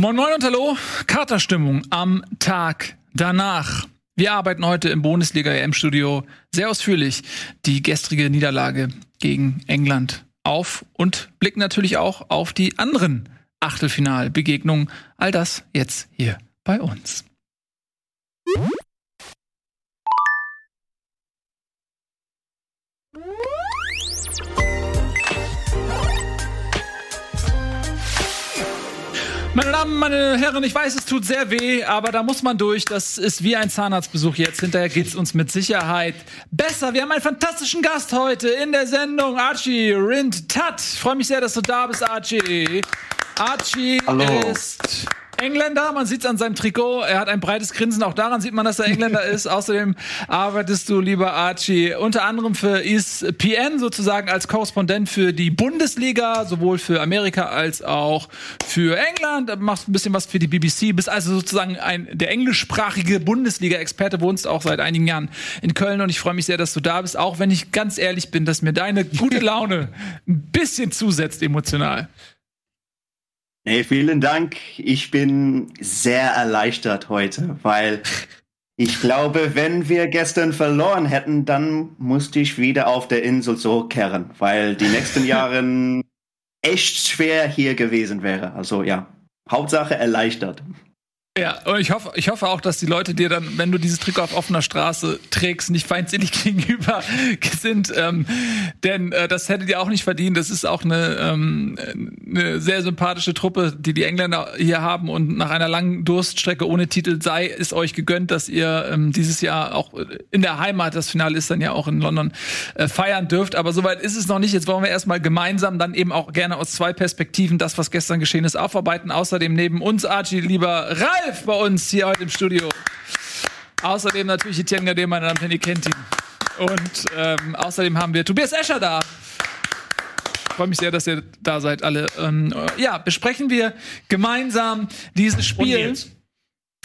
Moin Moin und Hallo, Katerstimmung am Tag danach. Wir arbeiten heute im Bundesliga-EM-Studio sehr ausführlich die gestrige Niederlage gegen England auf und blicken natürlich auch auf die anderen Achtelfinalbegegnungen. All das jetzt hier bei uns. Meine Damen, meine Herren, ich weiß, es tut sehr weh, aber da muss man durch. Das ist wie ein Zahnarztbesuch jetzt. Hinterher geht's uns mit Sicherheit besser. Wir haben einen fantastischen Gast heute in der Sendung, Archie Rind Tat. Ich freue mich sehr, dass du da bist, Archie. Archie Hallo. ist Engländer, man sieht es an seinem Trikot. Er hat ein breites Grinsen. Auch daran sieht man, dass er Engländer ist. Außerdem arbeitest du, lieber Archie, unter anderem für ESPN sozusagen als Korrespondent für die Bundesliga, sowohl für Amerika als auch für England. Machst ein bisschen was für die BBC. Bist also sozusagen ein der englischsprachige Bundesliga-Experte. Wohnst auch seit einigen Jahren in Köln und ich freue mich sehr, dass du da bist. Auch wenn ich ganz ehrlich bin, dass mir deine gute Laune ein bisschen zusetzt emotional. Hey, vielen Dank. Ich bin sehr erleichtert heute, weil ich glaube, wenn wir gestern verloren hätten, dann musste ich wieder auf der Insel zurückkehren, weil die nächsten Jahre echt schwer hier gewesen wäre. Also ja, Hauptsache erleichtert. Ja, und ich hoffe, ich hoffe auch, dass die Leute dir dann, wenn du dieses Trikot auf offener Straße trägst, nicht feindselig gegenüber sind. Ähm, denn äh, das hättet ihr auch nicht verdient. Das ist auch eine, ähm, eine sehr sympathische Truppe, die die Engländer hier haben. Und nach einer langen Durststrecke ohne Titel sei es euch gegönnt, dass ihr ähm, dieses Jahr auch in der Heimat, das Finale ist dann ja auch in London, äh, feiern dürft. Aber soweit ist es noch nicht. Jetzt wollen wir erstmal gemeinsam dann eben auch gerne aus zwei Perspektiven das, was gestern geschehen ist, aufarbeiten. Außerdem neben uns, Archie, lieber Ralf bei uns hier heute im Studio. Außerdem natürlich Etienne Gade, meine Damen und Herren, ihr kennt ihn. Und ähm, außerdem haben wir Tobias Escher da. Ich freue mich sehr, dass ihr da seid, alle. Ähm, ja, besprechen wir gemeinsam dieses Spiel. Und Nils,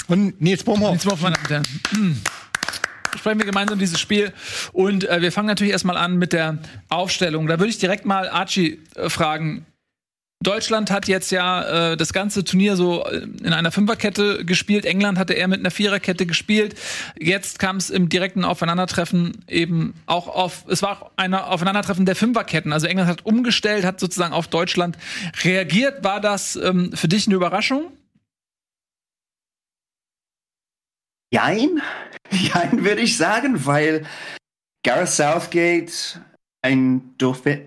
und Nils Bohmhoff, meine Damen und Herren. Besprechen wir gemeinsam dieses Spiel. Und äh, wir fangen natürlich erstmal an mit der Aufstellung. Da würde ich direkt mal Archie äh, fragen. Deutschland hat jetzt ja äh, das ganze Turnier so in einer Fünferkette gespielt. England hatte eher mit einer Viererkette gespielt. Jetzt kam es im direkten Aufeinandertreffen eben auch auf, es war ein Aufeinandertreffen der Fünferketten. Also England hat umgestellt, hat sozusagen auf Deutschland reagiert. War das ähm, für dich eine Überraschung? Jein, jein würde ich sagen, weil Gareth Southgate ein,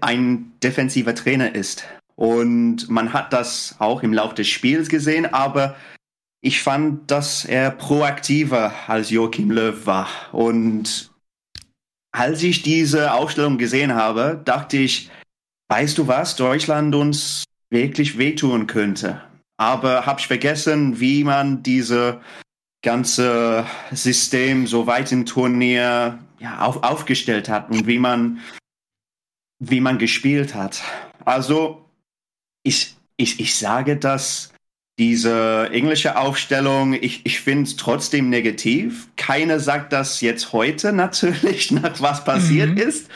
ein defensiver Trainer ist. Und man hat das auch im Laufe des Spiels gesehen, aber ich fand, dass er proaktiver als Joachim Löw war. Und als ich diese Aufstellung gesehen habe, dachte ich, weißt du was, Deutschland uns wirklich wehtun könnte. Aber habe ich vergessen, wie man diese ganze System so weit im Turnier ja, auf, aufgestellt hat und wie man, wie man gespielt hat. Also ich, ich, ich sage, dass diese englische Aufstellung, ich, ich finde es trotzdem negativ. Keiner sagt das jetzt heute natürlich, nach was passiert mhm. ist.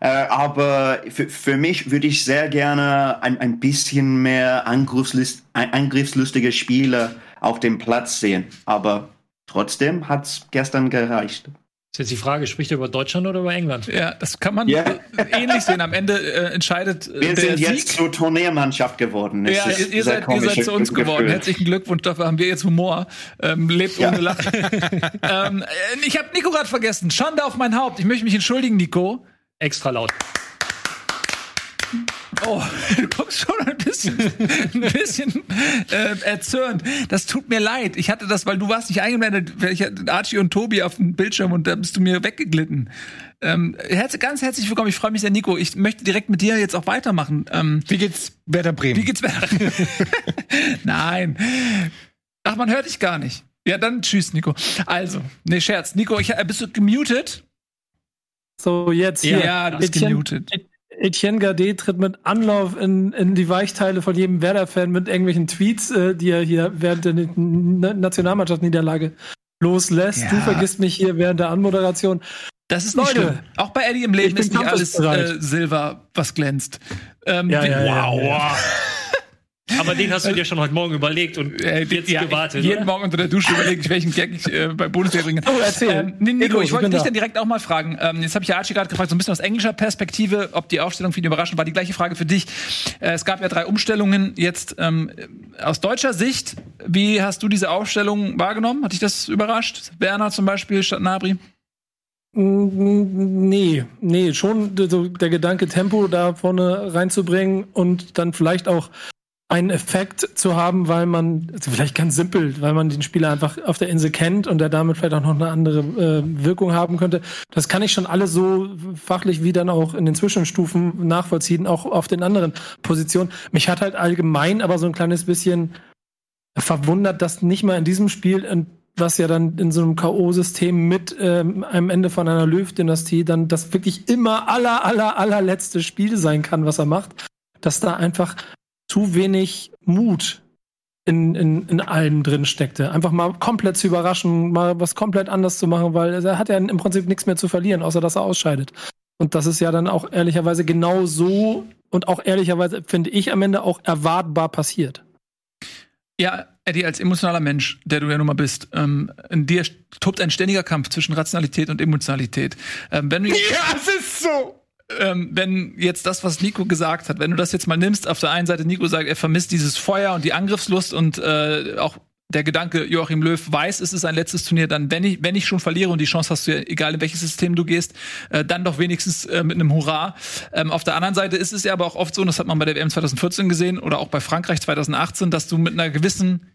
Äh, aber für, für mich würde ich sehr gerne ein, ein bisschen mehr Angriffslust, angriffslustige Spieler auf dem Platz sehen. Aber trotzdem hat es gestern gereicht. Ist jetzt die Frage, spricht er über Deutschland oder über England? Ja, das kann man yeah. ähnlich sehen. Am Ende äh, entscheidet äh, Wir sind jetzt Sieg. zur Turniermannschaft geworden. Ja, ihr, ihr seid, ihr seid zu uns Gefühl. geworden. Herzlichen Glückwunsch, dafür haben wir jetzt Humor. Ähm, lebt ja. ohne Lachen. ähm, ich habe Nico gerade vergessen. Schande auf mein Haupt. Ich möchte mich entschuldigen, Nico. Extra laut. Oh, du guckst schon ein bisschen, ein bisschen äh, erzürnt. Das tut mir leid. Ich hatte das, weil du warst nicht eingeblendet. Ich hatte Archie und Tobi auf dem Bildschirm und da bist du mir weggeglitten. Ähm, herz, ganz herzlich willkommen. Ich freue mich sehr, Nico. Ich möchte direkt mit dir jetzt auch weitermachen. Ähm, wie geht's Werder Bremen? Wie geht's Werder? Nein. Ach, man hört dich gar nicht. Ja, dann tschüss, Nico. Also, nee, Scherz. Nico, ich, äh, bist du gemutet? So, jetzt hier. Ja, du bist Etienne, gemutet. Etienne Gade tritt mit Anlauf in, in die Weichteile von jedem Werder-Fan mit irgendwelchen Tweets, äh, die er hier während der Nationalmannschaftsniederlage loslässt. Ja. Du vergisst mich hier während der Anmoderation. Das ist Leute, schlimm. Auch bei Eddie im Leben ist nicht alles äh, Silber, was glänzt. Ähm, ja, ja, wow. Aber den hast du dir schon heute Morgen überlegt und Äh, jetzt ja, gewartet. Jeden oder? Morgen unter der Dusche überlege ich, welchen Gag ich äh, bei Bundesliga bringe. Oh, erzähl. Ähm, nee, Nico, Nico, ich wollte dich da. dann direkt auch mal fragen. Ähm, jetzt habe ich ja Archie gerade gefragt, so ein bisschen aus englischer Perspektive, ob die Aufstellung für ihn überraschend war. Die gleiche Frage für dich. Äh, es gab ja drei Umstellungen. Jetzt ähm, aus deutscher Sicht, wie hast du diese Aufstellung wahrgenommen? Hat dich das überrascht? Werner zum Beispiel statt Nabri? Nee, nee, schon so der Gedanke, Tempo da vorne reinzubringen und dann vielleicht auch einen Effekt zu haben, weil man, also vielleicht ganz simpel, weil man den Spieler einfach auf der Insel kennt und der damit vielleicht auch noch eine andere äh, Wirkung haben könnte. Das kann ich schon alles so fachlich wie dann auch in den Zwischenstufen nachvollziehen, auch auf den anderen Positionen. Mich hat halt allgemein aber so ein kleines bisschen verwundert, dass nicht mal in diesem Spiel, in- was ja dann in so einem K.O.-System mit ähm, einem Ende von einer Löw-Dynastie dann das wirklich immer aller, aller, allerletzte Spiel sein kann, was er macht, dass da einfach zu wenig Mut in, in, in allem drin steckte. Einfach mal komplett zu überraschen, mal was komplett anders zu machen, weil er hat ja im Prinzip nichts mehr zu verlieren, außer dass er ausscheidet. Und das ist ja dann auch ehrlicherweise genau so und auch ehrlicherweise finde ich am Ende auch erwartbar passiert. Ja, Eddie, als emotionaler Mensch, der du ja nun mal bist, ähm, in dir tobt ein ständiger Kampf zwischen Rationalität und Emotionalität. Ähm, wenn du Ja, es ist so. Ähm, wenn jetzt das, was Nico gesagt hat, wenn du das jetzt mal nimmst, auf der einen Seite Nico sagt, er vermisst dieses Feuer und die Angriffslust und äh, auch der Gedanke, Joachim Löw weiß, es ist ein letztes Turnier, dann, wenn ich, wenn ich schon verliere und die Chance hast du ja, egal in welches System du gehst, äh, dann doch wenigstens äh, mit einem Hurra. Ähm, auf der anderen Seite ist es ja aber auch oft so, und das hat man bei der WM 2014 gesehen oder auch bei Frankreich 2018, dass du mit einer gewissen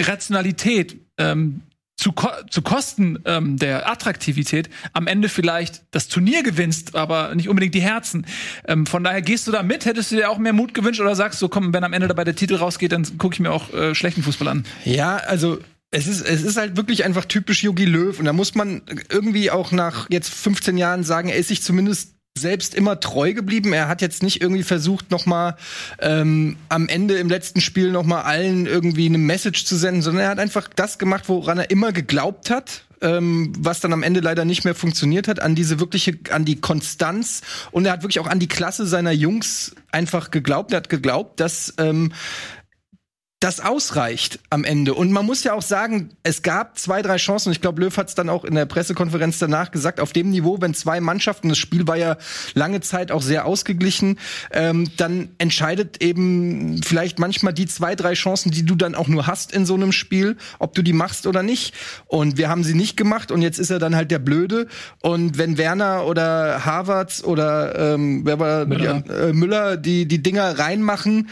Rationalität ähm, zu, ko zu Kosten ähm, der Attraktivität am Ende vielleicht das Turnier gewinnst, aber nicht unbedingt die Herzen. Ähm, von daher gehst du da mit, hättest du dir auch mehr Mut gewünscht oder sagst du, komm, wenn am Ende dabei der Titel rausgeht, dann gucke ich mir auch äh, schlechten Fußball an. Ja, also es ist, es ist halt wirklich einfach typisch Yogi Löw. Und da muss man irgendwie auch nach jetzt 15 Jahren sagen, er ist sich zumindest selbst immer treu geblieben. Er hat jetzt nicht irgendwie versucht, noch mal ähm, am Ende im letzten Spiel noch mal allen irgendwie eine Message zu senden, sondern er hat einfach das gemacht, woran er immer geglaubt hat. Ähm, was dann am Ende leider nicht mehr funktioniert hat, an diese wirkliche, an die Konstanz und er hat wirklich auch an die Klasse seiner Jungs einfach geglaubt. Er hat geglaubt, dass ähm, das ausreicht am Ende. Und man muss ja auch sagen, es gab zwei, drei Chancen. Ich glaube, Löw hat es dann auch in der Pressekonferenz danach gesagt, auf dem Niveau, wenn zwei Mannschaften, das Spiel war ja lange Zeit auch sehr ausgeglichen, ähm, dann entscheidet eben vielleicht manchmal die zwei, drei Chancen, die du dann auch nur hast in so einem Spiel, ob du die machst oder nicht. Und wir haben sie nicht gemacht und jetzt ist er dann halt der Blöde. Und wenn Werner oder Havertz oder ähm, wer war Müller. Die, äh, Müller die, die Dinger reinmachen,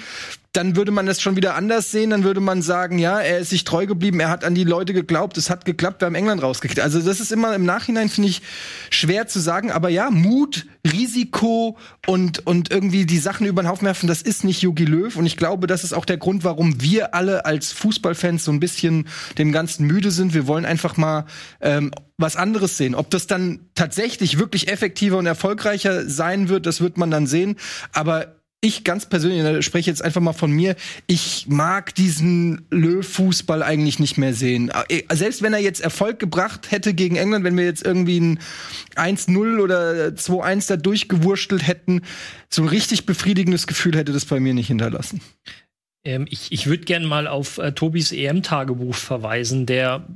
dann würde man das schon wieder anders sehen. Dann würde man sagen, ja, er ist sich treu geblieben, er hat an die Leute geglaubt, es hat geklappt, wir haben England rausgekriegt. Also das ist immer im Nachhinein, finde ich, schwer zu sagen. Aber ja, Mut, Risiko und, und irgendwie die Sachen über den Haufen werfen, das ist nicht Jogi Löw. Und ich glaube, das ist auch der Grund, warum wir alle als Fußballfans so ein bisschen dem Ganzen müde sind. Wir wollen einfach mal ähm, was anderes sehen. Ob das dann tatsächlich wirklich effektiver und erfolgreicher sein wird, das wird man dann sehen. Aber ich ganz persönlich, spreche jetzt einfach mal von mir, ich mag diesen Löw-Fußball eigentlich nicht mehr sehen. Äh, Selbst wenn er jetzt Erfolg gebracht hätte gegen England, wenn wir jetzt irgendwie ein 1-0 oder 2-1 da durchgewurstelt hätten, so ein richtig befriedigendes Gefühl hätte das bei mir nicht hinterlassen. Ähm, ich ich würde gerne mal auf äh, Tobis EM-Tagebuch verweisen, der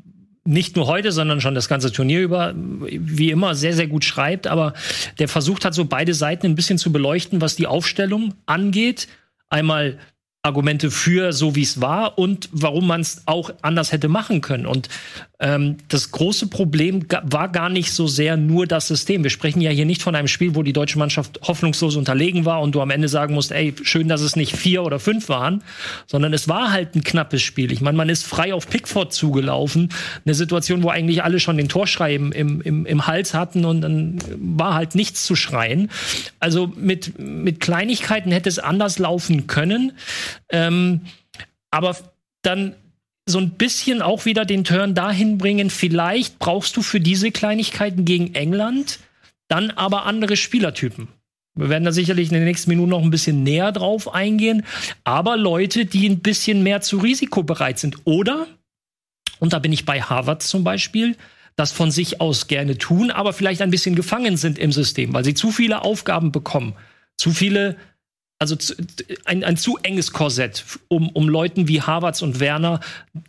nicht nur heute, sondern schon das ganze Turnier über, wie immer, sehr, sehr gut schreibt, aber der versucht hat, so beide Seiten ein bisschen zu beleuchten, was die Aufstellung angeht. Einmal Argumente für so wie es war und warum man es auch anders hätte machen können. Und ähm, das große Problem war gar nicht so sehr nur das System. Wir sprechen ja hier nicht von einem Spiel, wo die deutsche Mannschaft hoffnungslos unterlegen war und du am Ende sagen musst, ey, schön, dass es nicht vier oder fünf waren, sondern es war halt ein knappes Spiel. Ich meine, man ist frei auf Pickford zugelaufen. Eine Situation, wo eigentlich alle schon den Torschrei im, im, im Hals hatten und dann war halt nichts zu schreien. Also mit, mit Kleinigkeiten hätte es anders laufen können. Ähm, aber dann so ein bisschen auch wieder den Turn dahin bringen, vielleicht brauchst du für diese Kleinigkeiten gegen England dann aber andere Spielertypen. Wir werden da sicherlich in den nächsten Minuten noch ein bisschen näher drauf eingehen, aber Leute, die ein bisschen mehr zu Risiko bereit sind. Oder, und da bin ich bei Harvard zum Beispiel, das von sich aus gerne tun, aber vielleicht ein bisschen gefangen sind im System, weil sie zu viele Aufgaben bekommen, zu viele also zu, ein, ein zu enges Korsett, um, um Leuten wie Havertz und Werner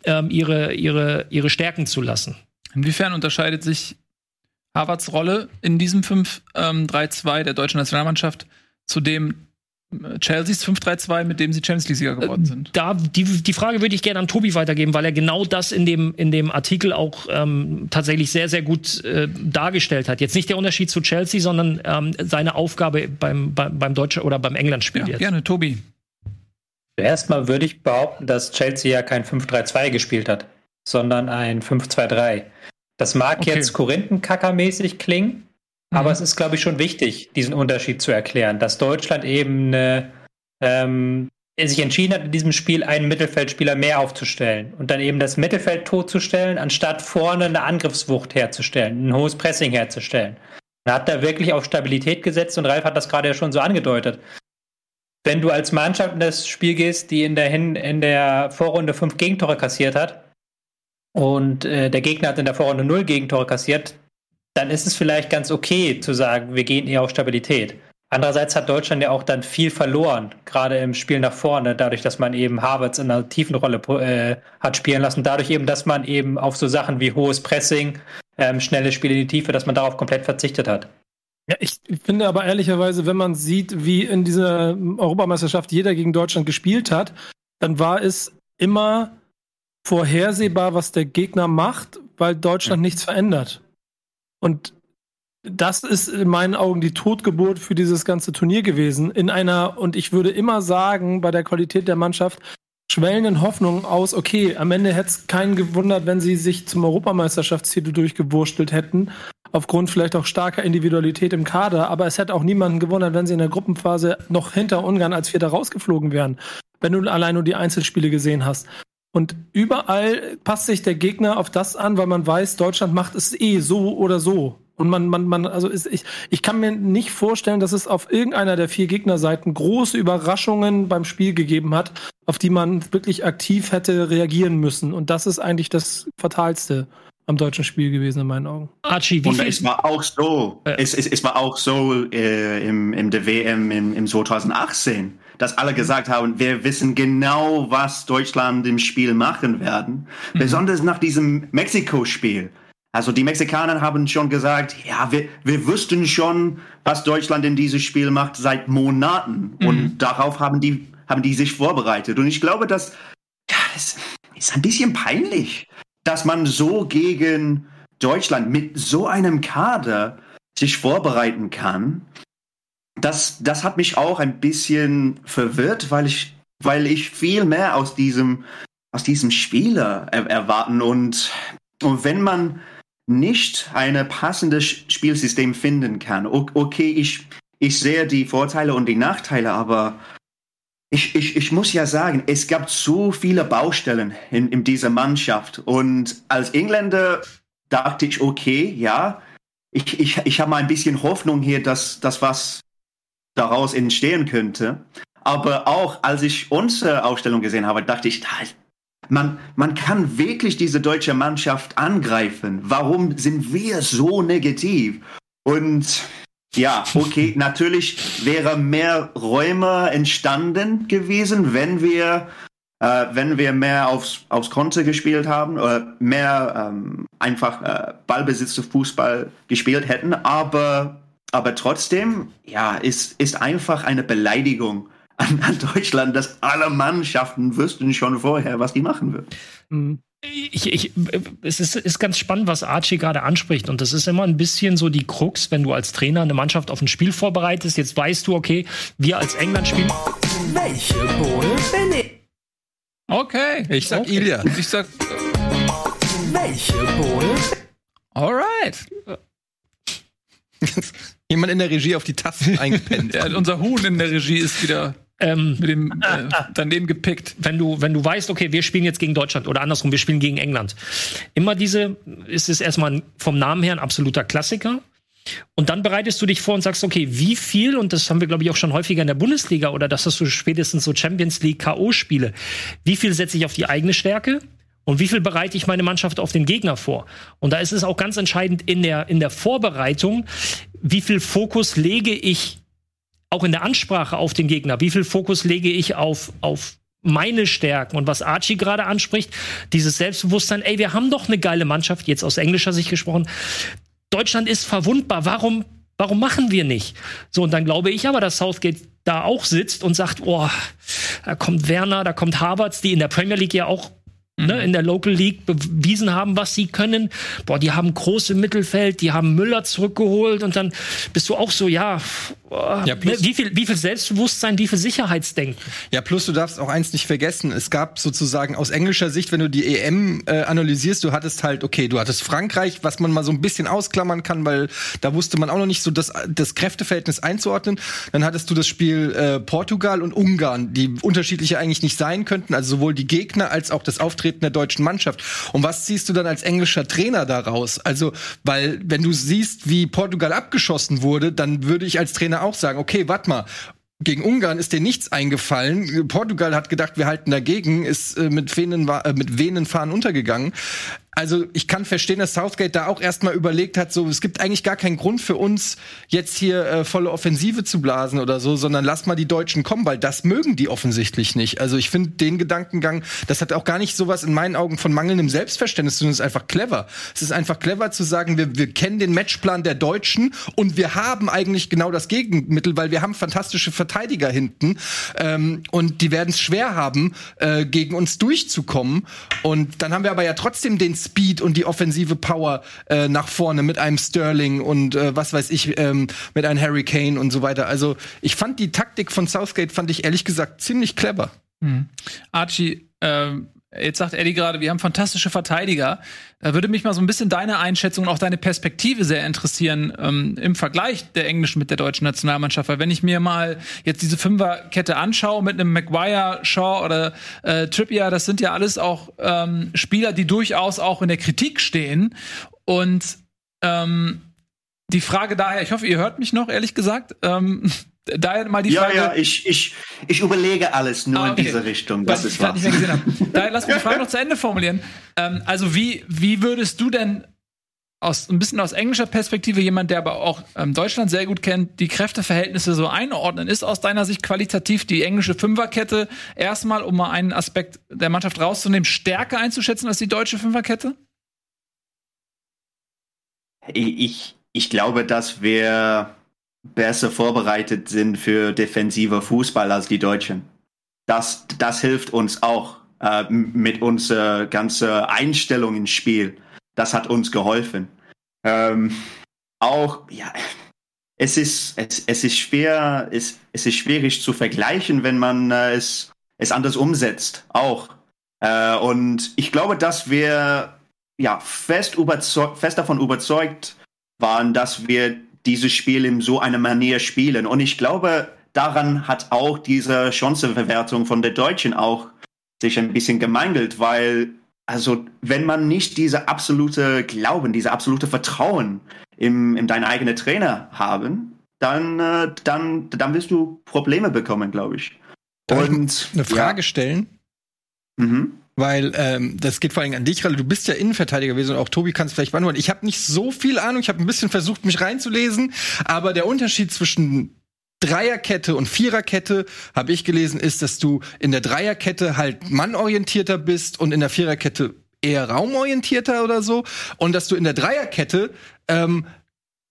ähm, ihre, ihre, ihre Stärken zu lassen. Inwiefern unterscheidet sich Havertz Rolle in diesem 5-3-2 ähm, der deutschen Nationalmannschaft zu dem Chelseas 5-3-2, mit dem sie Champions League-Sieger geworden sind. Da, die, die Frage würde ich gerne an Tobi weitergeben, weil er genau das in dem, in dem Artikel auch ähm, tatsächlich sehr, sehr gut äh, dargestellt hat. Jetzt nicht der Unterschied zu Chelsea, sondern ähm, seine Aufgabe beim, beim, beim Deutschen oder beim England-Spiel ja, jetzt. Gerne, Tobi. Erstmal würde ich behaupten, dass Chelsea ja kein 5-3-2 gespielt hat, sondern ein 5-2-3. Das mag okay. jetzt Korinthenkacker-mäßig klingen, aber mhm. es ist, glaube ich, schon wichtig, diesen Unterschied zu erklären, dass Deutschland eben eine, ähm, sich entschieden hat, in diesem Spiel einen Mittelfeldspieler mehr aufzustellen und dann eben das Mittelfeld totzustellen, anstatt vorne eine Angriffswucht herzustellen, ein hohes Pressing herzustellen. Man hat da wirklich auf Stabilität gesetzt und Ralf hat das gerade ja schon so angedeutet. Wenn du als Mannschaft in das Spiel gehst, die in der, Hin in der Vorrunde fünf Gegentore kassiert hat und äh, der Gegner hat in der Vorrunde null Gegentore kassiert, dann ist es vielleicht ganz okay zu sagen, wir gehen eher auf Stabilität. Andererseits hat Deutschland ja auch dann viel verloren, gerade im Spiel nach vorne, dadurch, dass man eben Havertz in einer tiefen Rolle äh, hat spielen lassen, dadurch eben, dass man eben auf so Sachen wie hohes Pressing, ähm, schnelle Spiele in die Tiefe, dass man darauf komplett verzichtet hat. Ja, ich finde aber ehrlicherweise, wenn man sieht, wie in dieser Europameisterschaft jeder gegen Deutschland gespielt hat, dann war es immer vorhersehbar, was der Gegner macht, weil Deutschland nichts verändert. Und das ist in meinen Augen die Totgeburt für dieses ganze Turnier gewesen. In einer, und ich würde immer sagen, bei der Qualität der Mannschaft, schwellenden Hoffnungen aus, okay, am Ende hätte es keinen gewundert, wenn sie sich zum Europameisterschaftstitel durchgewurstelt hätten, aufgrund vielleicht auch starker Individualität im Kader, aber es hätte auch niemanden gewundert, wenn sie in der Gruppenphase noch hinter Ungarn als Vierter rausgeflogen wären, wenn du allein nur die Einzelspiele gesehen hast. Und überall passt sich der Gegner auf das an, weil man weiß, Deutschland macht es eh so oder so. Und man, man, man, also ist, ich, ich kann mir nicht vorstellen, dass es auf irgendeiner der vier Gegnerseiten große Überraschungen beim Spiel gegeben hat, auf die man wirklich aktiv hätte reagieren müssen. Und das ist eigentlich das Fatalste am deutschen Spiel gewesen in meinen Augen. Archie, wie Und es war auch so, äh. es, es, es war auch so äh, im, im der WM im, im 2018 dass alle gesagt haben, wir wissen genau, was Deutschland im Spiel machen werden. Mhm. Besonders nach diesem Mexiko-Spiel. Also die Mexikaner haben schon gesagt, ja, wir, wir wüssten schon, was Deutschland in dieses Spiel macht seit Monaten. Mhm. Und darauf haben die, haben die sich vorbereitet. Und ich glaube, dass ja, es ist ein bisschen peinlich, dass man so gegen Deutschland mit so einem Kader sich vorbereiten kann das, das hat mich auch ein bisschen verwirrt, weil ich, weil ich viel mehr aus diesem, aus diesem Spieler er, erwarten und, und wenn man nicht ein passendes Spielsystem finden kann, okay, ich, ich sehe die Vorteile und die Nachteile, aber ich, ich, ich muss ja sagen, es gab so viele Baustellen in, in dieser Mannschaft und als Engländer dachte ich, okay, ja, ich, ich, ich habe mal ein bisschen Hoffnung hier, dass das was daraus entstehen könnte. Aber auch als ich unsere Ausstellung gesehen habe, dachte ich, man, man kann wirklich diese deutsche Mannschaft angreifen. Warum sind wir so negativ? Und ja, okay, natürlich wäre mehr Räume entstanden gewesen, wenn wir, äh, wenn wir mehr aufs, aufs Konto gespielt haben oder mehr ähm, einfach äh, Ballbesitz zu Fußball gespielt hätten. Aber aber trotzdem, ja, ist, ist einfach eine Beleidigung an, an Deutschland, dass alle Mannschaften wüssten schon vorher, was die machen würden. Mhm. Ich, ich, es ist, ist ganz spannend, was Archie gerade anspricht. Und das ist immer ein bisschen so die Krux, wenn du als Trainer eine Mannschaft auf ein Spiel vorbereitest. Jetzt weißt du, okay, wir als England spielen. Welche Bohne bin ich? Okay, ich sag okay. Ilya. Ich sag. Welche Bohne? Alright. Jemand in der Regie auf die Tasten eingepennt. ja, unser Huhn in der Regie ist wieder ähm, mit dem äh, daneben gepickt. Wenn du, wenn du weißt, okay, wir spielen jetzt gegen Deutschland oder andersrum, wir spielen gegen England. Immer diese, ist es erstmal vom Namen her ein absoluter Klassiker. Und dann bereitest du dich vor und sagst, okay, wie viel, und das haben wir, glaube ich, auch schon häufiger in der Bundesliga oder das hast du spätestens so Champions League K.O.-Spiele, wie viel setze ich auf die eigene Stärke? Und wie viel bereite ich meine Mannschaft auf den Gegner vor? Und da ist es auch ganz entscheidend in der, in der Vorbereitung, wie viel Fokus lege ich auch in der Ansprache auf den Gegner, wie viel Fokus lege ich auf, auf meine Stärken und was Archie gerade anspricht, dieses Selbstbewusstsein, ey, wir haben doch eine geile Mannschaft, jetzt aus englischer Sicht gesprochen. Deutschland ist verwundbar, warum, warum machen wir nicht? So, und dann glaube ich aber, dass Southgate da auch sitzt und sagt, oh, da kommt Werner, da kommt Harvards, die in der Premier League ja auch ne, Mhm. in der Local League bewiesen haben, was sie können. Boah, die haben groß im Mittelfeld, die haben Müller zurückgeholt und dann bist du auch so, ja, boah, Ja, plus- ne, wie viel, wie viel Selbstbewusstsein, wie viel Sicherheitsdenken. Ja, plus du darfst auch eins nicht vergessen. Es gab sozusagen aus englischer Sicht, wenn du die EM äh, analysierst, du hattest halt, okay, du hattest Frankreich, was man mal so ein bisschen ausklammern kann, weil da wusste man auch noch nicht so das, das Kräfteverhältnis einzuordnen. Dann hattest du das Spiel äh, Portugal und Ungarn, die unterschiedliche eigentlich nicht sein könnten, also sowohl die Gegner als auch das Auftreten der deutschen Mannschaft. Und was ziehst du dann als englischer Trainer daraus? Also, weil wenn du siehst, wie Portugal abgeschossen wurde, dann würde ich als Trainer auch sagen, okay, warte mal, gegen Ungarn ist dir nichts eingefallen. Portugal hat gedacht, wir halten dagegen, ist äh, mit Venen, äh, mit Venen fahren untergegangen. Also ich kann verstehen, dass Southgate da auch erstmal überlegt hat, so es gibt eigentlich gar keinen Grund für uns jetzt hier äh, volle Offensive zu blasen oder so, sondern lass mal die Deutschen kommen, weil das mögen die offensichtlich nicht. Also ich finde den Gedankengang, das hat auch gar nicht sowas in meinen Augen von mangelndem Selbstverständnis, sondern es ist einfach clever. Es ist einfach clever zu sagen, wir, wir kennen den Matchplan der Deutschen und wir haben eigentlich genau das Gegenmittel, weil wir haben fantastische Verteidiger hinten ähm, und die werden es schwer haben, äh, gegen uns durchzukommen. Und dann haben wir aber ja trotzdem den Speed und die offensive Power äh, nach vorne mit einem Sterling und äh, was weiß ich, ähm, mit einem Harry Kane und so weiter. Also ich fand die Taktik von Southgate, fand ich ehrlich gesagt ziemlich clever. Archie, ähm, jetzt sagt Eddie gerade, wir haben fantastische Verteidiger. Da würde mich mal so ein bisschen deine Einschätzung und auch deine Perspektive sehr interessieren ähm, im Vergleich der englischen mit der deutschen Nationalmannschaft. Weil wenn ich mir mal jetzt diese Fünferkette anschaue mit einem Maguire, Shaw oder äh, Trippier, das sind ja alles auch ähm, Spieler, die durchaus auch in der Kritik stehen. Und ähm, die Frage daher, ich hoffe, ihr hört mich noch, ehrlich gesagt. Ähm, daher mal die Ja, Frage. ja, ich, ich, ich überlege alles nur Ah, okay. in diese Richtung. Das ich ist gerade wahr. nicht mehr gesehen habe. Daher lass mich die Frage noch zu Ende formulieren. Ähm, also wie, wie würdest du denn aus ein bisschen aus englischer Perspektive jemand, der aber auch ähm, Deutschland sehr gut kennt, die Kräfteverhältnisse so einordnen? Ist aus deiner Sicht qualitativ die englische Fünferkette erstmal, um mal einen Aspekt der Mannschaft rauszunehmen, stärker einzuschätzen als die deutsche Fünferkette? Ich, ich glaube, dass wir besser vorbereitet sind für defensiver Fußball als die Deutschen. Das, das hilft uns auch äh, mit unserer ganzen Einstellung ins Spiel. Das hat uns geholfen. Ähm, auch, ja, es ist, es, es ist schwer, es, es ist schwierig zu vergleichen, wenn man äh, es, es anders umsetzt. Auch. Äh, und ich glaube, dass wir ja, fest, überzeug fest davon überzeugt waren, dass wir dieses Spiel in so einer Manier spielen. Und ich glaube, daran hat auch diese Chancenverwertung von der Deutschen auch sich ein bisschen gemangelt, weil, also, wenn man nicht diese absolute Glauben, diese absolute Vertrauen im, in deinen eigenen Trainer haben, dann, äh, dann, dann wirst du Probleme bekommen, glaube ich. Darf ich Und Eine Frage stellen. Ja, mhm. Weil ähm, das geht vor allem an dich, Ralle. Du bist ja Innenverteidiger gewesen und auch Tobi kann es vielleicht beantworten. Ich habe nicht so viel Ahnung. Ich habe ein bisschen versucht, mich reinzulesen. Aber der Unterschied zwischen Dreierkette und Viererkette, habe ich gelesen, ist, dass du in der Dreierkette halt mannorientierter bist und in der Viererkette eher raumorientierter oder so. Und dass du in der Dreierkette ähm,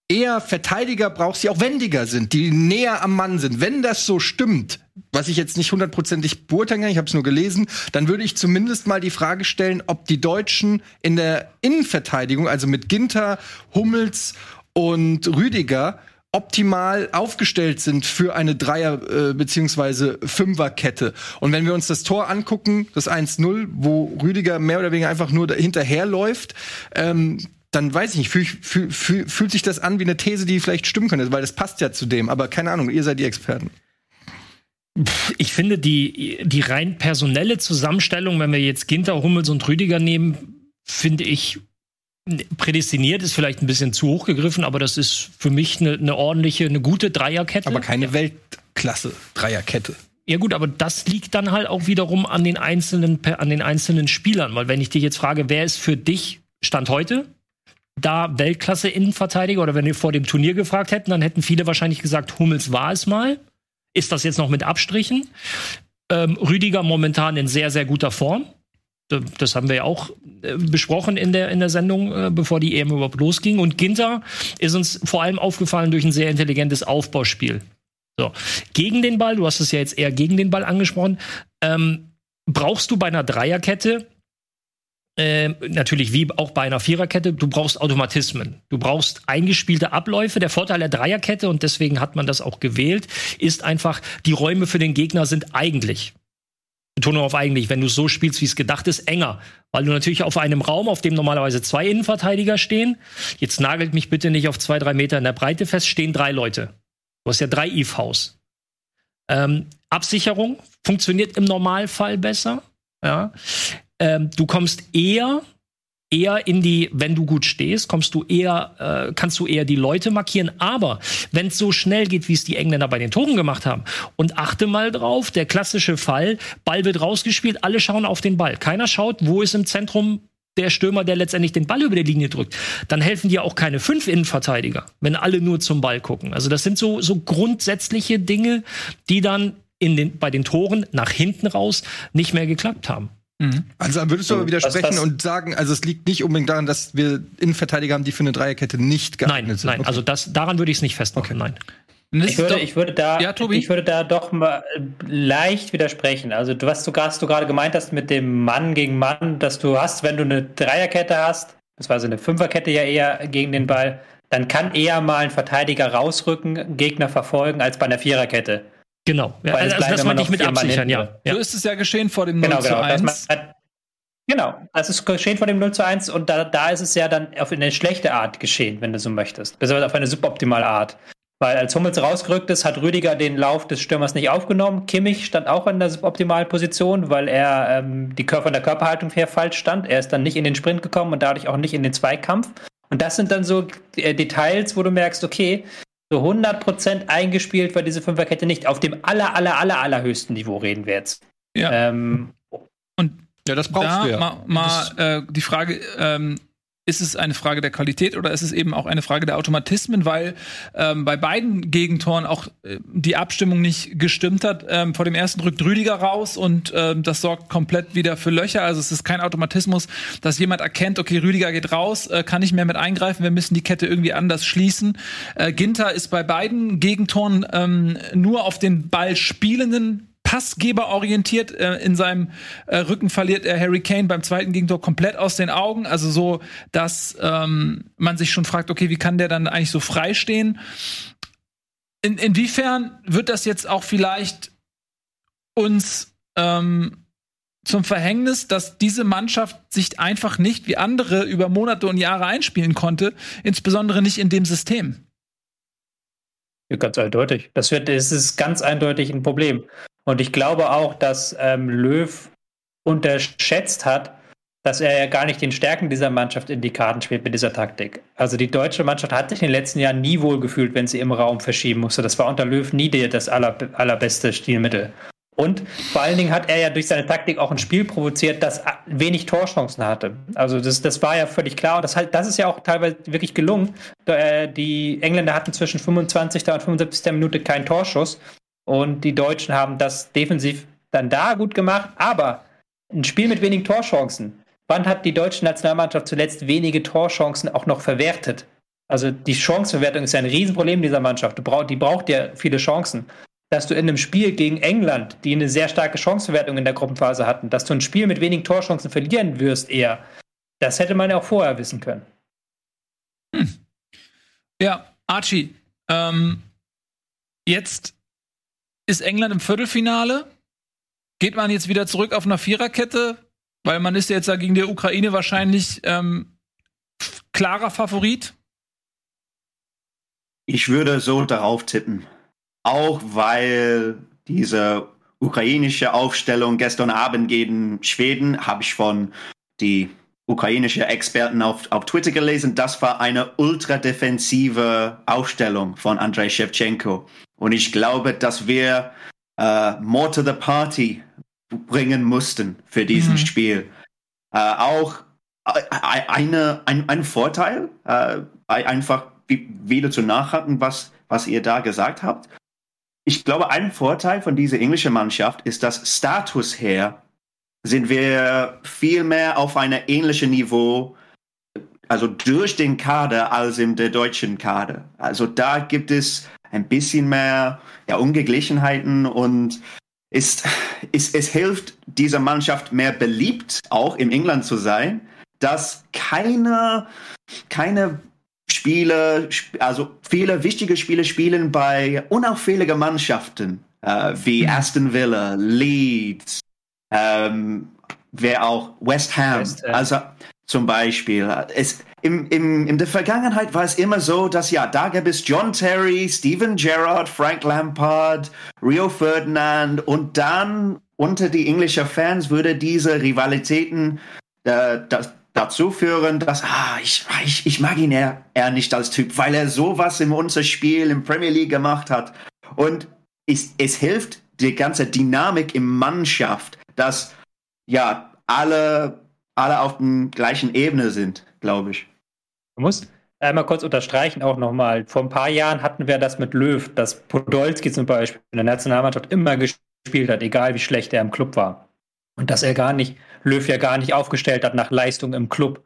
eher Verteidiger brauchst, die auch wendiger sind, die näher am Mann sind. Wenn das so stimmt, was ich jetzt nicht hundertprozentig beurteilen kann, ich habe es nur gelesen, dann würde ich zumindest mal die Frage stellen, ob die Deutschen in der Innenverteidigung, also mit Ginter, Hummels und Rüdiger, optimal aufgestellt sind für eine Dreier- äh, beziehungsweise Fünferkette. Und wenn wir uns das Tor angucken, das 1-0, wo Rüdiger mehr oder weniger einfach nur hinterherläuft, ähm, dann weiß ich nicht, fühl, fühl, fühl, fühlt sich das an wie eine These, die vielleicht stimmen könnte, weil das passt ja zu dem. Aber keine Ahnung, ihr seid die Experten. Ich finde die, die rein personelle Zusammenstellung, wenn wir jetzt Ginter, Hummels und Rüdiger nehmen, finde ich prädestiniert, ist vielleicht ein bisschen zu hoch gegriffen, aber das ist für mich eine, eine ordentliche, eine gute Dreierkette. Aber keine Weltklasse Dreierkette. Ja gut, aber das liegt dann halt auch wiederum an den einzelnen an den einzelnen Spielern, weil wenn ich dich jetzt frage, wer ist für dich Stand heute da Weltklasse Innenverteidiger oder wenn wir vor dem Turnier gefragt hätten, dann hätten viele wahrscheinlich gesagt, Hummels war es mal. ist das jetzt noch mit Abstrichen. Ähm, Rüdiger momentan in sehr, sehr guter Form. Das haben wir ja auch äh, besprochen in der, in der Sendung, äh, bevor die EM überhaupt losging. Und Ginter ist uns vor allem aufgefallen durch ein sehr intelligentes Aufbauspiel. So. Gegen den Ball, du hast es ja jetzt eher gegen den Ball angesprochen, ähm, brauchst du bei einer Dreierkette äh, natürlich wie auch bei einer Viererkette, du brauchst Automatismen. Du brauchst eingespielte Abläufe. Der Vorteil der Dreierkette, und deswegen hat man das auch gewählt, ist einfach, die Räume für den Gegner sind eigentlich Betonung auf eigentlich, wenn du so spielst, wie es gedacht ist, enger. Weil du natürlich auf einem Raum, auf dem normalerweise zwei Innenverteidiger stehen, jetzt nagelt mich bitte nicht auf zwei, drei Meter in der Breite fest, stehen drei Leute. Du hast ja drei IVs. Ähm, Absicherung funktioniert im Normalfall besser. Ja. Ähm, du kommst eher eher in die, wenn du gut stehst, kommst du eher, äh, kannst du eher die Leute markieren. Aber wenn es so schnell geht, wie es die Engländer bei den Toren gemacht haben, und achte mal drauf, der klassische Fall, Ball wird rausgespielt, alle schauen auf den Ball. Keiner schaut, wo ist im Zentrum der Stürmer, der letztendlich den Ball über die Linie drückt, dann helfen dir auch keine fünf Innenverteidiger, wenn alle nur zum Ball gucken. Also das sind so, so grundsätzliche Dinge, die dann in den, bei den Toren nach hinten raus nicht mehr geklappt haben. Mhm. Also dann würdest du aber widersprechen was, und sagen, also es liegt nicht unbedingt daran, dass wir Innenverteidiger haben, die für eine Dreierkette nicht geeignet nein, sind. Nein, okay. also das, daran würde ich es nicht festmachen, okay. nein. Ich würde, ich würde, da, ja, ich würde da doch mal leicht widersprechen. Also was du, was du gerade gemeint hast mit dem Mann gegen Mann, dass du hast, wenn du eine Dreierkette hast, das war so eine Fünferkette ja eher gegen den Ball, dann kann eher mal ein Verteidiger rausrücken, Gegner verfolgen, als bei einer Viererkette. Genau. Ja, also das meinte ich mit absichern, ja. ja. So ist es ja geschehen vor dem 0 genau, zu genau. 1. genau, das ist geschehen vor dem 0 zu 1 und da, da ist es ja dann auf eine schlechte Art geschehen, wenn du so möchtest. Besonders auf eine suboptimale Art. Weil als Hummels rausgerückt ist, hat Rüdiger den Lauf des Stürmers nicht aufgenommen. Kimmich stand auch in der suboptimalen Position, weil er ähm, die Körper, von der Körperhaltung her falsch stand. Er ist dann nicht in den Sprint gekommen und dadurch auch nicht in den Zweikampf. Und das sind dann so äh, Details, wo du merkst, okay, so 100% eingespielt war diese Fünferkette nicht. Auf dem aller, aller, aller, allerhöchsten Niveau reden wir jetzt. Ja. Ähm, und ja, das brauchst da du ja. Mal, mal äh, die Frage, ähm, ist es eine Frage der Qualität oder ist es eben auch eine Frage der Automatismen, weil ähm, bei beiden Gegentoren auch äh, die Abstimmung nicht gestimmt hat. Ähm, vor dem ersten rückt Rüdiger raus und ähm, das sorgt komplett wieder für Löcher. Also es ist kein Automatismus, dass jemand erkennt, okay, Rüdiger geht raus, äh, kann nicht mehr mit eingreifen, wir müssen die Kette irgendwie anders schließen. Äh, Ginter ist bei beiden Gegentoren ähm, nur auf den Ball spielenden Passgeber orientiert. Äh, in seinem äh, Rücken verliert er Harry Kane beim zweiten Gegentor komplett aus den Augen. Also so, dass ähm, man sich schon fragt, okay, wie kann der dann eigentlich so frei stehen? In, inwiefern wird das jetzt auch vielleicht uns ähm, zum Verhängnis, dass diese Mannschaft sich einfach nicht wie andere über Monate und Jahre einspielen konnte, insbesondere nicht in dem System? Ja, ganz eindeutig. Das, wird, das ist ganz eindeutig ein Problem. Und ich glaube auch, dass ähm, Löw unterschätzt hat, dass er ja gar nicht den Stärken dieser Mannschaft in die Karten spielt mit dieser Taktik. Also die deutsche Mannschaft hat sich in den letzten Jahren nie wohl gefühlt, wenn sie im Raum verschieben musste. Das war unter Löw nie das aller, allerbeste Stilmittel. Und vor allen Dingen hat er ja durch seine Taktik auch ein Spiel provoziert, das wenig Torchancen hatte. Also das, das war ja völlig klar. Und das, halt, das ist ja auch teilweise wirklich gelungen. Äh, die Engländer hatten zwischen 25. und 75. Minute keinen Torschuss. Und die Deutschen haben das defensiv dann da gut gemacht. Aber ein Spiel mit wenigen Torchancen. Wann hat die deutsche Nationalmannschaft zuletzt wenige Torchancen auch noch verwertet? Also die Chancenverwertung ist ja ein Riesenproblem dieser Mannschaft. die braucht ja viele Chancen. Dass du in einem Spiel gegen England, die eine sehr starke Chancenverwertung in der Gruppenphase hatten, dass du ein Spiel mit wenigen Torchancen verlieren wirst eher, das hätte man ja auch vorher wissen können. Hm. Ja, Archie, ähm, jetzt ist England im Viertelfinale. Geht man jetzt wieder zurück auf einer Viererkette? Weil man ist ja jetzt ja gegen die Ukraine wahrscheinlich ähm, klarer Favorit. Ich würde so darauf tippen. Auch weil diese ukrainische Aufstellung gestern Abend gegen Schweden habe ich von die ukrainische Experten auf, auf Twitter gelesen. Das war eine ultradefensive Aufstellung von Andrei Shevchenko. Und ich glaube, dass wir äh, more to the party bringen mussten für diesen mhm. Spiel. Äh, auch äh, eine, ein, ein Vorteil, äh, einfach wieder zu nachhaken, was, was ihr da gesagt habt. Ich glaube, ein Vorteil von dieser englischen Mannschaft ist, dass Status her sind wir viel mehr auf einem ähnlichen Niveau, also durch den Kader als in der deutschen Kader. Also da gibt es ein bisschen mehr ja, Ungeglichenheiten und ist, ist, es hilft dieser Mannschaft mehr beliebt, auch im England zu sein, dass keine, keine Spiele, also viele wichtige Spiele spielen bei unauffälligen Mannschaften äh, wie mhm. Aston Villa, Leeds, ähm, wer auch West Ham. West Ham. Also zum Beispiel. Es, im, im, in der Vergangenheit war es immer so, dass ja, da gab es John Terry, Steven Gerrard, Frank Lampard, Rio Ferdinand und dann unter die englischen Fans würde diese Rivalitäten äh, das, dazu führen, dass ah, ich, ich, ich mag ihn eher, eher nicht als Typ, weil er sowas in unser Spiel im Premier League gemacht hat. Und es, es hilft die ganze Dynamik im Mannschaft, dass ja alle, alle auf der gleichen Ebene sind, glaube ich. Du musst einmal kurz unterstreichen auch nochmal. Vor ein paar Jahren hatten wir das mit Löw, dass Podolski zum Beispiel in der Nationalmannschaft immer gespielt hat, egal wie schlecht er im Club war. Und dass er gar nicht, Löw ja gar nicht aufgestellt hat nach Leistung im Club.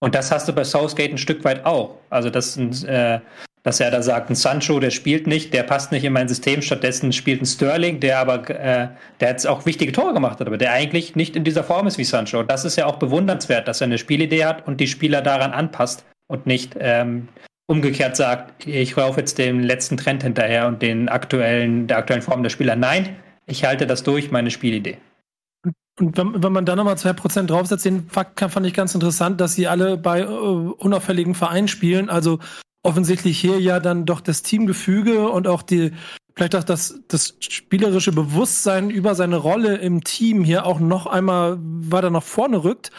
Und das hast du bei Southgate ein Stück weit auch. Also, dass, äh, dass er da sagt, ein Sancho, der spielt nicht, der passt nicht in mein System, stattdessen spielt ein Sterling, der aber, äh, der jetzt auch wichtige Tore gemacht hat, aber der eigentlich nicht in dieser Form ist wie Sancho. Das ist ja auch bewundernswert, dass er eine Spielidee hat und die Spieler daran anpasst und nicht ähm, umgekehrt sagt, ich laufe jetzt dem letzten Trend hinterher und den aktuellen, der aktuellen Form der Spieler. Nein, ich halte das durch, meine Spielidee. Und wenn, wenn man da nochmal 2% draufsetzt, den Fakt fand ich ganz interessant, dass sie alle bei äh, unauffälligen Vereinen spielen. Also offensichtlich hier ja dann doch das Teamgefüge und auch die, vielleicht auch das, das spielerische Bewusstsein über seine Rolle im Team hier auch noch einmal weiter nach vorne rückt,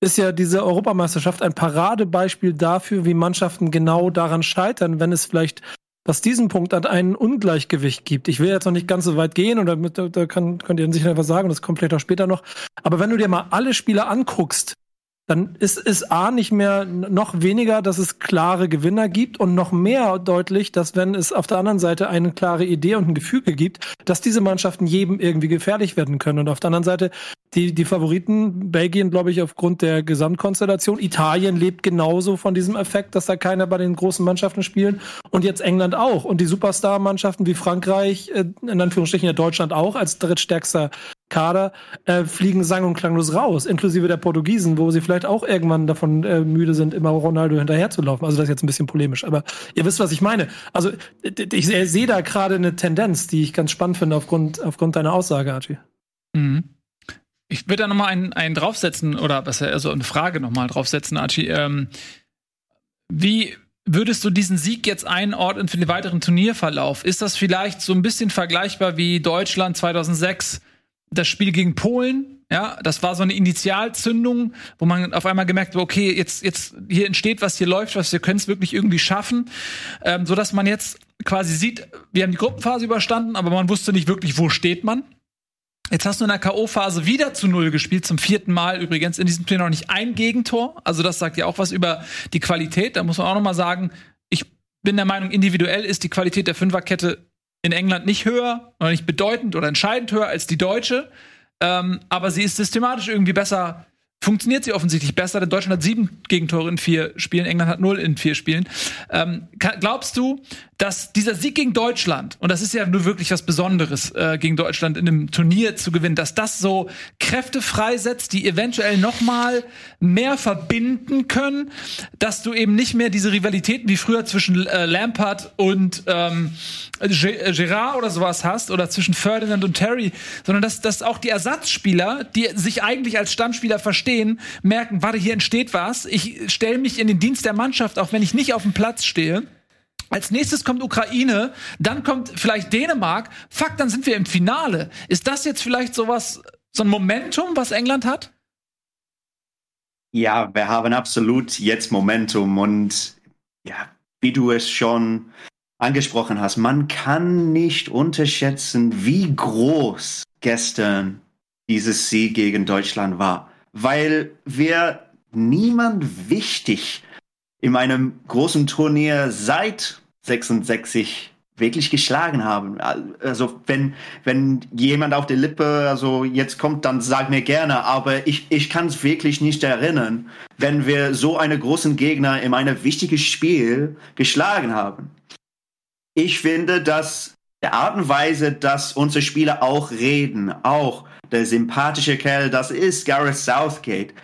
ist ja diese Europameisterschaft ein Paradebeispiel dafür, wie Mannschaften genau daran scheitern, wenn es vielleicht was diesen Punkt an ein Ungleichgewicht gibt. Ich will jetzt noch nicht ganz so weit gehen und da, da kann, könnt ihr sicher was sagen, das kommt vielleicht auch später noch. Aber wenn du dir mal alle Spieler anguckst, dann ist es A nicht mehr noch weniger, dass es klare Gewinner gibt und noch mehr deutlich, dass wenn es auf der anderen Seite eine klare Idee und ein Gefüge gibt, dass diese Mannschaften jedem irgendwie gefährlich werden können. Und auf der anderen Seite die, die Favoriten, Belgien, glaube ich, aufgrund der Gesamtkonstellation. Italien lebt genauso von diesem Effekt, dass da keiner bei den großen Mannschaften spielen. Und jetzt England auch. Und die Superstar-Mannschaften wie Frankreich, äh, in Anführungsstrichen ja Deutschland auch, als drittstärkster Kader, äh, fliegen sang- und klanglos raus, inklusive der Portugiesen, wo sie vielleicht auch irgendwann davon äh, müde sind, immer Ronaldo hinterherzulaufen. Also das ist jetzt ein bisschen polemisch, aber ihr wisst, was ich meine. Also ich sehe da gerade eine Tendenz, die ich ganz spannend finde aufgrund, aufgrund deiner Aussage, Archie. Mhm. Ich würde da nochmal einen, einen draufsetzen, oder was also eine Frage nochmal draufsetzen, Archie. Ähm, wie würdest du diesen Sieg jetzt einordnen für den weiteren Turnierverlauf? Ist das vielleicht so ein bisschen vergleichbar wie Deutschland 2006, das Spiel gegen Polen? Ja, das war so eine Initialzündung, wo man auf einmal gemerkt hat, okay, jetzt, jetzt hier entsteht was, hier läuft was, wir können es wirklich irgendwie schaffen, ähm, so dass man jetzt quasi sieht, wir haben die Gruppenphase überstanden, aber man wusste nicht wirklich, wo steht man. Jetzt hast du in der K.O.-Phase wieder zu Null gespielt, zum vierten Mal übrigens in diesem Turnier noch nicht ein Gegentor. Also das sagt ja auch was über die Qualität. Da muss man auch noch mal sagen, ich bin der Meinung, individuell ist die Qualität der Fünferkette in England nicht höher oder nicht bedeutend oder entscheidend höher als die deutsche. Ähm, aber sie ist systematisch irgendwie besser funktioniert sie offensichtlich besser, denn Deutschland hat sieben Gegentore in vier Spielen, England hat null in vier Spielen. Ähm, glaubst du, dass dieser Sieg gegen Deutschland, und das ist ja nur wirklich was Besonderes, äh, gegen Deutschland in einem Turnier zu gewinnen, dass das so Kräfte freisetzt, die eventuell noch mal mehr verbinden können, dass du eben nicht mehr diese Rivalitäten wie früher zwischen äh, Lampard und ähm, Gerard oder sowas hast oder zwischen Ferdinand und Terry, sondern dass, dass auch die Ersatzspieler, die sich eigentlich als Stammspieler verstehen, merken, warte, hier entsteht was, ich stelle mich in den Dienst der Mannschaft, auch wenn ich nicht auf dem Platz stehe als nächstes kommt Ukraine, dann kommt vielleicht Dänemark. Fuck, dann sind wir im Finale. Ist das jetzt vielleicht sowas, so ein Momentum, was England hat? Ja, wir haben absolut jetzt Momentum und ja, wie du es schon angesprochen hast, man kann nicht unterschätzen, wie groß gestern dieses Sieg gegen Deutschland war, weil wir niemand wichtig in einem großen Turnier seit 66 wirklich geschlagen haben. Also wenn, wenn jemand auf der Lippe also jetzt kommt, dann sag mir gerne, aber ich, ich kann es wirklich nicht erinnern, wenn wir so einen großen Gegner in einem wichtigen Spiel geschlagen haben. Ich finde, dass der Art und Weise, dass unsere Spieler auch reden, auch der sympathische Kerl, das ist Gareth Southgate.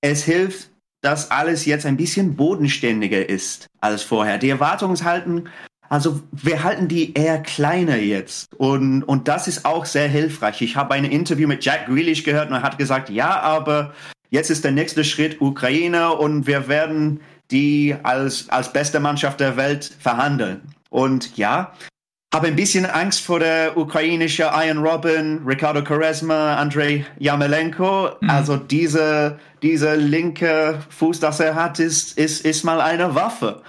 Es hilft, dass alles jetzt ein bisschen bodenständiger ist als vorher. Die Erwartungshalten also wir halten die eher kleiner jetzt und, und das ist auch sehr hilfreich. Ich habe ein Interview mit Jack Grealish gehört und er hat gesagt, ja, aber jetzt ist der nächste Schritt Ukraine und wir werden die als, als beste Mannschaft der Welt verhandeln. Und ja, habe ein bisschen Angst vor der ukrainischen Iron Robin, Ricardo Quaresma, Andrei Yamelenko. Mhm. Also diese, diese linke Fuß, das er hat, ist, ist, ist mal eine Waffe.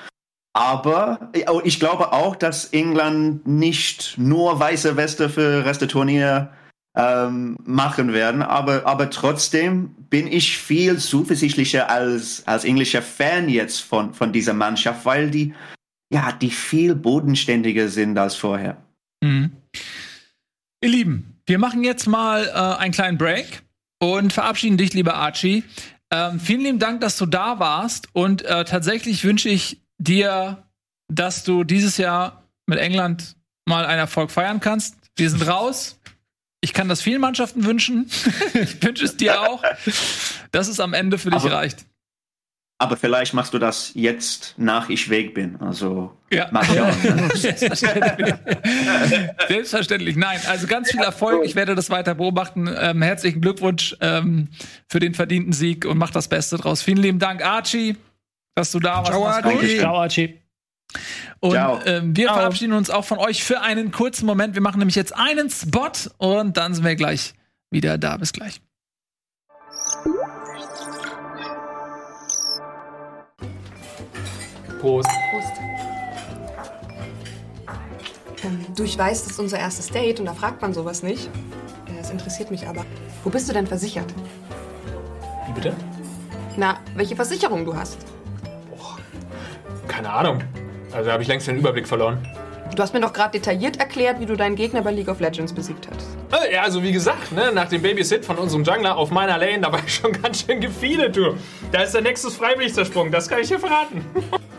Aber oh, ich glaube auch, dass England nicht nur weiße Weste für Reste-Turnier ähm, machen werden. Aber, aber trotzdem bin ich viel zuversichtlicher als, als englischer Fan jetzt von, von dieser Mannschaft, weil die, ja, die viel bodenständiger sind als vorher. Mhm. Ihr Lieben, wir machen jetzt mal äh, einen kleinen Break und verabschieden dich, lieber Archie. Ähm, vielen lieben Dank, dass du da warst und äh, tatsächlich wünsche ich dir, dass du dieses Jahr mit England mal einen Erfolg feiern kannst. Wir sind raus. Ich kann das vielen Mannschaften wünschen. ich wünsche es dir auch, dass es am Ende für dich aber, reicht. Aber vielleicht machst du das jetzt, nach ich weg bin. Also ja. mach ja. Selbstverständlich. Selbstverständlich. Nein, also ganz viel Erfolg. Ich werde das weiter beobachten. Ähm, herzlichen Glückwunsch ähm, für den verdienten Sieg und mach das Beste draus. Vielen lieben Dank, Archie dass du da warst. Ciao, Archie. Ciao, Archie. Und ähm, wir Ciao. verabschieden uns auch von euch für einen kurzen Moment. Wir machen nämlich jetzt einen Spot und dann sind wir gleich wieder da. Bis gleich. Prost. Prost. Ähm, du, ich weiß, das ist unser erstes Date und da fragt man sowas nicht. Das interessiert mich aber. Wo bist du denn versichert? Wie bitte? Na, welche Versicherung du hast. Keine Ahnung. Also da habe ich längst den Überblick verloren. Du hast mir doch gerade detailliert erklärt, wie du deinen Gegner bei League of Legends besiegt hast. Äh, ja, also wie gesagt, ne, nach dem Babysit von unserem Jungler auf meiner Lane, da war ich schon ganz schön gefeedet, du. Da ist der Nexus freiwillig zersprungen, das kann ich dir verraten.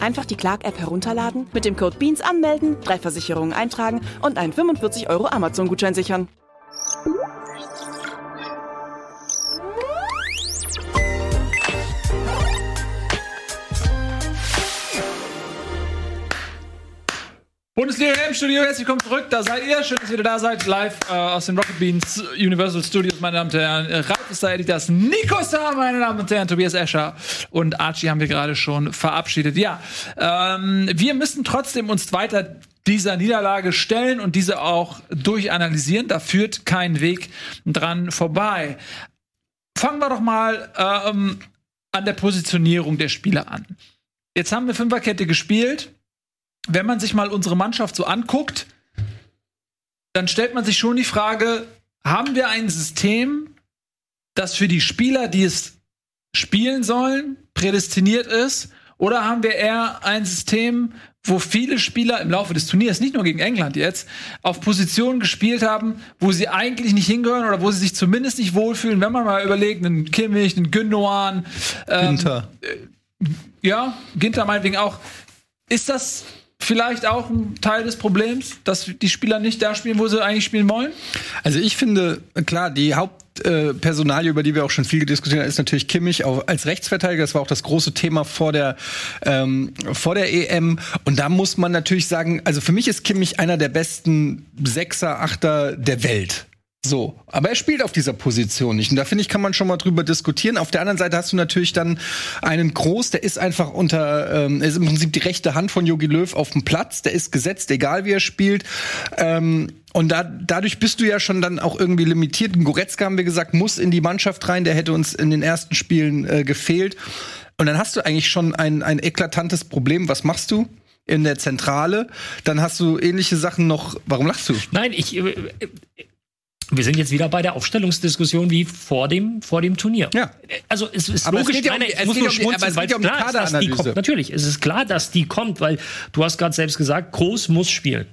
Einfach die Clark-App herunterladen, mit dem Code BEANS anmelden, drei Versicherungen eintragen und einen 45 Euro Amazon-Gutschein sichern. Bundesliga im Studio, herzlich willkommen zurück. Da seid ihr. Schön, dass ihr wieder da seid. Live äh, aus den Rocket Beans Universal Studios, meine Damen und Herren. Ralf ist da, Editas, Nico ist da, meine Damen und Herren. Tobias Escher und Archie haben wir gerade schon verabschiedet. Ja, ähm, wir müssen trotzdem uns weiter dieser Niederlage stellen und diese auch durchanalysieren. Da führt kein Weg dran vorbei. Fangen wir doch mal ähm, an der Positionierung der Spieler an. Jetzt haben wir Fünferkette gespielt wenn man sich mal unsere Mannschaft so anguckt, dann stellt man sich schon die Frage, haben wir ein System, das für die Spieler, die es spielen sollen, prädestiniert ist? Oder haben wir eher ein System, wo viele Spieler im Laufe des Turniers, nicht nur gegen England jetzt, auf Positionen gespielt haben, wo sie eigentlich nicht hingehören oder wo sie sich zumindest nicht wohlfühlen, wenn man mal überlegt, einen Kimmich, einen Gündogan, ähm, Ginter. Äh, ja, Ginter meinetwegen auch. Ist das vielleicht auch ein Teil des Problems, dass die Spieler nicht da spielen, wo sie eigentlich spielen wollen? Also ich finde, klar, die Hauptpersonalie, äh, über die wir auch schon viel diskutiert haben, ist natürlich Kimmich auch als Rechtsverteidiger. Das war auch das große Thema vor der, ähm, vor der EM. Und da muss man natürlich sagen, also für mich ist Kimmich einer der besten Sechser, Achter der Welt. So, aber er spielt auf dieser Position nicht. Und da finde ich, kann man schon mal drüber diskutieren. Auf der anderen Seite hast du natürlich dann einen Groß, der ist einfach unter, ähm, ist im Prinzip die rechte Hand von Jogi Löw auf dem Platz. Der ist gesetzt, egal wie er spielt. Ähm, und da, dadurch bist du ja schon dann auch irgendwie limitiert. Ein Goretzka haben wir gesagt, muss in die Mannschaft rein. Der hätte uns in den ersten Spielen äh, gefehlt. Und dann hast du eigentlich schon ein, ein eklatantes Problem. Was machst du? In der Zentrale. Dann hast du ähnliche Sachen noch. Warum lachst du? Nein, ich. Äh, wir sind jetzt wieder bei der Aufstellungsdiskussion wie vor dem, vor dem Turnier. Ja. Also es ist Aber es logisch, geht ja um nein, ich es muss nur schmunzeln, es weil um klar ist, dass die kommt. Natürlich, es ist klar, dass die kommt, weil du hast gerade selbst gesagt, Groß muss spielen.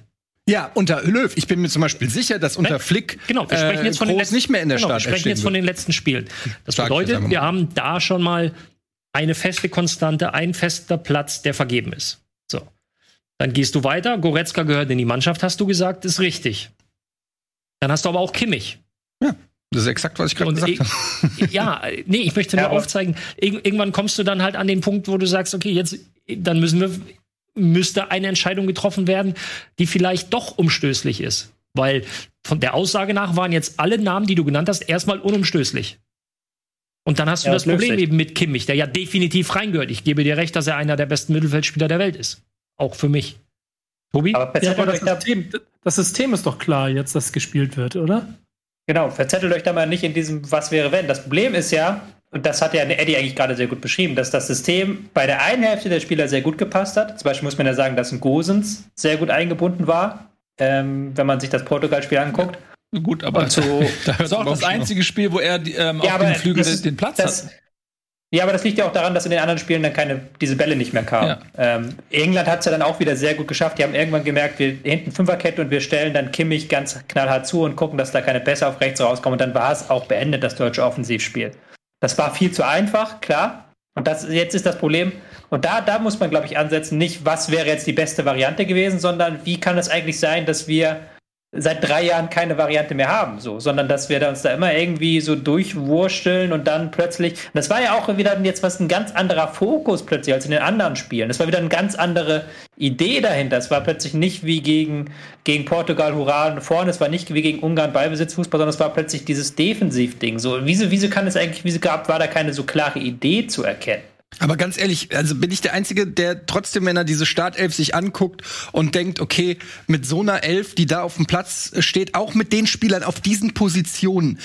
Ja, unter Löw. Ich bin mir zum Beispiel sicher, dass unter Flick Genau, wir sprechen äh, jetzt von den Groß letzten, nicht mehr in der genau, wir sprechen jetzt von den letzten Spielen. Das Sag bedeutet, wir haben da schon mal eine feste Konstante, ein fester Platz, der vergeben ist. So. Dann gehst du weiter. Goretzka gehört in die Mannschaft, hast du gesagt, ist richtig. Dann hast du aber auch Kimmich. Das ist exakt, was ich gerade gesagt ich- habe. ja, nee, ich möchte nur Ja, aufzeigen, irg irgendwann kommst du dann halt an den Punkt, wo du sagst, okay, jetzt, dann müssen wir, müsste eine Entscheidung getroffen werden, die vielleicht doch umstößlich ist. Weil von der Aussage nach waren jetzt alle Namen, die du genannt hast, erstmal unumstößlich. Und dann hast du Ja, das Problem Löw-Sicht. eben mit Kimmich, der ja definitiv reingehört. Ich gebe dir recht, dass er einer der besten Mittelfeldspieler der Welt ist. Auch für mich. Tobi? Aber Ja, verzettelt aber euch das da, System, das System ist doch klar jetzt, dass gespielt wird, oder? genau, verzettelt euch da mal nicht in diesem Was wäre wenn. Das Problem ist ja, und das hat ja Eddie eigentlich gerade sehr gut beschrieben, dass das System bei der einen Hälfte der Spieler sehr gut gepasst hat. Zum Beispiel muss man ja sagen, dass ein Gosens sehr gut eingebunden war, ähm, wenn man sich das Portugal-Spiel anguckt. Gut, aber so, das ist auch das einzige Spiel, wo er ähm, auf dem Flügel das ist- den Platz das, hat. Ja, aber das liegt ja auch daran, dass in den anderen Spielen dann keine, diese Bälle nicht mehr kamen. Ja. Ähm, England hat es ja dann auch wieder sehr gut geschafft. Die haben irgendwann gemerkt, wir hinten Fünferkette und wir stellen dann Kimmich ganz knallhart zu und gucken, dass da keine Pässe auf rechts rauskommen. Und dann war es auch beendet, das deutsche Offensivspiel. Das war viel zu einfach, klar. Und das, jetzt ist das Problem. Und da, da muss man, glaube ich, ansetzen, nicht, was wäre jetzt die beste Variante gewesen, sondern wie kann es eigentlich sein, dass wir seit drei Jahren keine Variante mehr haben, so, sondern dass wir uns da immer irgendwie so durchwursteln und dann plötzlich, das war ja auch wieder jetzt was ein ganz anderer Fokus plötzlich als in den anderen Spielen. Das war wieder eine ganz andere Idee dahinter. Es war plötzlich nicht wie gegen, gegen Portugal, hurra, vorne, es war nicht wie gegen Ungarn Ballbesitzfußball, sondern es war plötzlich dieses Defensivding. So, wieso, wieso kann es eigentlich, wieso gab, war da keine so klare Idee zu erkennen? Aber ganz ehrlich, also bin ich der Einzige, der trotzdem, wenn er diese Startelf sich anguckt und denkt, okay, mit so einer Elf, die da auf dem Platz steht, auch mit den Spielern auf diesen Positionen,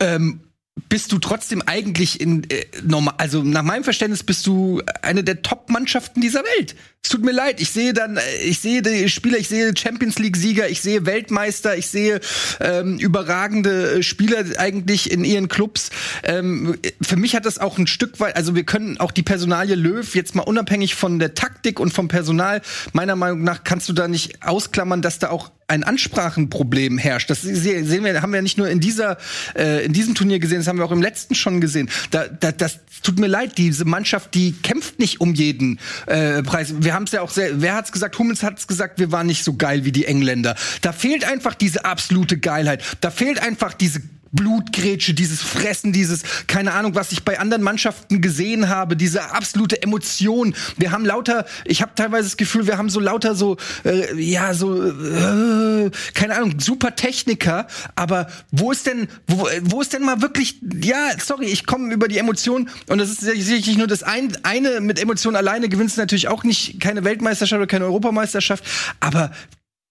ähm, bist du trotzdem eigentlich in äh, normal, also nach meinem Verständnis bist du eine der Top-Mannschaften dieser Welt. Es tut mir leid, ich sehe dann, äh, ich sehe die Spieler, ich sehe Champions League-Sieger, ich sehe Weltmeister, ich sehe ähm, überragende äh, Spieler eigentlich in ihren Clubs. Ähm, für mich hat das auch ein Stück weit, also wir können auch die Personalie Löw jetzt mal unabhängig von der Taktik und vom Personal, meiner Meinung nach kannst du da nicht ausklammern, dass da auch ein Ansprachenproblem herrscht. Das se- sehen wir, haben wir nicht nur in dieser, äh, in diesem Turnier gesehen, das haben wir auch im letzten schon gesehen. Da, da, das tut mir leid, diese Mannschaft, die kämpft nicht um jeden äh, Preis. Wir haben es ja auch sehr, wer hat's gesagt? Hummels hat's gesagt, wir waren nicht so geil wie die Engländer. Da fehlt einfach diese absolute Geilheit. Da fehlt einfach diese Blutgrätsche, dieses Fressen, dieses, keine Ahnung, was ich bei anderen Mannschaften gesehen habe, diese absolute Emotion. Wir haben lauter, ich habe teilweise das Gefühl, wir haben so lauter so, äh, ja, so, äh, keine Ahnung, super Techniker, aber wo ist denn, wo, wo ist denn mal wirklich, ja, sorry, ich komme über die Emotion und das ist sicherlich nur das ein, eine mit Emotion alleine gewinnst natürlich auch nicht keine Weltmeisterschaft oder keine Europameisterschaft, aber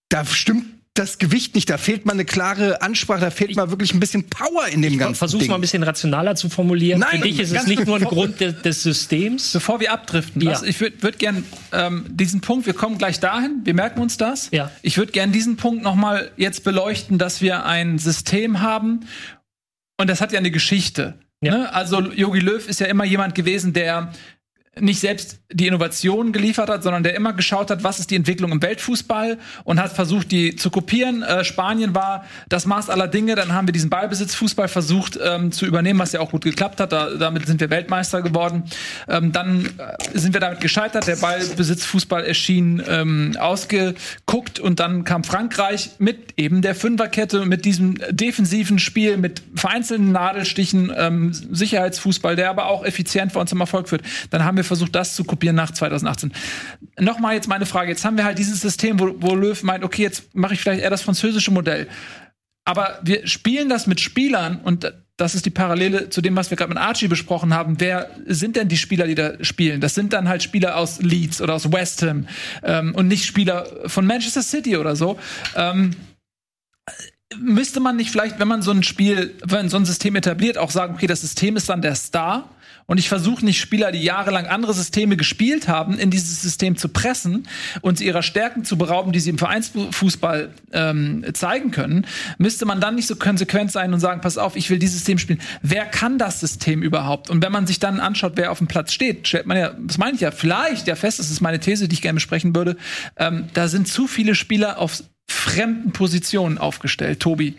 da stimmt das Gewicht nicht, da fehlt mal eine klare Ansprache, da fehlt mal wirklich ein bisschen Power in dem ganzen Versuch's Ding. mal ein bisschen rationaler zu formulieren. Nein, Für dich ist es nicht nur ein Grund des, des Systems. Bevor wir abdriften, Ja. lass, ich würde würd gern ähm, diesen Punkt, wir kommen gleich dahin, wir merken uns das. Ja. Ich würde gern diesen Punkt noch mal jetzt beleuchten, dass wir ein System haben und das hat ja eine Geschichte. Ja. Ne? Also Jogi Löw ist ja immer jemand gewesen, der nicht selbst die Innovation geliefert hat, sondern der immer geschaut hat, was ist die Entwicklung im Weltfußball und hat versucht, die zu kopieren. Äh, Spanien war das Maß aller Dinge. Dann haben wir diesen Ballbesitzfußball versucht ähm, zu übernehmen, was ja auch gut geklappt hat. Da, damit sind wir Weltmeister geworden. Ähm, dann äh, sind wir damit gescheitert. Der Ballbesitzfußball erschien ähm, ausgeguckt und dann kam Frankreich mit eben der Fünferkette, mit diesem defensiven Spiel, mit vereinzelten Nadelstichen, ähm, Sicherheitsfußball, der aber auch effizient für uns zum Erfolg führt. Dann haben wir versucht, das zu kopieren nach 2018. Nochmal jetzt meine Frage. Jetzt haben wir halt dieses System, wo, wo Löw meint, okay, jetzt mache ich vielleicht eher das französische Modell. Aber wir spielen das mit Spielern und das ist die Parallele zu dem, was wir gerade mit Archie besprochen haben. Wer sind denn die Spieler, die da spielen? Das sind dann halt Spieler aus Leeds oder aus West Ham ähm, und nicht Spieler von Manchester City oder so. Ähm, müsste man nicht vielleicht, wenn man so ein Spiel, wenn so ein System etabliert, auch sagen, okay, das System ist dann der Star und ich versuche nicht Spieler, die jahrelang andere Systeme gespielt haben, in dieses System zu pressen und sie ihrer Stärken zu berauben, die sie im Vereinsfußball ähm, zeigen können, müsste man dann nicht so konsequent sein und sagen, pass auf, ich will dieses System spielen. Wer kann das System überhaupt? Und wenn man sich dann anschaut, wer auf dem Platz steht, stellt man ja, das meine ich ja, vielleicht ja fest, das ist meine These, die ich gerne besprechen würde, ähm, da sind zu viele Spieler auf fremden Positionen aufgestellt. Tobi,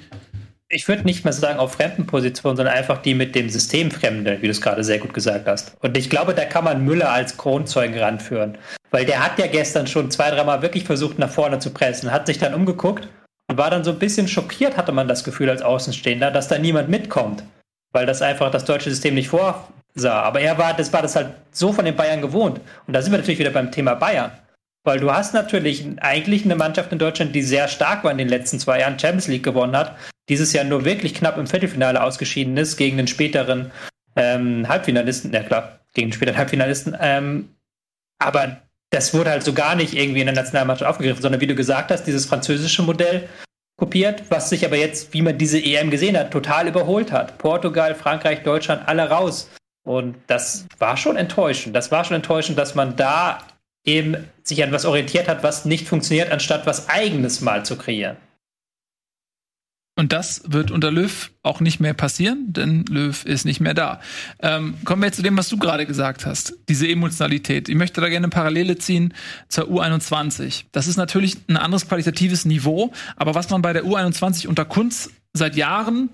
ich würde nicht mal sagen auf fremden Positionen, sondern einfach die mit dem System fremde, wie du es gerade sehr gut gesagt hast. Und ich glaube, da kann man Müller als Kronzeugen ranführen. Weil der hat ja gestern schon zwei, dreimal wirklich versucht, nach vorne zu pressen, hat sich dann umgeguckt und war dann so ein bisschen schockiert, hatte man das Gefühl als Außenstehender, dass da niemand mitkommt. Weil das einfach das deutsche System nicht vorsah. Aber er war, das war das halt so von den Bayern gewohnt. Und da sind wir natürlich wieder beim Thema Bayern. Weil du hast natürlich eigentlich eine Mannschaft in Deutschland, die sehr stark war in den letzten zwei Jahren, Champions League gewonnen hat, dieses Jahr nur wirklich knapp im Viertelfinale ausgeschieden ist gegen den späteren ähm, Halbfinalisten, ja klar, gegen den späteren Halbfinalisten. Ähm, aber das wurde halt so gar nicht irgendwie in der Nationalmannschaft aufgegriffen, sondern wie du gesagt hast, dieses französische Modell kopiert, was sich aber jetzt, wie man diese EM gesehen hat, total überholt hat. Portugal, Frankreich, Deutschland, alle raus. Und das war schon enttäuschend. Das war schon enttäuschend, dass man da eben sich an was orientiert hat, was nicht funktioniert, anstatt was eigenes mal zu kreieren. Und das wird unter Löw auch nicht mehr passieren, denn Löw ist nicht mehr da. Ähm, kommen wir jetzt zu dem, was du gerade gesagt hast, diese Emotionalität. Ich möchte da gerne eine Parallele ziehen zur U21. Das ist natürlich ein anderes qualitatives Niveau, aber was man bei der U21 unter Kunst seit Jahren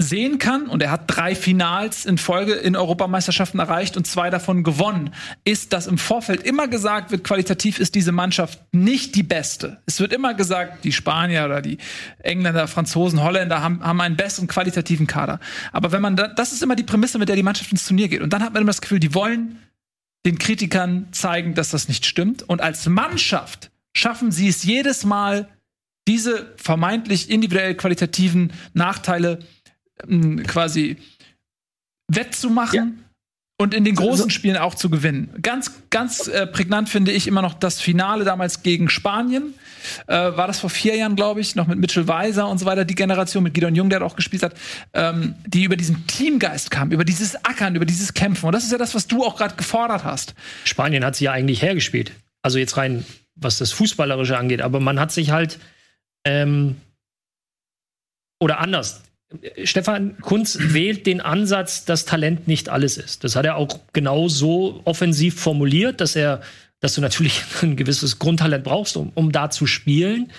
sehen kann, und er hat drei Finals in Folge in Europameisterschaften erreicht und zwei davon gewonnen, ist, dass im Vorfeld immer gesagt wird, qualitativ ist diese Mannschaft nicht die beste. Es wird immer gesagt, die Spanier oder die Engländer, Franzosen, Holländer haben, haben einen besseren qualitativen Kader. Aber wenn man da, das ist immer die Prämisse, mit der die Mannschaft ins Turnier geht. Und dann hat man immer das Gefühl, die wollen den Kritikern zeigen, dass das nicht stimmt. Und als Mannschaft schaffen sie es jedes Mal, diese vermeintlich individuell qualitativen Nachteile quasi wettzumachen. Ja. Und in den großen Spielen auch zu gewinnen. Ganz, ganz äh, prägnant finde ich immer noch das Finale damals gegen Spanien. Äh, war das vor vier Jahren, glaube ich, noch mit Mitchell Weiser und so weiter, die Generation mit Gideon Jung, der auch gespielt hat, ähm, die über diesen Teamgeist kam, über dieses Ackern, über dieses Kämpfen. Und das ist ja das, was du auch gerade gefordert hast. Spanien hat sie ja eigentlich hergespielt. Also jetzt rein, was das Fußballerische angeht. Aber man hat sich halt ähm, oder anders. Stefan Kunz wählt den Ansatz, dass Talent nicht alles ist. Das hat er auch genau so offensiv formuliert, dass er, dass du natürlich ein gewisses Grundtalent brauchst, um, um da zu spielen.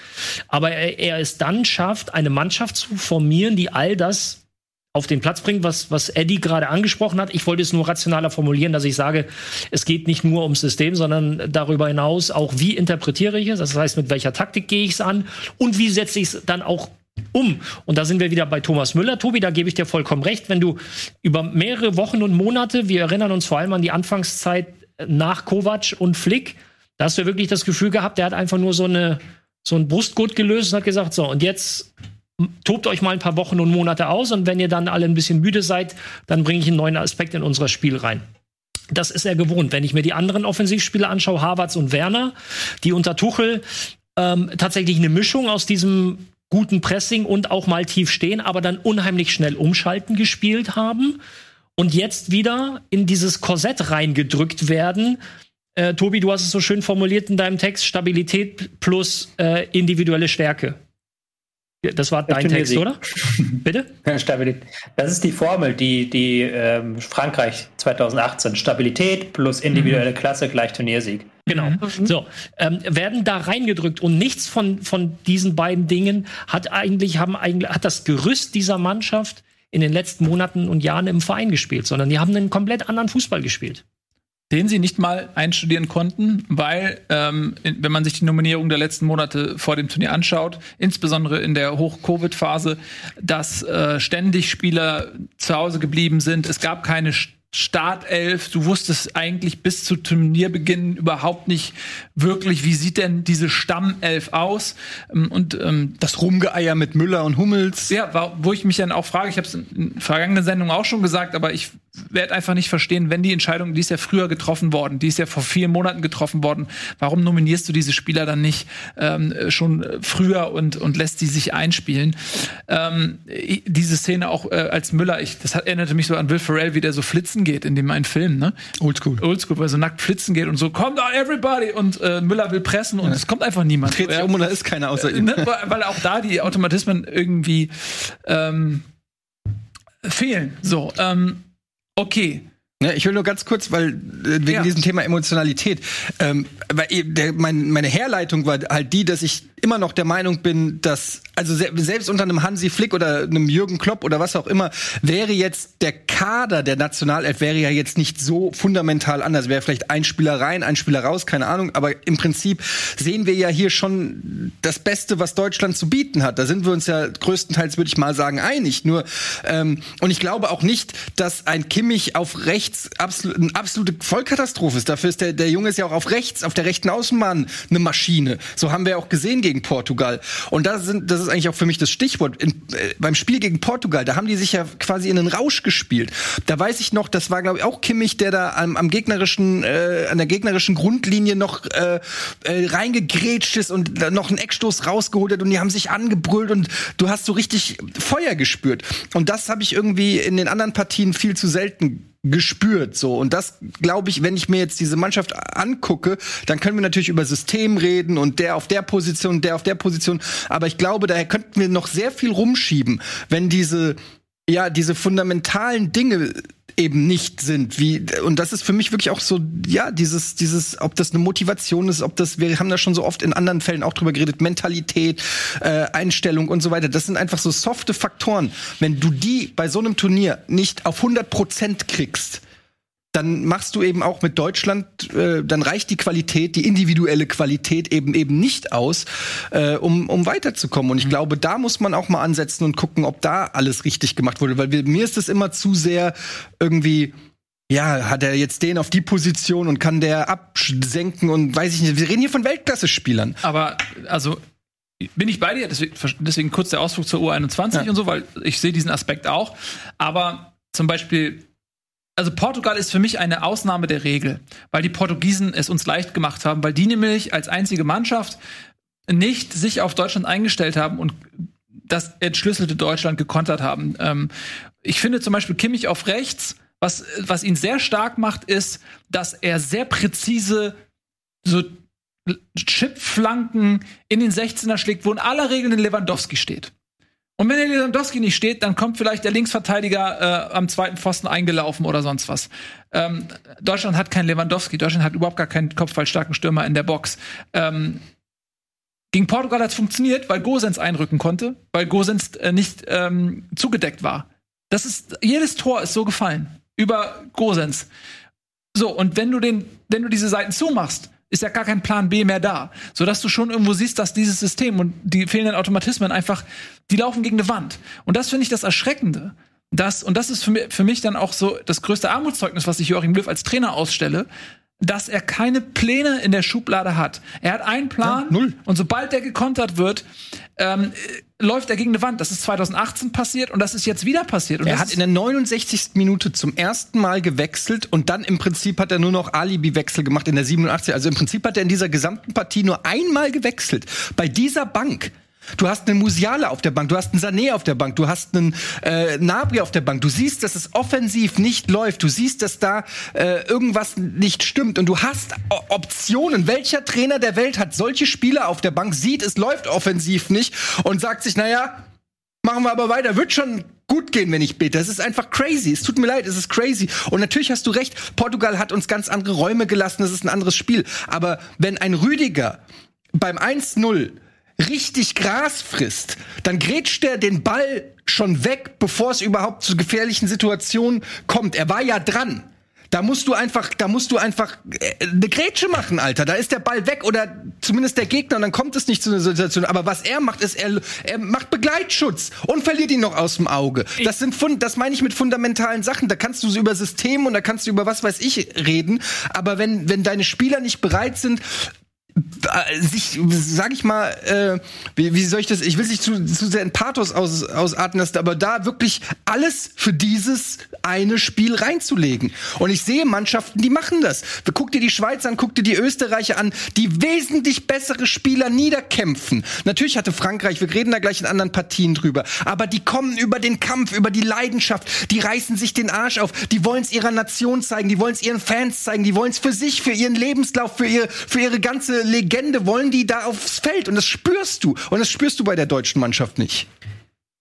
Aber er, er es dann schafft, eine Mannschaft zu formieren, die all das auf den Platz bringt, was, was Eddie gerade angesprochen hat. Ich wollte es nur rationaler formulieren, dass ich sage, es geht nicht nur ums System, sondern darüber hinaus auch, wie interpretiere ich es? Das heißt, mit welcher Taktik gehe ich es an und wie setze ich es dann auch um. Und da sind wir wieder bei Thomas Müller. Tobi, da gebe ich dir vollkommen recht. Wenn du über mehrere Wochen und Monate, wir erinnern uns vor allem an die Anfangszeit nach Kovac und Flick, da hast du wirklich das Gefühl gehabt, der hat einfach nur so eine so ein Brustgurt gelöst und hat gesagt, so, und jetzt tobt euch mal ein paar Wochen und Monate aus und wenn ihr dann alle ein bisschen müde seid, dann bringe ich einen neuen Aspekt in unser Spiel rein. Das ist er gewohnt. Wenn ich mir die anderen Offensivspieler anschaue, Havertz und Werner, die unter Tuchel ähm, tatsächlich eine Mischung aus diesem guten Pressing und auch mal tief stehen, aber dann unheimlich schnell umschalten gespielt haben und jetzt wieder in dieses Korsett reingedrückt werden. Äh, Tobi, du hast es so schön formuliert in deinem Text: Stabilität plus äh, individuelle Stärke. Das war dein Text, oder? Bitte? Stabilität. Das ist die Formel, die, die ähm, Frankreich 2018. Stabilität plus individuelle mhm. Klasse gleich Turniersieg. Genau. Mhm. So, ähm, werden da reingedrückt und nichts von, von diesen beiden Dingen hat eigentlich, haben eigentlich, hat das Gerüst dieser Mannschaft in den letzten Monaten und Jahren im Verein gespielt, sondern die haben einen komplett anderen Fußball gespielt den sie nicht mal einstudieren konnten, weil, ähm, in, wenn man sich die Nominierung der letzten Monate vor dem Turnier anschaut, insbesondere in der Hoch-Covid-Phase, dass äh, ständig Spieler zu Hause geblieben sind. Es gab keine Startelf. Du wusstest eigentlich bis zu Turnierbeginn überhaupt nicht wirklich, wie sieht denn diese Stammelf aus? Ähm, und ähm, das Rumgeeier mit Müller und Hummels. Ja, wo ich mich dann auch frage, ich habe es in vergangenen Sendungen auch schon gesagt, aber ich werde einfach nicht verstehen, wenn die Entscheidung, die ist ja früher getroffen worden, die ist ja vor vier Monaten getroffen worden, warum nominierst du diese Spieler dann nicht ähm, schon früher und, und lässt die sich einspielen? Ähm, diese Szene auch äh, als Müller, ich, das hat, erinnerte mich so an Will Ferrell, wie der so flitzen geht in dem einen Film, ne? Oldschool. Oldschool, wo er so nackt flitzen geht und so, kommt on everybody und äh, Müller will pressen und es kommt einfach niemand. Dreht sich um und da ist keiner außer ihm. Ne? Weil auch da die Automatismen irgendwie ähm, fehlen. So, ähm, Okay. Ja, ich will nur ganz kurz, weil äh, wegen ja. diesem Thema Emotionalität, ähm, weil der, mein, meine Herleitung war halt die, dass ich immer noch der Meinung bin, dass also selbst unter einem Hansi Flick oder einem Jürgen Klopp oder was auch immer wäre jetzt der Kader der Nationalelf wäre ja jetzt nicht so fundamental anders. Wäre vielleicht ein Spieler rein, ein Spieler raus, keine Ahnung. Aber im Prinzip sehen wir ja hier schon das Beste, was Deutschland zu bieten hat. Da sind wir uns ja größtenteils, würde ich mal sagen, einig. Nur ähm, und ich glaube auch nicht, dass ein Kimmich auf rechts absolut, eine absolute Vollkatastrophe ist. Dafür ist der, der Junge ist ja auch auf rechts, auf der rechten Außenbahn eine Maschine. So haben wir auch gesehen gegen Portugal. Und das, sind, das ist eigentlich auch für mich das Stichwort. In, äh, beim Spiel gegen Portugal, da haben die sich ja quasi in einen Rausch gespielt. Da weiß ich noch, das war, glaube ich, auch Kimmich, der da am, am gegnerischen, äh, an der gegnerischen Grundlinie noch äh, äh, reingegrätscht ist und noch einen Eckstoß rausgeholt hat und die haben sich angebrüllt und du hast so richtig Feuer gespürt. Und das habe ich irgendwie in den anderen Partien viel zu selten gespürt so. Und das glaube ich, wenn ich mir jetzt diese Mannschaft angucke, dann können wir natürlich über System reden und der auf der Position, der auf der Position, aber ich glaube, daher könnten wir noch sehr viel rumschieben, wenn diese ja, diese fundamentalen Dinge eben nicht sind, wie und das ist für mich wirklich auch so, ja, dieses dieses ob das eine Motivation ist, ob das wir haben da schon so oft in anderen Fällen auch drüber geredet, Mentalität, äh, Einstellung und so weiter. Das sind einfach so softe Faktoren. Wenn du die bei so einem Turnier nicht auf 100 Prozent kriegst, dann machst du eben auch mit Deutschland, äh, dann reicht die Qualität, die individuelle Qualität eben eben nicht aus, äh, um, um weiterzukommen. Und ich mhm. glaube, da muss man auch mal ansetzen und gucken, ob da alles richtig gemacht wurde. Weil wir, mir ist es immer zu sehr irgendwie ja, hat er jetzt den auf die Position und kann der absenken und weiß ich nicht. Wir reden hier von Weltklasse-Spielern. Aber, also, bin ich bei dir, deswegen, deswegen kurz der Ausflug zur U21 ja. und so, weil ich sehe diesen Aspekt auch. Aber zum Beispiel also Portugal ist für mich eine Ausnahme der Regel, weil die Portugiesen es uns leicht gemacht haben, weil die nämlich als einzige Mannschaft nicht sich auf Deutschland eingestellt haben und das entschlüsselte Deutschland gekontert haben. Ähm, ich finde zum Beispiel Kimmich auf rechts, was, was ihn sehr stark macht, ist, dass er sehr präzise so Chipflanken in den 16er schlägt, wo in aller Regel ein Lewandowski steht. Und wenn der Lewandowski nicht steht, dann kommt vielleicht der Linksverteidiger äh, am zweiten Pfosten eingelaufen oder sonst was. Ähm, Deutschland hat keinen Lewandowski. Deutschland hat überhaupt gar keinen kopfballstarken Stürmer in der Box. Ähm, gegen Portugal hat es funktioniert, weil Gosens einrücken konnte, weil Gosens äh, nicht ähm, zugedeckt war. Das ist jedes Tor ist so gefallen über Gosens. So und wenn du den, wenn du diese Seiten zumachst, ist ja gar kein Plan B mehr da. Sodass du schon irgendwo siehst, dass dieses System und die fehlenden Automatismen einfach, die laufen gegen eine Wand. Und das finde ich das Erschreckende. Das, und das ist für mich, für mich dann auch so das größte Armutszeugnis, was ich Joachim Löw als Trainer ausstelle, dass er keine Pläne in der Schublade hat. Er hat einen Plan ja, null. und sobald der gekontert wird, ähm, läuft er gegen eine Wand. Das ist 2018 passiert und das ist jetzt wieder passiert. Und er hat in der 69. Minute zum ersten Mal gewechselt und dann im Prinzip hat er nur noch Alibi-Wechsel gemacht in der 87. Also im Prinzip hat er in dieser gesamten Partie nur einmal gewechselt. Bei dieser Bank Du hast einen Musiale auf der Bank, du hast einen Sané auf der Bank, du hast einen äh, Nabri auf der Bank. Du siehst, dass es offensiv nicht läuft. Du siehst, dass da äh, irgendwas nicht stimmt. Und du hast o Optionen. Welcher Trainer der Welt hat solche Spieler auf der Bank, sieht, es läuft offensiv nicht und sagt sich, naja, machen wir aber weiter. Wird schon gut gehen, wenn ich bete. Es ist einfach crazy. Es tut mir leid, es ist crazy. Und natürlich hast du recht, Portugal hat uns ganz andere Räume gelassen, es ist ein anderes Spiel. Aber wenn ein Rüdiger beim 1-0 richtig Gras frisst, dann grätscht er den Ball schon weg, bevor es überhaupt zu gefährlichen Situationen kommt. Er war ja dran. Da musst du einfach, da musst du einfach äh, eine Grätsche machen, Alter. Da ist der Ball weg oder zumindest der Gegner und dann kommt es nicht zu einer Situation. Aber was er macht, ist, er, er macht Begleitschutz und verliert ihn noch aus dem Auge. Das sind Fund, das meine ich mit fundamentalen Sachen. Da kannst du so über System und da kannst du über was weiß ich reden. Aber wenn, wenn deine Spieler nicht bereit sind, sich, sag ich mal, äh, wie, wie soll ich das, ich will nicht zu, zu sehr in Pathos aus, ausarten lassen, aber da wirklich alles für dieses eine Spiel reinzulegen. Und ich sehe Mannschaften, die machen das. Guck dir die Schweiz an, guck dir die Österreicher an, die wesentlich bessere Spieler niederkämpfen. Natürlich hatte Frankreich, wir reden da gleich in anderen Partien drüber, aber die kommen über den Kampf, über die Leidenschaft, die reißen sich den Arsch auf, die wollen es ihrer Nation zeigen, die wollen es ihren Fans zeigen, die wollen es für sich, für ihren Lebenslauf, für, ihr, für ihre ganze Legende wollen die da aufs Feld und das spürst du und das spürst du bei der deutschen Mannschaft nicht.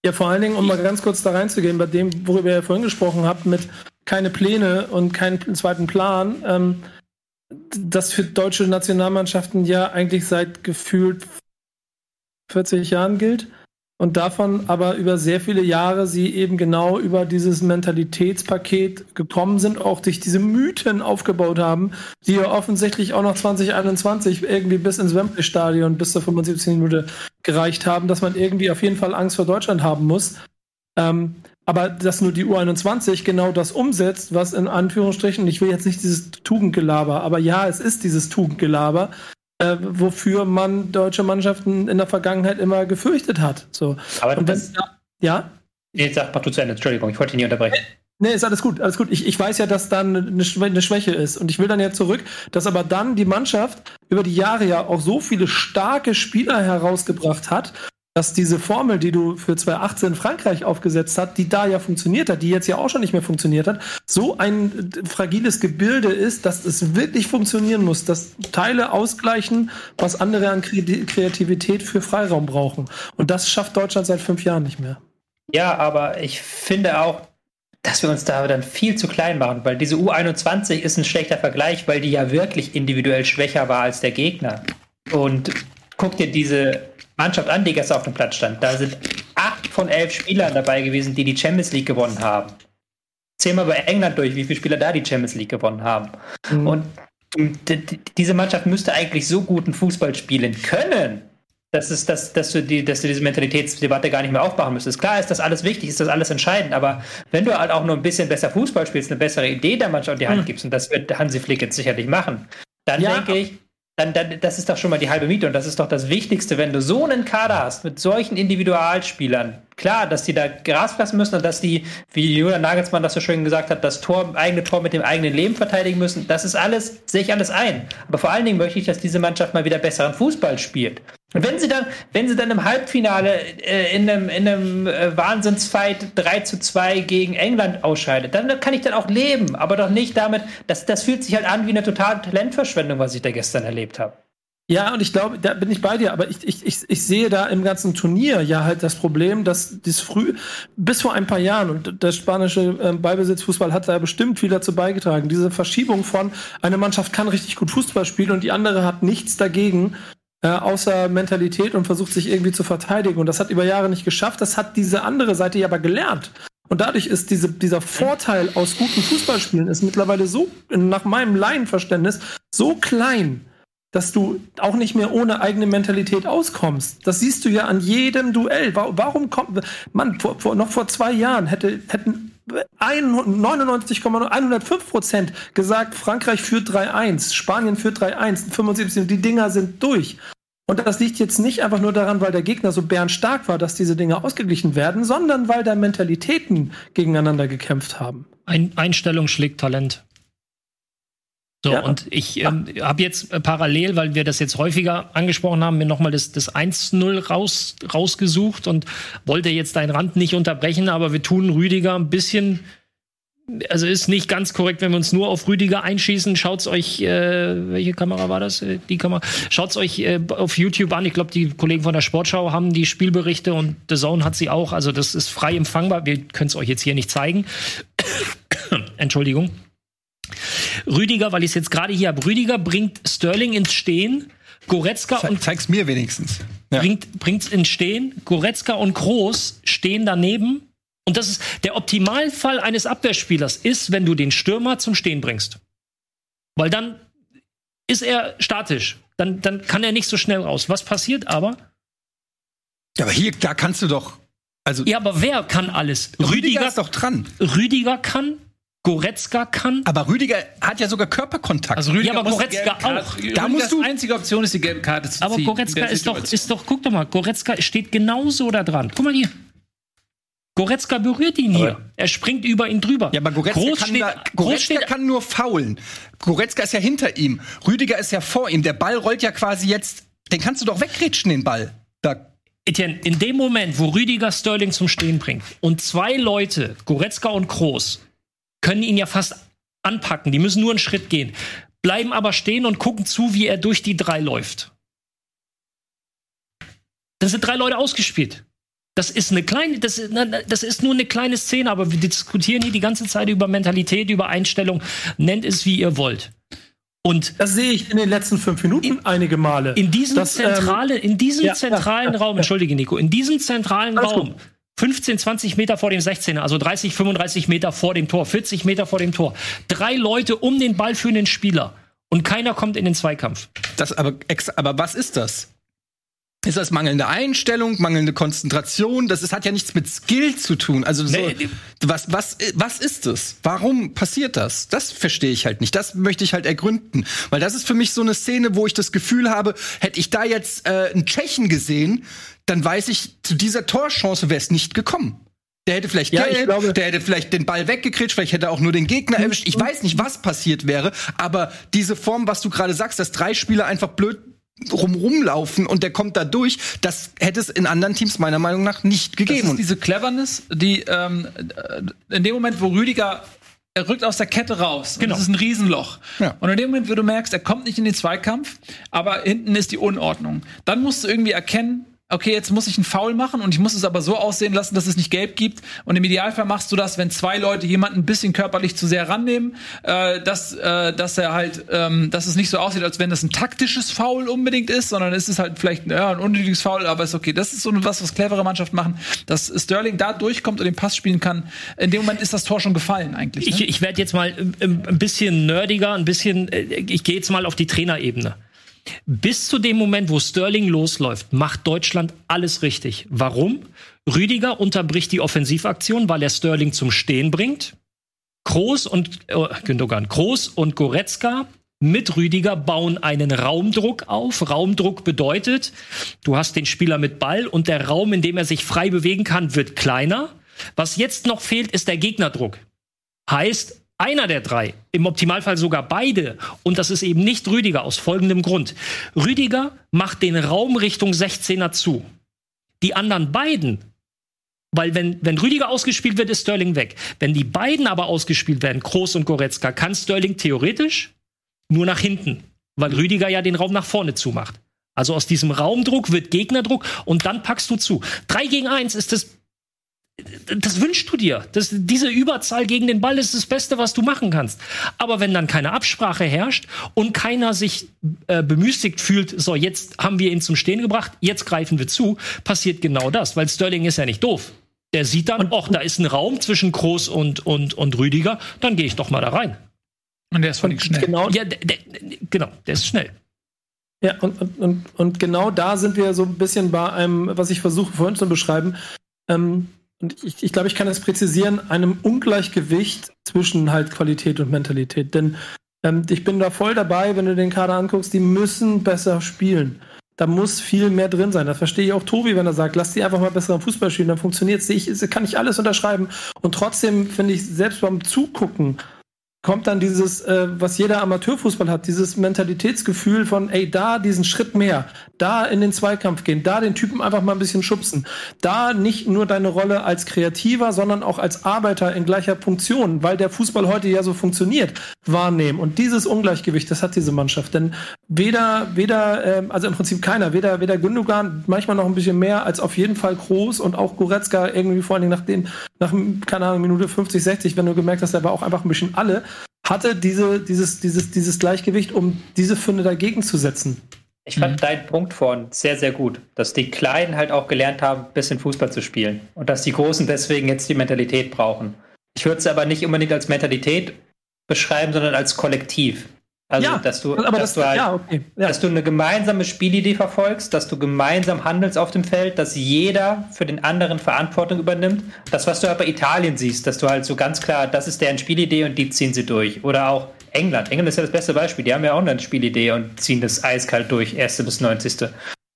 Ja, vor allen Dingen, um mal ganz kurz da reinzugehen, bei dem, worüber ihr vorhin gesprochen habt, mit keine Pläne und keinen zweiten Plan, ähm, das für deutsche Nationalmannschaften ja eigentlich seit gefühlt 40 Jahren gilt und davon aber über sehr viele Jahre sie eben genau über dieses Mentalitätspaket gekommen sind, auch durch diese Mythen aufgebaut haben, die ja offensichtlich auch noch 2021 irgendwie bis ins Wembley-Stadion bis zur 75. Minute gereicht haben, dass man irgendwie auf jeden Fall Angst vor Deutschland haben muss. Ähm, aber dass nur die U21 genau das umsetzt, was in Anführungsstrichen, ich will jetzt nicht dieses Tugendgelaber, aber ja, es ist dieses Tugendgelaber, äh, wofür man deutsche Mannschaften in der Vergangenheit immer gefürchtet hat. So. Aber Und das, wenn, ja? Nee, sag mal du zu Ende. Entschuldigung, ich wollte dich nicht unterbrechen. Nee, ist alles gut, alles gut. Ich, ich weiß ja, dass dann eine, eine Schwäche ist. Und ich will dann ja zurück, dass aber dann die Mannschaft über die Jahre ja auch so viele starke Spieler herausgebracht hat, dass diese Formel, die du für 2018 in Frankreich aufgesetzt hast, die da ja funktioniert hat, die jetzt ja auch schon nicht mehr funktioniert hat, so ein äh, fragiles Gebilde ist, dass es wirklich funktionieren muss, dass Teile ausgleichen, was andere an Kre- Kreativität für Freiraum brauchen. Und das schafft Deutschland seit fünf Jahren nicht mehr. Ja, aber ich finde auch, dass wir uns da dann viel zu klein machen, weil diese U21 ist ein schlechter Vergleich, weil die ja wirklich individuell schwächer war als der Gegner. Und guck dir diese Mannschaft an, die gestern auf dem Platz stand. Da sind acht von elf Spielern dabei gewesen, die die Champions League gewonnen haben. Zähl mal bei England durch, wie viele Spieler da die Champions League gewonnen haben. Und d- d- diese Mannschaft müsste eigentlich so guten Fußball spielen können, dass, es, dass, dass, du die, dass du diese Mentalitätsdebatte gar nicht mehr aufmachen müsstest. Klar ist das alles wichtig, ist das alles entscheidend, aber wenn du halt auch nur ein bisschen besser Fußball spielst, eine bessere Idee der Mannschaft in die Hand gibst, und das wird Hansi Flick jetzt sicherlich machen, dann Ja. denke ich, dann, dann, das ist doch schon mal die halbe Miete und das ist doch das Wichtigste, wenn du so einen Kader hast mit solchen Individualspielern. Klar, dass die da Gras fressen müssen und dass die, wie Julian Nagelsmann das so schön gesagt hat, das Tor, eigene Tor mit dem eigenen Leben verteidigen müssen. Das ist alles, sehe ich alles ein. Aber vor allen Dingen möchte ich, dass diese Mannschaft mal wieder besseren Fußball spielt. Wenn sie dann, wenn sie dann im Halbfinale äh, in einem, in einem äh, Wahnsinnsfight 3 zu 2 gegen England ausscheidet, dann kann ich dann auch leben, aber doch nicht damit, das, das fühlt sich halt an wie eine totale Talentverschwendung, was ich da gestern erlebt habe. Ja, und ich glaube, da bin ich bei dir, aber ich, ich, ich, ich sehe da im ganzen Turnier ja halt das Problem, dass das früh, bis vor ein paar Jahren, und der spanische äh, Ballbesitzfußball hat da bestimmt viel dazu beigetragen, diese Verschiebung von, eine Mannschaft kann richtig gut Fußball spielen und die andere hat nichts dagegen, äh, außer Mentalität und versucht sich irgendwie zu verteidigen. Und das hat über Jahre nicht geschafft, das hat diese andere Seite ja aber gelernt. Und dadurch ist diese, dieser Vorteil aus guten Fußballspielen ist mittlerweile so, nach meinem Laienverständnis, so klein, dass du auch nicht mehr ohne eigene Mentalität auskommst. Das siehst du ja an jedem Duell. Wa- Warum kommt, man, vor, vor, noch vor zwei Jahren hätte, hätten 99,105 Prozent gesagt, Frankreich führt 3-1, Spanien führt 3-1, 75, die Dinger sind durch. Und das liegt jetzt nicht einfach nur daran, weil der Gegner so bärenstark war, dass diese Dinge ausgeglichen werden, sondern weil da Mentalitäten gegeneinander gekämpft haben. Ein Einstellung schlägt Talent. So, Ja. und ich ähm, habe jetzt äh, parallel, weil wir das jetzt häufiger angesprochen haben, mir nochmal das, das 1-0 raus, rausgesucht und wollte jetzt deinen Rand nicht unterbrechen, aber wir tun Rüdiger ein bisschen. Also ist nicht ganz korrekt, wenn wir uns nur auf Rüdiger einschießen. Schaut's euch, äh, welche Kamera war das? Äh, Die Kamera. Schaut's euch äh, auf YouTube an. Ich glaube, die Kollegen von der Sportschau haben die Spielberichte und The Zone hat sie auch. Also das ist frei empfangbar. Wir können es euch jetzt hier nicht zeigen. Entschuldigung. Rüdiger, weil ich es jetzt gerade hier habe. Rüdiger bringt Sterling ins Stehen. Goretzka Ze und zeig's mir wenigstens. Ja. bringt bringt's ins Stehen. Goretzka und Kroos stehen daneben. Und das ist der Optimalfall eines Abwehrspielers ist, wenn du den Stürmer zum Stehen bringst. Weil dann ist er statisch. Dann, dann kann er nicht so schnell raus. Was passiert aber? Ja, aber hier, da kannst du doch. Also, Ja, aber wer kann alles? Rüdiger ist doch dran. Rüdiger kann, Goretzka kann. Aber Rüdiger hat ja sogar Körperkontakt. Also Rüdiger Ja, aber Goretzka auch. Rüdigers Da musst du- einzige Option ist die gelbe Karte zu Aber ziehen. Goretzka in der ist doch, ist doch, guck doch mal, Goretzka steht genauso da dran. Guck mal hier. Goretzka berührt ihn hier. Er springt über ihn drüber. Ja, aber Goretzka, Groß kann, steht, da, Goretzka steht, kann nur faulen. Goretzka ist ja hinter ihm. Rüdiger ist ja vor ihm. Der Ball rollt ja quasi jetzt. Den kannst du doch wegrätschen, den Ball. Da, Etienne, in dem Moment, wo Rüdiger Sterling zum Stehen bringt und zwei Leute, Goretzka und Kroos, können ihn ja fast anpacken. Die müssen nur einen Schritt gehen, bleiben aber stehen und gucken zu, wie er durch die drei läuft. Dann sind drei Leute ausgespielt. Das ist eine kleine, das das ist nur eine kleine Szene, aber wir diskutieren hier die ganze Zeit über Mentalität, über Einstellung. Nennt es, wie ihr wollt. Und Das sehe ich in den letzten fünf Minuten einige Male. in diesem, Das, ähm, zentrale, in diesem ja, zentralen ja, Raum, entschuldige Nico, in diesem zentralen Raum, gut. 15, 20 Meter vor dem 16er, also 30, 35 Meter vor dem Tor, 40 Meter vor dem Tor, drei Leute um den Ball führenden Spieler und keiner kommt in den Zweikampf. das, aber, aber was ist das? Ist das mangelnde Einstellung, mangelnde Konzentration? Das ist, hat ja nichts mit Skill zu tun. Also so, Nee. was, was, was ist das? Warum passiert das? Das verstehe ich halt nicht. Das möchte ich halt ergründen. Weil das ist für mich so eine Szene, wo ich das Gefühl habe, hätte ich da jetzt äh, einen Tschechen gesehen, dann weiß ich, zu dieser Torchance wäre es nicht gekommen. Der hätte vielleicht Ja, gelb, glaube- der hätte vielleicht den Ball weggekriegt, vielleicht hätte er auch nur den Gegner erwischt. Ich weiß nicht, was passiert wäre, aber diese Form, was du gerade sagst, dass drei Spieler einfach blöd rum rumlaufen und der kommt da durch, das hätte es in anderen Teams meiner Meinung nach nicht Das gegeben. ist diese Cleverness, die ähm, äh, in dem Moment, wo Rüdiger er rückt aus der Kette raus. Genau. Das ist ein Riesenloch. Ja. Und in dem Moment, wo du merkst, er kommt nicht in den Zweikampf, aber hinten ist die Unordnung. Dann musst du irgendwie erkennen, okay, jetzt muss ich einen Foul machen und ich muss es aber so aussehen lassen, dass es nicht gelb gibt. Und im Idealfall machst du das, wenn zwei Leute jemanden ein bisschen körperlich zu sehr rannehmen, äh, dass, äh, dass er halt, ähm, dass es nicht so aussieht, als wenn das ein taktisches Foul unbedingt ist, sondern es ist halt vielleicht ja, ein unnötiges Foul, aber ist okay. Das ist so was, was clevere Mannschaften machen, dass Sterling da durchkommt und den Pass spielen kann. In dem Moment ist das Tor schon gefallen eigentlich. Ne? Ich, ich werde jetzt mal ein bisschen nerdiger, ein bisschen, äh, ich gehe jetzt mal auf die Trainerebene. Bis zu dem Moment, wo Sterling losläuft, macht Deutschland alles richtig. Warum? Rüdiger unterbricht die Offensivaktion, weil er Sterling zum Stehen bringt. Kroos und äh, Gündogan, Kroos und Goretzka mit Rüdiger bauen einen Raumdruck auf. Raumdruck bedeutet, du hast den Spieler mit Ball und der Raum, in dem er sich frei bewegen kann, wird kleiner. Was jetzt noch fehlt, ist der Gegnerdruck. Heißt, einer der drei, im Optimalfall sogar beide, und das ist eben nicht Rüdiger aus folgendem Grund. Rüdiger macht den Raum Richtung 16er zu. Die anderen beiden, weil wenn, wenn Rüdiger ausgespielt wird, ist Sterling weg. Wenn die beiden aber ausgespielt werden, Kroos und Goretzka, kann Sterling theoretisch nur nach hinten, weil Rüdiger ja den Raum nach vorne zumacht. Also aus diesem Raumdruck wird Gegnerdruck und dann packst du zu. Drei gegen eins ist das das wünschst du dir. Das, diese Überzahl gegen den Ball ist das Beste, was du machen kannst. Aber wenn dann keine Absprache herrscht und keiner sich äh, bemüßigt fühlt, so, jetzt haben wir ihn zum Stehen gebracht, jetzt greifen wir zu, passiert genau das, weil Sterling ist ja nicht doof. Der sieht dann, ach, da ist ein Raum zwischen Kroos und, und, und Rüdiger, dann gehe ich doch mal da rein. Und der ist völlig schnell. Genau, Ja, der, der, genau, der ist schnell. Ja, und, und, und, und genau da sind wir so ein bisschen bei einem, was ich versuche vorhin zu beschreiben. Ähm, und ich, ich glaube, ich kann es präzisieren, einem Ungleichgewicht zwischen halt Qualität und Mentalität. Denn ähm, ich bin da voll dabei, wenn du den Kader anguckst, die müssen besser spielen. Da muss viel mehr drin sein. Das verstehe ich auch Tobi, wenn er sagt, lass die einfach mal besseren Fußball spielen, dann funktioniert es. Kann ich alles unterschreiben. Und trotzdem finde ich, selbst beim Zugucken, kommt dann dieses, äh, was jeder Amateurfußball hat, dieses Mentalitätsgefühl von, ey, da diesen Schritt mehr, da in den Zweikampf gehen, da den Typen einfach mal ein bisschen schubsen, da nicht nur deine Rolle als Kreativer, sondern auch als Arbeiter in gleicher Funktion, weil der Fußball heute ja so funktioniert, wahrnehmen. Und dieses Ungleichgewicht, das hat diese Mannschaft. Denn weder, weder, ähm, also im Prinzip keiner, weder, weder Gündogan, manchmal noch ein bisschen mehr, als auf jeden Fall Groß und auch Goretzka irgendwie vor allen Dingen nach dem, nach, keine Ahnung, Minute 50, 60, wenn du gemerkt hast, der war auch einfach ein bisschen alle, hatte diese, dieses, dieses, dieses Gleichgewicht, um diese Funde dagegen zu setzen. Ich fand deinen Punkt vorhin sehr, sehr gut, dass die Kleinen halt auch gelernt haben, ein bisschen Fußball zu spielen und dass die Großen deswegen jetzt die Mentalität brauchen. Ich würde es aber nicht unbedingt als Mentalität beschreiben, sondern als Kollektiv. Also, Ja, dass du, aber dass das- du halt, ja, okay, ja. dass du eine gemeinsame Spielidee verfolgst, dass du gemeinsam handelst auf dem Feld, dass jeder für den anderen Verantwortung übernimmt. Das, was du halt bei Italien siehst, dass du halt so ganz klar, das ist deren Spielidee und die ziehen sie durch. Oder auch England. England ist ja das beste Beispiel. Die haben ja auch eine Spielidee und ziehen das eiskalt durch, erste bis 90.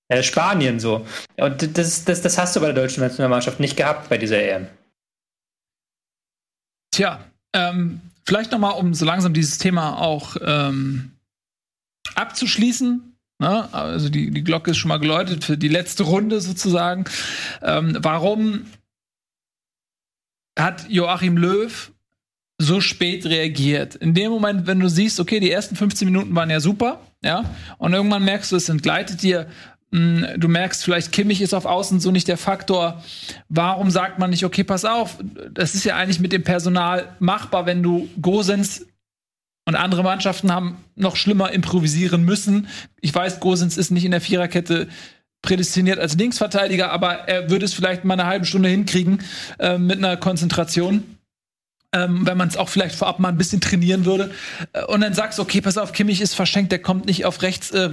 Äh, Spanien so. Und das, das, das hast du bei der deutschen Nationalmannschaft nicht gehabt bei dieser EM. Tja, ähm, vielleicht noch mal, um so langsam dieses Thema auch ähm, abzuschließen. Ne? Also die, die Glocke ist schon mal geläutet für die letzte Runde sozusagen. Ähm, warum hat Joachim Löw so spät reagiert? In dem Moment, wenn du siehst, okay, die ersten 15 Minuten waren ja super, ja, und irgendwann merkst du, es entgleitet dir. Mh, Du merkst vielleicht, Kimmich ist auf Außen so nicht der Faktor. Warum sagt man nicht, okay, pass auf, das ist ja eigentlich mit dem Personal machbar, wenn du Gosens und andere Mannschaften haben noch schlimmer improvisieren müssen. Ich weiß, Gosens ist nicht in der Viererkette prädestiniert als Linksverteidiger, aber er würde es vielleicht mal eine halbe Stunde hinkriegen äh, mit einer Konzentration. Ähm, wenn man es auch vielleicht vorab mal ein bisschen trainieren würde. Äh, und dann sagst du, okay, pass auf, Kimmich ist verschenkt, der kommt nicht auf rechts äh,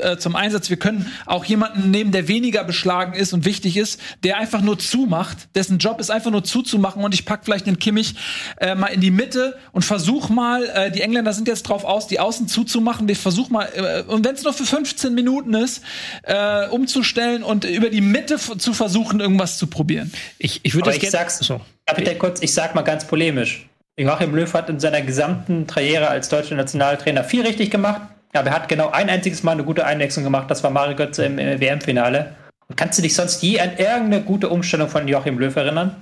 äh, zum Einsatz. Wir können auch jemanden nehmen, der weniger beschlagen ist und wichtig ist, der einfach nur zumacht, dessen Job ist einfach nur zuzumachen und ich pack vielleicht den Kimmich äh, mal in die Mitte und versuch mal, äh, die Engländer sind jetzt drauf aus, die Außen zuzumachen. Wir versuchen mal, äh, und wenn es nur für 15 Minuten ist, äh, umzustellen und über die Mitte zu versuchen, irgendwas zu probieren. Ich, ich würde ich gerne. So. Bitte kurz, ich sag mal ganz polemisch. Joachim Löw hat in seiner gesamten Karriere als deutscher Nationaltrainer viel richtig gemacht, aber er hat genau ein einziges Mal eine gute Einwechslung gemacht, das war Mario Götze im äh, WM-Finale. Kannst du dich sonst je an irgendeine gute Umstellung von Joachim Löw erinnern?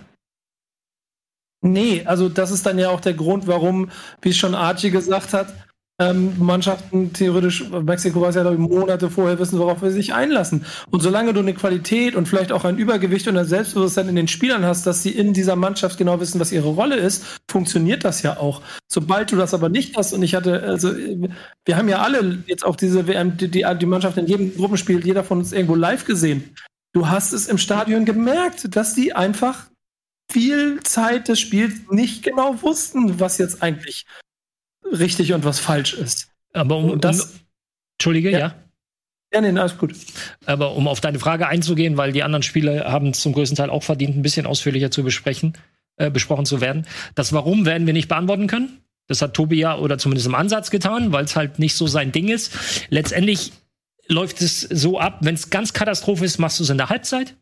Nee, also das ist dann ja auch der Grund, warum, wie schon Archie gesagt hat, ähm, Mannschaften theoretisch, Mexiko weiß ja, glaube ich, Monate vorher wissen, worauf wir sich einlassen. Und solange du eine Qualität und vielleicht auch ein Übergewicht und ein Selbstbewusstsein in den Spielern hast, dass sie in dieser Mannschaft genau wissen, was ihre Rolle ist, funktioniert das ja auch. Sobald du das aber nicht hast, und ich hatte, also wir haben ja alle jetzt auch diese WM, die, die, die Mannschaft in jedem Gruppenspiel, jeder von uns irgendwo live gesehen. Du hast es im Stadion gemerkt, dass die einfach viel Zeit des Spiels nicht genau wussten, was jetzt eigentlich richtig und was falsch ist. Aber um, Und das- um Entschuldige, Ja. ja. Ja, nee, alles gut. Aber um auf deine Frage einzugehen, weil die anderen Spiele haben es zum größten Teil auch verdient, ein bisschen ausführlicher zu besprechen, äh, besprochen zu werden. Das Warum werden wir nicht beantworten können. Das hat Tobi ja oder zumindest im Ansatz getan, weil es halt nicht so sein Ding ist. Letztendlich läuft es so ab, wenn es ganz Katastrophe ist, machst du es in der Halbzeit.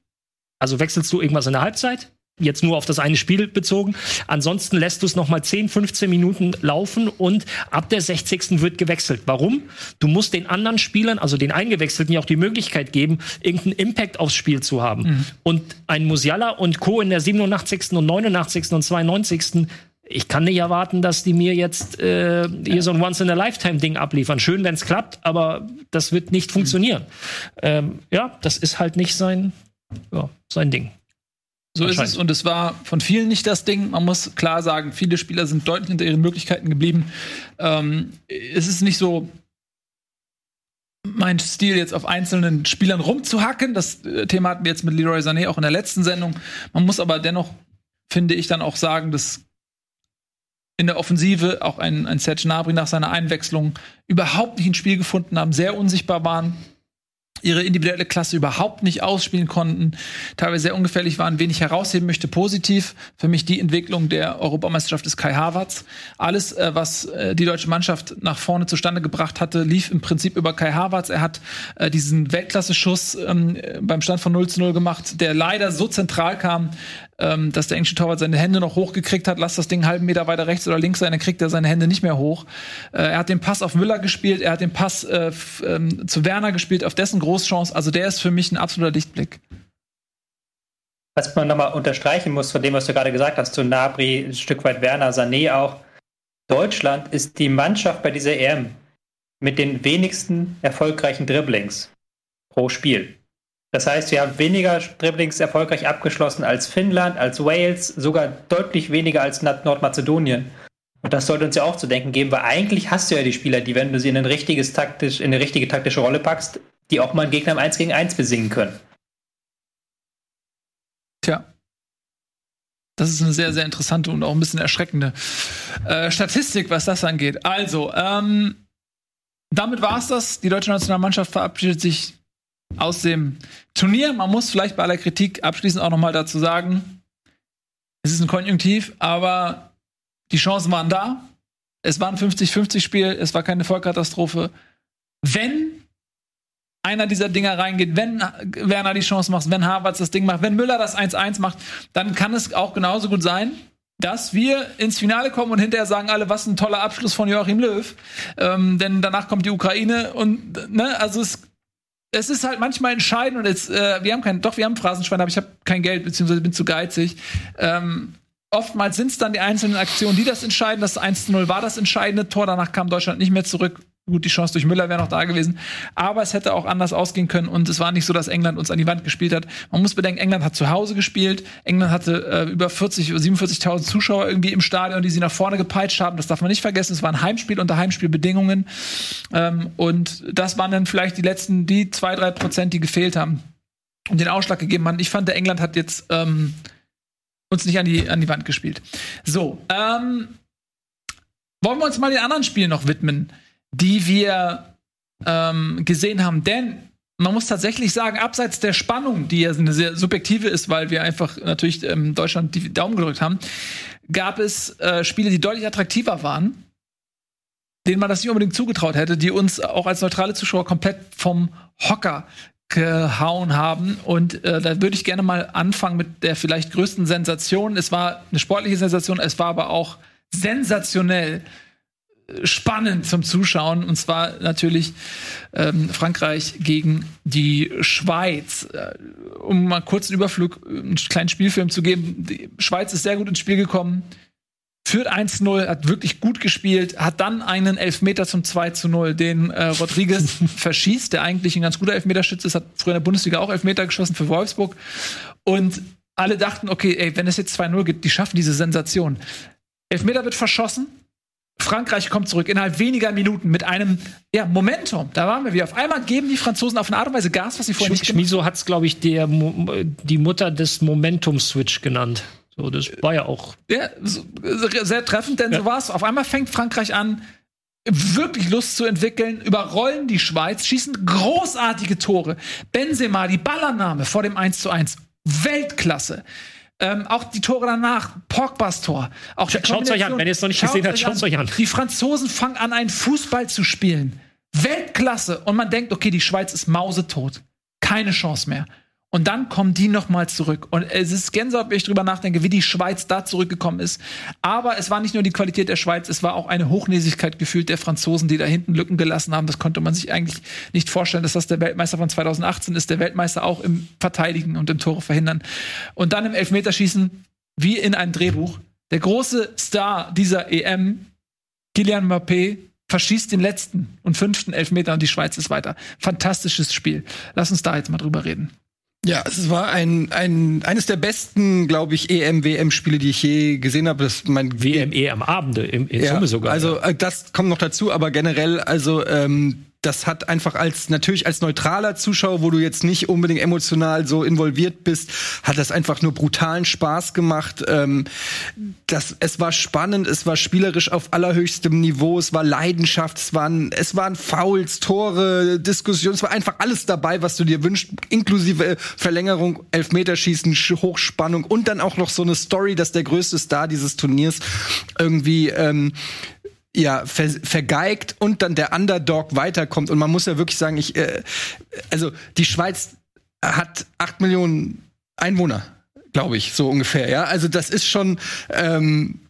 Also wechselst du irgendwas in der Halbzeit. Jetzt nur auf das eine Spiel bezogen. Ansonsten lässt du es noch mal 10, 15 Minuten laufen und ab der 60. wird gewechselt. Warum? Du musst den anderen Spielern, also den Eingewechselten, ja auch die Möglichkeit geben, irgendeinen Impact aufs Spiel zu haben. Und ein Musiala und Co. in der 87. und 89. und 92. Ich kann nicht erwarten, dass die mir jetzt äh, hier so ein Once-in-a-Lifetime-Ding abliefern. Schön, wenn es klappt, aber das wird nicht funktionieren. Ähm, ja, das ist halt nicht sein, ja, sein Ding. So ist es und es war von vielen nicht das Ding. Man muss klar sagen, viele Spieler sind deutlich hinter ihren Möglichkeiten geblieben. Ähm, es ist nicht so mein Stil, jetzt auf einzelnen Spielern rumzuhacken. Das äh, Thema hatten wir jetzt mit Leroy Sané auch in der letzten Sendung. Man muss aber dennoch, finde ich, dann auch sagen, dass in der Offensive auch ein, ein Serge Gnabry nach seiner Einwechslung überhaupt nicht ins Spiel gefunden haben, sehr unsichtbar waren, ihre individuelle Klasse überhaupt nicht ausspielen konnten, teilweise sehr ungefährlich waren, wen herausheben möchte, positiv. Für mich die Entwicklung der Europameisterschaft ist Kai Havertz. Alles, äh, was äh, die deutsche Mannschaft nach vorne zustande gebracht hatte, lief im Prinzip über Kai Havertz. Er hat äh, diesen Weltklasse-Schuss ähm, äh, beim Stand von 0 zu 0 gemacht, der leider so zentral kam, ähm, dass der englische Torwart seine Hände noch hochgekriegt hat. Lass das Ding einen halben Meter weiter rechts oder links sein, dann kriegt er seine Hände nicht mehr hoch. Äh, er hat den Pass auf Müller gespielt, er hat den Pass äh, ähm, zu Werner gespielt, auf dessen Großchance. Also der ist für mich ein absoluter Lichtblick. Was man nochmal unterstreichen muss von dem, was du gerade gesagt hast, zu Nabri, ein Stück weit Werner, Sané auch. Deutschland ist die Mannschaft bei dieser EM mit den wenigsten erfolgreichen Dribblings pro Spiel. Das heißt, wir haben weniger Dribblings erfolgreich abgeschlossen als Finnland, als Wales, sogar deutlich weniger als Nord- Nordmazedonien. Und das sollte uns ja auch zu denken geben, weil eigentlich hast du ja die Spieler, die, wenn du sie in, ein richtiges taktisch, in eine richtige taktische Rolle packst, die auch mal einen Gegner im 1 gegen 1 besingen können. Tja. Das ist eine sehr, sehr interessante und auch ein bisschen erschreckende äh, Statistik, was das angeht. Also, ähm, damit war's das. Die deutsche Nationalmannschaft verabschiedet sich aus dem Turnier. Man muss vielleicht bei aller Kritik abschließend auch noch mal dazu sagen, es ist ein Konjunktiv, aber die Chancen waren da. Es war ein 50-50-Spiel, es war keine Vollkatastrophe. Wenn einer dieser Dinger reingeht, wenn Werner die Chance macht, wenn Harvards das Ding macht, wenn Müller das 1-1 macht, dann kann es auch genauso gut sein, dass wir ins Finale kommen und hinterher sagen alle, was ein toller Abschluss von Joachim Löw. Ähm, denn danach kommt die Ukraine und, ne, also es, es ist halt manchmal entscheidend und jetzt, äh, wir haben kein, doch, wir haben Phrasenschwein, aber ich habe kein Geld, beziehungsweise bin zu geizig. Ähm, oftmals sind es dann die einzelnen Aktionen, die das entscheiden. Das 1-0 war das entscheidende Tor, danach kam Deutschland nicht mehr zurück. Gut, die Chance durch Müller wäre noch da gewesen. Aber es hätte auch anders ausgehen können. Und es war nicht so, dass England uns an die Wand gespielt hat. Man muss bedenken, England hat zu Hause gespielt. England hatte äh, über 40 oder 47.000 Zuschauer irgendwie im Stadion, die sie nach vorne gepeitscht haben. Das darf man nicht vergessen. Es war ein Heimspiel unter Heimspielbedingungen. Ähm, und das waren dann vielleicht die letzten, die zwei, drei Prozent, die gefehlt haben und den Ausschlag gegeben haben. Ich fand, der England hat jetzt ähm, uns nicht an die, an die Wand gespielt. So, ähm, wollen wir uns mal den anderen Spielen noch widmen? Die wir ähm, gesehen haben. Denn man muss tatsächlich sagen, abseits der Spannung, die ja eine sehr subjektive ist, weil wir einfach natürlich ähm, Deutschland die Daumen gedrückt haben, gab es äh, Spiele, die deutlich attraktiver waren, denen man das nicht unbedingt zugetraut hätte, die uns auch als neutrale Zuschauer komplett vom Hocker gehauen haben. Und äh, da würde ich gerne mal anfangen mit der vielleicht größten Sensation. Es war eine sportliche Sensation, es war aber auch sensationell spannend zum Zuschauen. Und zwar natürlich ähm, Frankreich gegen die Schweiz. Äh, um mal kurz einen Überflug, einen kleinen Spielfilm zu geben. Die Schweiz ist sehr gut ins Spiel gekommen. Führt 1-0, hat wirklich gut gespielt, hat dann einen Elfmeter zum 2-0, den äh, Rodriguez verschießt, der eigentlich ein ganz guter Elfmeterschütze ist, hat früher in der Bundesliga auch Elfmeter geschossen für Wolfsburg. Und alle dachten, okay, ey, wenn es jetzt 2-0 gibt, die schaffen diese Sensation. Elfmeter wird verschossen, Frankreich kommt zurück innerhalb weniger Minuten mit einem ja, Momentum. Da waren wir wieder. Auf einmal geben die Franzosen auf eine Art und Weise Gas, was sie vorher nicht gemacht Schmiso hat es, glaube ich, der, die Mutter des Momentum-Switch genannt. So, das war ja auch. Ja, sehr treffend, denn ja. so war es. Auf einmal fängt Frankreich an, wirklich Lust zu entwickeln, überrollen die Schweiz, schießen großartige Tore. Benzema, die Ballername vor dem 1 zu 1. Weltklasse. Ähm, auch die Tore danach, Pogbas Tor. Auch Schaut euch an, wenn ihr es noch nicht gesehen habt, schaut euch an. Die Franzosen fangen an, einen Fußball zu spielen. Weltklasse. Und man denkt, okay, die Schweiz ist mausetot. Keine Chance mehr. Und dann kommen die noch mal zurück. Und es ist Gänsehaut, wenn ich drüber nachdenke, wie die Schweiz da zurückgekommen ist. Aber es war nicht nur die Qualität der Schweiz, es war auch eine Hochnäsigkeit gefühlt der Franzosen, die da hinten Lücken gelassen haben. Das konnte man sich eigentlich nicht vorstellen, dass das der Weltmeister von 2018 ist. Der Weltmeister auch im Verteidigen und im Tore verhindern. Und dann im Elfmeterschießen, wie in einem Drehbuch. Der große Star dieser EM, Kylian Mbappé, verschießt den letzten und fünften Elfmeter und die Schweiz ist weiter. Fantastisches Spiel. Lass uns da jetzt mal drüber reden. Ja, es war ein, ein eines der besten, glaube ich, EM-WM-Spiele, die ich je gesehen habe. Das mein WM, EM-Abende in, in ja, Summe sogar. Also äh, das kommt noch dazu, aber generell, also ähm, das hat einfach als natürlich als neutraler Zuschauer, wo du jetzt nicht unbedingt emotional so involviert bist, hat das einfach nur brutalen Spaß gemacht. Ähm, das, es war spannend, es war spielerisch auf allerhöchstem Niveau, es war Leidenschaft, es waren es waren Fouls, Tore, Diskussionen, es war einfach alles dabei, was du dir wünschst, inklusive Verlängerung, Elfmeterschießen, Hochspannung und dann auch noch so eine Story, dass der größte Star dieses Turniers irgendwie ähm, ja ver vergeigt und dann der Underdog weiterkommt und man muss ja wirklich sagen, ich äh, also die Schweiz hat acht Millionen Einwohner, glaube ich, so ungefähr. Ja, also das ist schon ähm,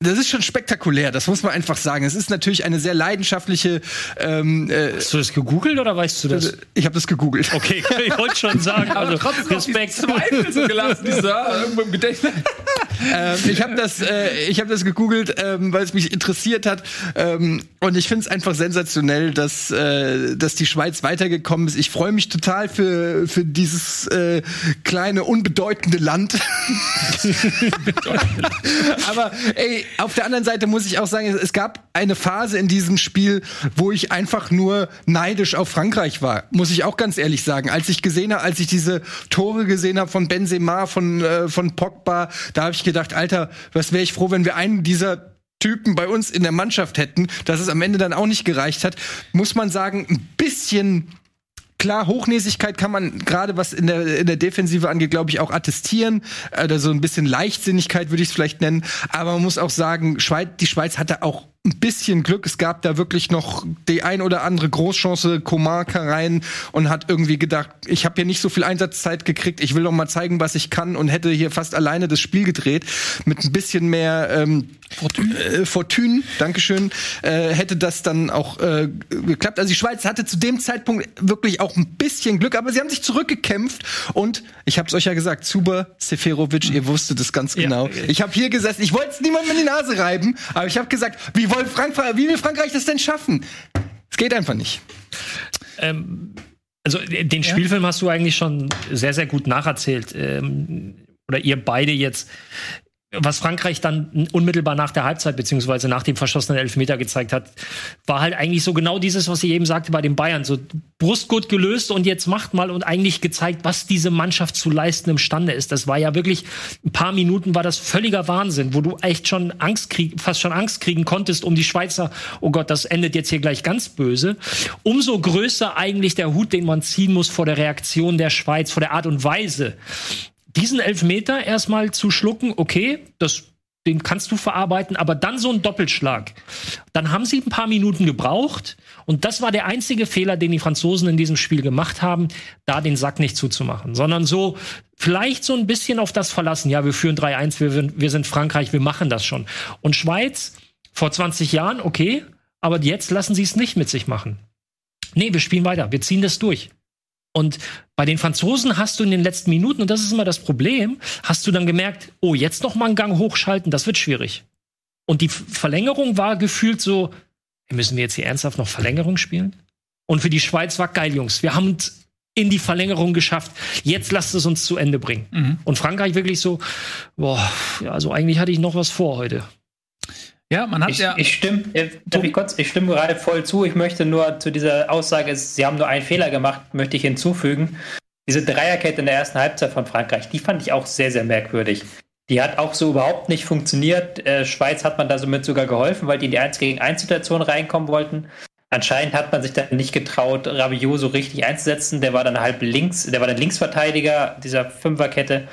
das ist schon spektakulär, das muss man einfach sagen. Es ist natürlich eine sehr leidenschaftliche. Ähm, äh, Hast du das gegoogelt oder weißt du das? Ich habe das gegoogelt. Okay, ich wollte schon sagen. Also trotzdem Respekt. Zweifel so gelassen, die so, irgendwo im Gedächtnis. ähm, ich habe das, äh, ich habe das gegoogelt, ähm, weil es mich interessiert hat. Ähm, und ich finde es einfach sensationell, dass, äh, dass die Schweiz weitergekommen ist. Ich freue mich total für für dieses äh, kleine unbedeutende Land. Aber ey, auf der anderen Seite muss ich auch sagen, es gab eine Phase in diesem Spiel, wo ich einfach nur neidisch auf Frankreich war. Muss ich auch ganz ehrlich sagen. Als ich gesehen habe, als ich diese Tore gesehen habe von Benzema, von, äh, von Pogba, da habe ich gedacht, Alter, was wäre ich froh, wenn wir einen dieser Typen bei uns in der Mannschaft hätten, dass es am Ende dann auch nicht gereicht hat, muss man sagen, ein bisschen Klar, Hochnäsigkeit kann man gerade was in der, in der Defensive angeht, glaube ich, auch attestieren. Oder so ein bisschen Leichtsinnigkeit würde ich es vielleicht nennen. Aber man muss auch sagen, Schweiz, die Schweiz hatte auch ein bisschen Glück. Es gab da wirklich noch die ein oder andere Großchance. Komar kam rein und hat irgendwie gedacht, ich habe hier nicht so viel Einsatzzeit gekriegt. Ich will doch mal zeigen, was ich kann und hätte hier fast alleine das Spiel gedreht. Mit ein bisschen mehr ähm, Fortune, äh, Fortune Dankeschön, äh, hätte das dann auch äh, geklappt. Also die Schweiz hatte zu dem Zeitpunkt wirklich auch ein bisschen Glück, aber sie haben sich zurückgekämpft und ich habe es euch ja gesagt, Zuba Seferovic, ihr wusstet es ganz genau. Ja. Ich habe hier gesessen, ich wollte es niemandem in die Nase reiben, aber ich habe gesagt, wie wollen Frankreich, wie will Frankreich das denn schaffen? Es geht einfach nicht. Ähm, also den Spielfilm hast du eigentlich schon sehr, sehr gut nacherzählt. Ähm, oder ihr beide jetzt was Frankreich dann unmittelbar nach der Halbzeit beziehungsweise nach dem verschossenen Elfmeter gezeigt hat, war halt eigentlich so genau dieses, was ich eben sagte bei den Bayern, so Brustgut gelöst und jetzt macht mal und eigentlich gezeigt, was diese Mannschaft zu leisten imstande ist. Das war ja wirklich ein paar Minuten war das völliger Wahnsinn, wo du echt schon Angst krieg, fast schon Angst kriegen konntest um die Schweizer. Oh Gott, das endet jetzt hier gleich ganz böse. Umso größer eigentlich der Hut, den man ziehen muss vor der Reaktion der Schweiz, vor der Art und Weise, diesen Elfmeter erstmal zu schlucken, okay, das den kannst du verarbeiten, aber dann so ein Doppelschlag. Dann haben sie ein paar Minuten gebraucht und das war der einzige Fehler, den die Franzosen in diesem Spiel gemacht haben, da den Sack nicht zuzumachen, sondern so vielleicht so ein bisschen auf das verlassen. Ja, wir führen 3-1, wir, wir sind Frankreich, wir machen das schon. Und Schweiz vor 20 Jahren, okay, aber jetzt lassen sie es nicht mit sich machen. Nee, wir spielen weiter, wir ziehen das durch. Und bei den Franzosen hast du in den letzten Minuten, und das ist immer das Problem, hast du dann gemerkt, oh, jetzt noch mal einen Gang hochschalten, das wird schwierig. Und die Verlängerung war gefühlt so, müssen wir jetzt hier ernsthaft noch Verlängerung spielen? Und für die Schweiz war geil, Jungs. Wir haben es in die Verlängerung geschafft. Jetzt lasst es uns zu Ende bringen. Mhm. Und Frankreich wirklich so, boah, ja, also eigentlich hatte ich noch was vor heute. Ja, man hat ich, ja. Ich stimme, äh, ich kurz, ich stimme gerade voll zu. Ich möchte nur zu dieser Aussage, Sie haben nur einen Fehler gemacht, möchte ich hinzufügen. Diese Dreierkette in der ersten Halbzeit von Frankreich, die fand ich auch sehr, sehr merkwürdig. Die hat auch so überhaupt nicht funktioniert. Äh, Schweiz hat man da somit sogar geholfen, weil die in die 1 gegen 1 Situation reinkommen wollten. Anscheinend hat man sich dann nicht getraut, Rabiot so richtig einzusetzen. Der war dann halb links, der war dann Linksverteidiger dieser Fünferkette.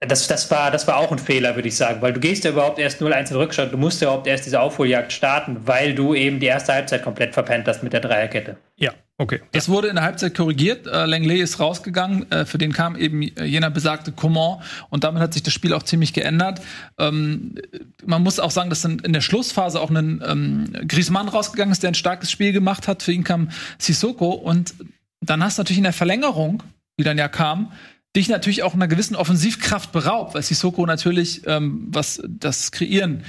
Das, das, war, das war auch ein Fehler, würde ich sagen, weil du gehst ja überhaupt erst 0-1 in Rückstand. Du musst ja überhaupt erst diese Aufholjagd starten, weil du eben die erste Halbzeit komplett verpennt hast mit der Dreierkette. Ja, okay. Das wurde in der Halbzeit korrigiert. Äh, Langley ist rausgegangen. Äh, für den kam eben jener besagte Coman. Und damit hat sich das Spiel auch ziemlich geändert. Ähm, man muss auch sagen, dass dann in der Schlussphase auch ein ähm, Griezmann rausgegangen ist, der ein starkes Spiel gemacht hat. Für ihn kam Sissoko. Und dann hast du natürlich in der Verlängerung, die dann ja kam, dich natürlich auch einer gewissen Offensivkraft beraubt, weil Sissoko natürlich, ähm, was das Kreieren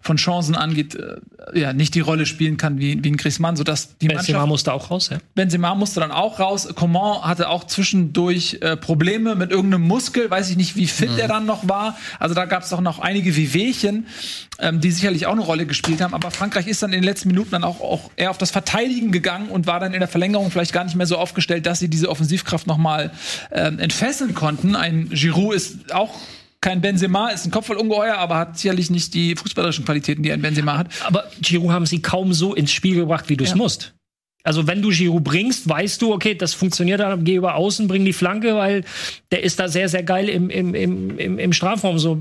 von Chancen angeht, äh, ja nicht die Rolle spielen kann wie, wie ein Griezmann, sodass die Benzema Mannschaft, musste auch raus, ja? Benzema musste dann auch raus. Coman hatte auch zwischendurch äh, Probleme mit irgendeinem Muskel, weiß ich nicht, wie fit mhm. er dann noch war. Also da gab es doch noch einige Wehwehchen, ähm, die sicherlich auch eine Rolle gespielt haben. Aber Frankreich ist dann in den letzten Minuten dann auch, auch eher auf das Verteidigen gegangen und war dann in der Verlängerung vielleicht gar nicht mehr so aufgestellt, dass sie diese Offensivkraft noch mal ähm, entfesseln wechseln konnten. Ein Giroud ist auch kein Benzema, ist ein Kopfballungeheuer, aber hat sicherlich nicht die fußballerischen Qualitäten, die ein Benzema hat. Aber Giroud haben sie kaum so ins Spiel gebracht, wie du es ja. musst. Also wenn du Giroud bringst, weißt du, okay, das funktioniert dann, geh über außen, bring die Flanke, weil der ist da sehr, sehr geil im, im, im, im Strafraum. So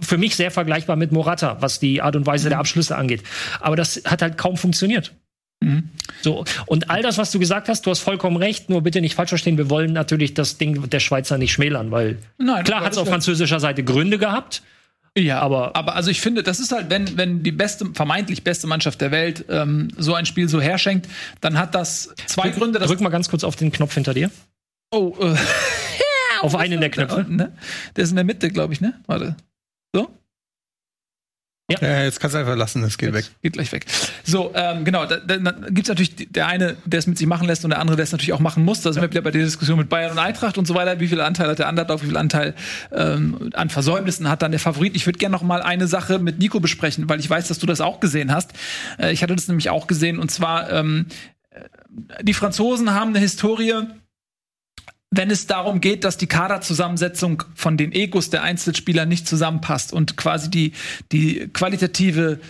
für mich sehr vergleichbar mit Morata, was die Art und Weise mhm. der Abschlüsse angeht. Aber das hat halt kaum funktioniert. Mhm. So, und all das, was du gesagt hast, du hast vollkommen recht, nur bitte nicht falsch verstehen, wir wollen natürlich das Ding der Schweizer nicht schmälern, weil Nein, klar hat es auf französischer Seite Gründe gehabt. Ja, aber, aber also ich finde, das ist halt, wenn, wenn die beste, vermeintlich beste Mannschaft der Welt ähm, so ein Spiel so herschenkt, dann hat das zwei drück, Gründe. Drück mal ganz kurz auf den Knopf hinter dir. Oh, äh. auf einen der Knöpfe. Ne? Der ist in der Mitte, glaube ich, ne? Warte. So? Ja. ja. jetzt kannst du einfach lassen, es geht jetzt weg. Geht gleich weg. So, ähm, genau, da, da, da gibt es natürlich der eine, der es mit sich machen lässt und der andere, der es natürlich auch machen muss. Da sind wir wieder bei der Diskussion mit Bayern und Eintracht und so weiter. Wie viel Anteil hat der Underdog, wie viel Anteil ähm, an Versäumnissen hat dann der Favorit? Ich würde gerne noch mal eine Sache mit Nico besprechen, weil ich weiß, dass du das auch gesehen hast. Äh, ich hatte das nämlich auch gesehen und zwar ähm, die Franzosen haben eine Historie wenn es darum geht, dass die Kaderzusammensetzung von den Egos der Einzelspieler nicht zusammenpasst und quasi die, die qualitative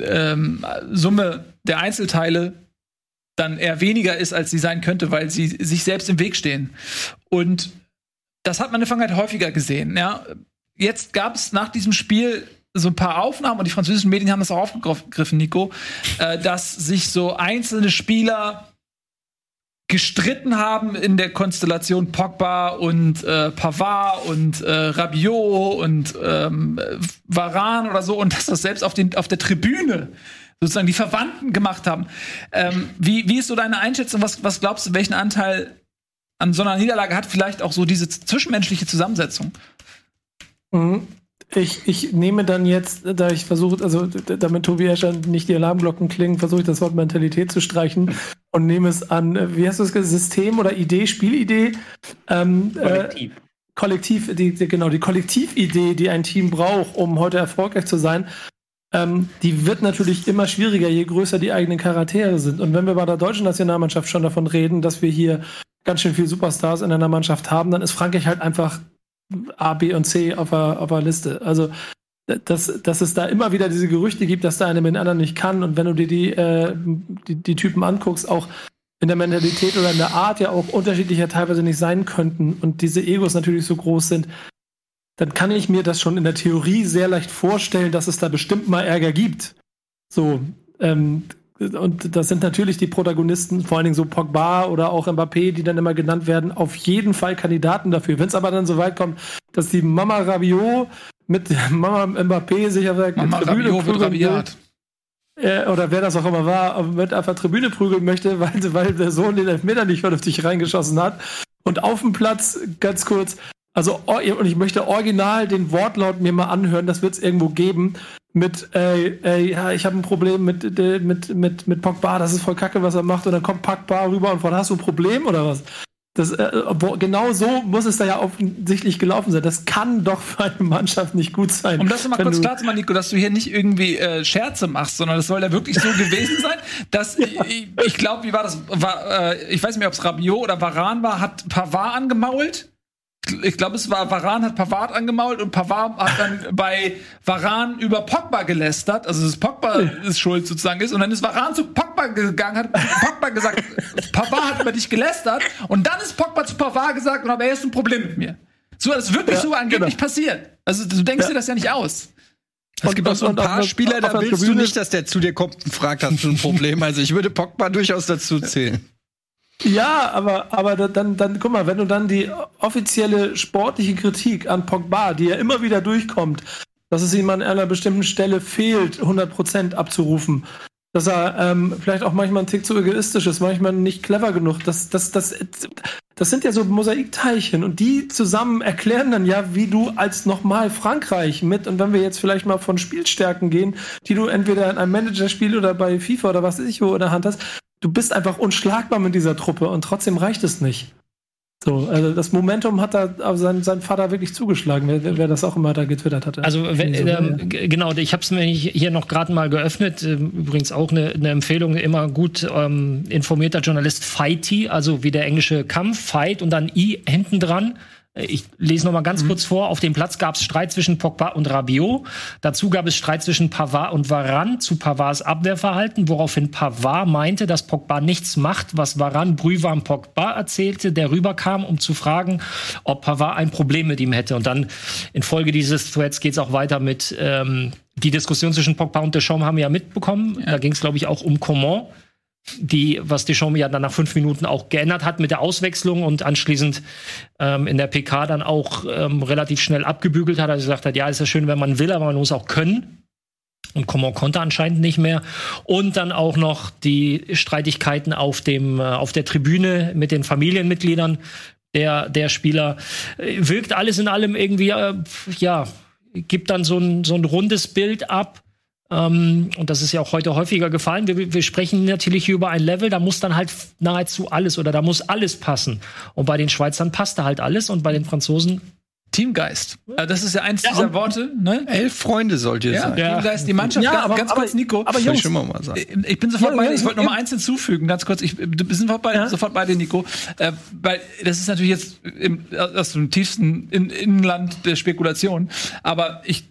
ähm, Summe der Einzelteile dann eher weniger ist, als sie sein könnte, weil sie sich selbst im Weg stehen. Und das hat man in der Vergangenheit häufiger gesehen. Ja. Jetzt gab es nach diesem Spiel so ein paar Aufnahmen, und die französischen Medien haben das auch aufgegriffen, Nico, äh, dass sich so einzelne Spieler gestritten haben in der Konstellation Pogba und äh, Pavard und äh, Rabiot und ähm, Varan oder so und dass das selbst auf, den, auf der Tribüne sozusagen die Verwandten gemacht haben. Ähm, wie, wie ist so deine Einschätzung? Was, was glaubst du, welchen Anteil an so einer Niederlage hat vielleicht auch so diese zwischenmenschliche Zusammensetzung? Mhm. Ich, ich nehme dann jetzt, da ich versuche, also damit Tobi Escher nicht die Alarmglocken klingen, versuche ich das Wort Mentalität zu streichen und nehme es an, wie hast du es gesagt, System oder Idee, Spielidee? Ähm, Kollektiv. Äh, Kollektiv, die, die, genau, die Kollektividee, die ein Team braucht, um heute erfolgreich zu sein, ähm, die wird natürlich immer schwieriger, je größer die eigenen Charaktere sind. Und wenn wir bei der deutschen Nationalmannschaft schon davon reden, dass wir hier ganz schön viele Superstars in einer Mannschaft haben, dann ist Frankreich halt einfach A, B und C auf der, auf der Liste. Also dass, dass es da immer wieder diese Gerüchte gibt, dass der eine mit dem anderen nicht kann. Und wenn du dir die, äh, die, die Typen anguckst, auch in der Mentalität oder in der Art ja auch unterschiedlicher teilweise nicht sein könnten und diese Egos natürlich so groß sind, dann kann ich mir das schon in der Theorie sehr leicht vorstellen, dass es da bestimmt mal Ärger gibt. So, ähm, und das sind natürlich die Protagonisten, vor allen Dingen so Pogba oder auch Mbappé, die dann immer genannt werden, auf jeden Fall Kandidaten dafür. Wenn es aber dann so weit kommt, dass die Mama Rabiot mit Mama Mbappé sich auf der Mama Tribüne Rabiot prügeln will, äh, oder wer das auch immer war, mit auf der Tribüne prügeln möchte, weil, weil der Sohn den Elfmeter nicht vernünftig reingeschossen hat. Und auf dem Platz, ganz kurz, also, und ich möchte original den Wortlaut mir mal anhören, das wird es irgendwo geben mit, äh, äh, ja, ich habe ein Problem mit, mit, mit, mit Pogba, das ist voll kacke, was er macht, und dann kommt Pogba rüber und von hast du ein Problem oder was? Das, äh, genau so muss es da ja offensichtlich gelaufen sein. Das kann doch für eine Mannschaft nicht gut sein. Um das mal kurz klar zu machen, Nico, dass du hier nicht irgendwie äh, Scherze machst, sondern das soll ja wirklich so gewesen sein, dass ja. ich, ich glaube, wie war das? War, äh, ich weiß nicht mehr, ob es Rabiot oder Varan war, hat Pavard angemault ich glaube, es war Varan hat Pavard angemault und Pavard hat dann bei Varan über Pogba gelästert, also dass Pogba ist schuld sozusagen ist und dann ist Varan zu Pogba gegangen, hat Pogba gesagt, Pavard hat über dich gelästert und dann ist Pogba zu Pavard gesagt und aber er ist ein Problem mit mir. So, das ist wirklich ja, so angeblich genau. passiert. Also du denkst ja. dir das ja nicht aus. Es gibt auch so ein paar Spieler, da willst du nicht, dass der zu dir kommt und fragt, hast du ein Problem? Also ich würde Pogba durchaus dazu zählen. Ja, aber, aber dann, dann, guck mal, wenn du dann die offizielle sportliche Kritik an Pogba, die ja immer wieder durchkommt, dass es ihm an einer bestimmten Stelle fehlt, 100% abzurufen, dass er ähm, vielleicht auch manchmal ein Tick zu egoistisch ist, manchmal nicht clever genug. Das, das, das, das sind ja so Mosaikteilchen und die zusammen erklären dann ja, wie du als nochmal Frankreich mit, und wenn wir jetzt vielleicht mal von Spielstärken gehen, die du entweder in einem Managerspiel oder bei FIFA oder was weiß ich wo in der Hand hast, du bist einfach unschlagbar mit dieser Truppe und trotzdem reicht es nicht. So, also das Momentum hat da sein, sein Vater wirklich zugeschlagen, wer, wer das auch immer da getwittert hatte. Also wenn, so, ähm, ja. genau, ich habe es mir hier noch gerade mal geöffnet. Ähm, übrigens auch eine, eine Empfehlung, immer gut ähm, informierter Journalist Fighty, also wie der englische Kampf, Fight und dann I hinten dran. Ich lese noch mal ganz mhm. kurz vor. Auf dem Platz gab es Streit zwischen Pogba und Rabiot. Dazu gab es Streit zwischen Pavard und Varane zu Pavards Abwehrverhalten, woraufhin Pavard meinte, dass Pogba nichts macht, was Varane Brühwarm Pogba erzählte, der rüberkam, um zu fragen, ob Pavard ein Problem mit ihm hätte. Und dann infolge dieses Threads geht es auch weiter mit ähm, die Diskussion zwischen Pogba und Deschamps haben wir ja mitbekommen. Ja. Da ging es, glaube ich, auch um Coman die, was Deschamps ja dann nach fünf Minuten auch geändert hat mit der Auswechslung und anschließend ähm, in der PK dann auch ähm, relativ schnell abgebügelt hat, also gesagt hat, ja, ist ja schön, wenn man will, aber man muss auch können. Und Coman konnte anscheinend nicht mehr. Und dann auch noch die Streitigkeiten auf dem, äh, auf der Tribüne mit den Familienmitgliedern der, der Spieler. Äh, wirkt alles in allem irgendwie, äh, ja, gibt dann so ein, so ein rundes Bild ab ähm, und das ist ja auch heute häufiger gefallen. Wir, wir, sprechen natürlich hier über ein Level, da muss dann halt nahezu alles oder da muss alles passen. Und bei den Schweizern passte halt alles und bei den Franzosen Teamgeist. Also das ist ja eins dieser und- Worte, ne? Elf Freunde sollt ihr Ja, sein. Teamgeist, die Mannschaft. Ja, aber- ganz aber- kurz, Nico. aber ich Jungs, schon mal mal sagen. Ich bin sofort Ja, bei ja, dir. Ich wollte noch ja. mal eins hinzufügen, ganz kurz. Ich, wir sind sofort bei, Ja. sofort bei dir, Nico. Äh, weil das ist natürlich jetzt im, aus dem tiefsten In Innenland der Spekulation. Aber ich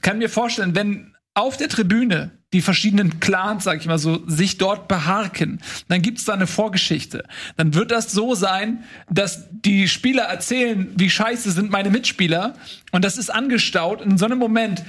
kann mir vorstellen, wenn auf der Tribüne die verschiedenen Clans, sag ich mal so, sich dort beharken, dann gibt's da eine Vorgeschichte. Dann wird das so sein, dass die Spieler erzählen, wie scheiße sind meine Mitspieler. Und das ist angestaut. In so einem Moment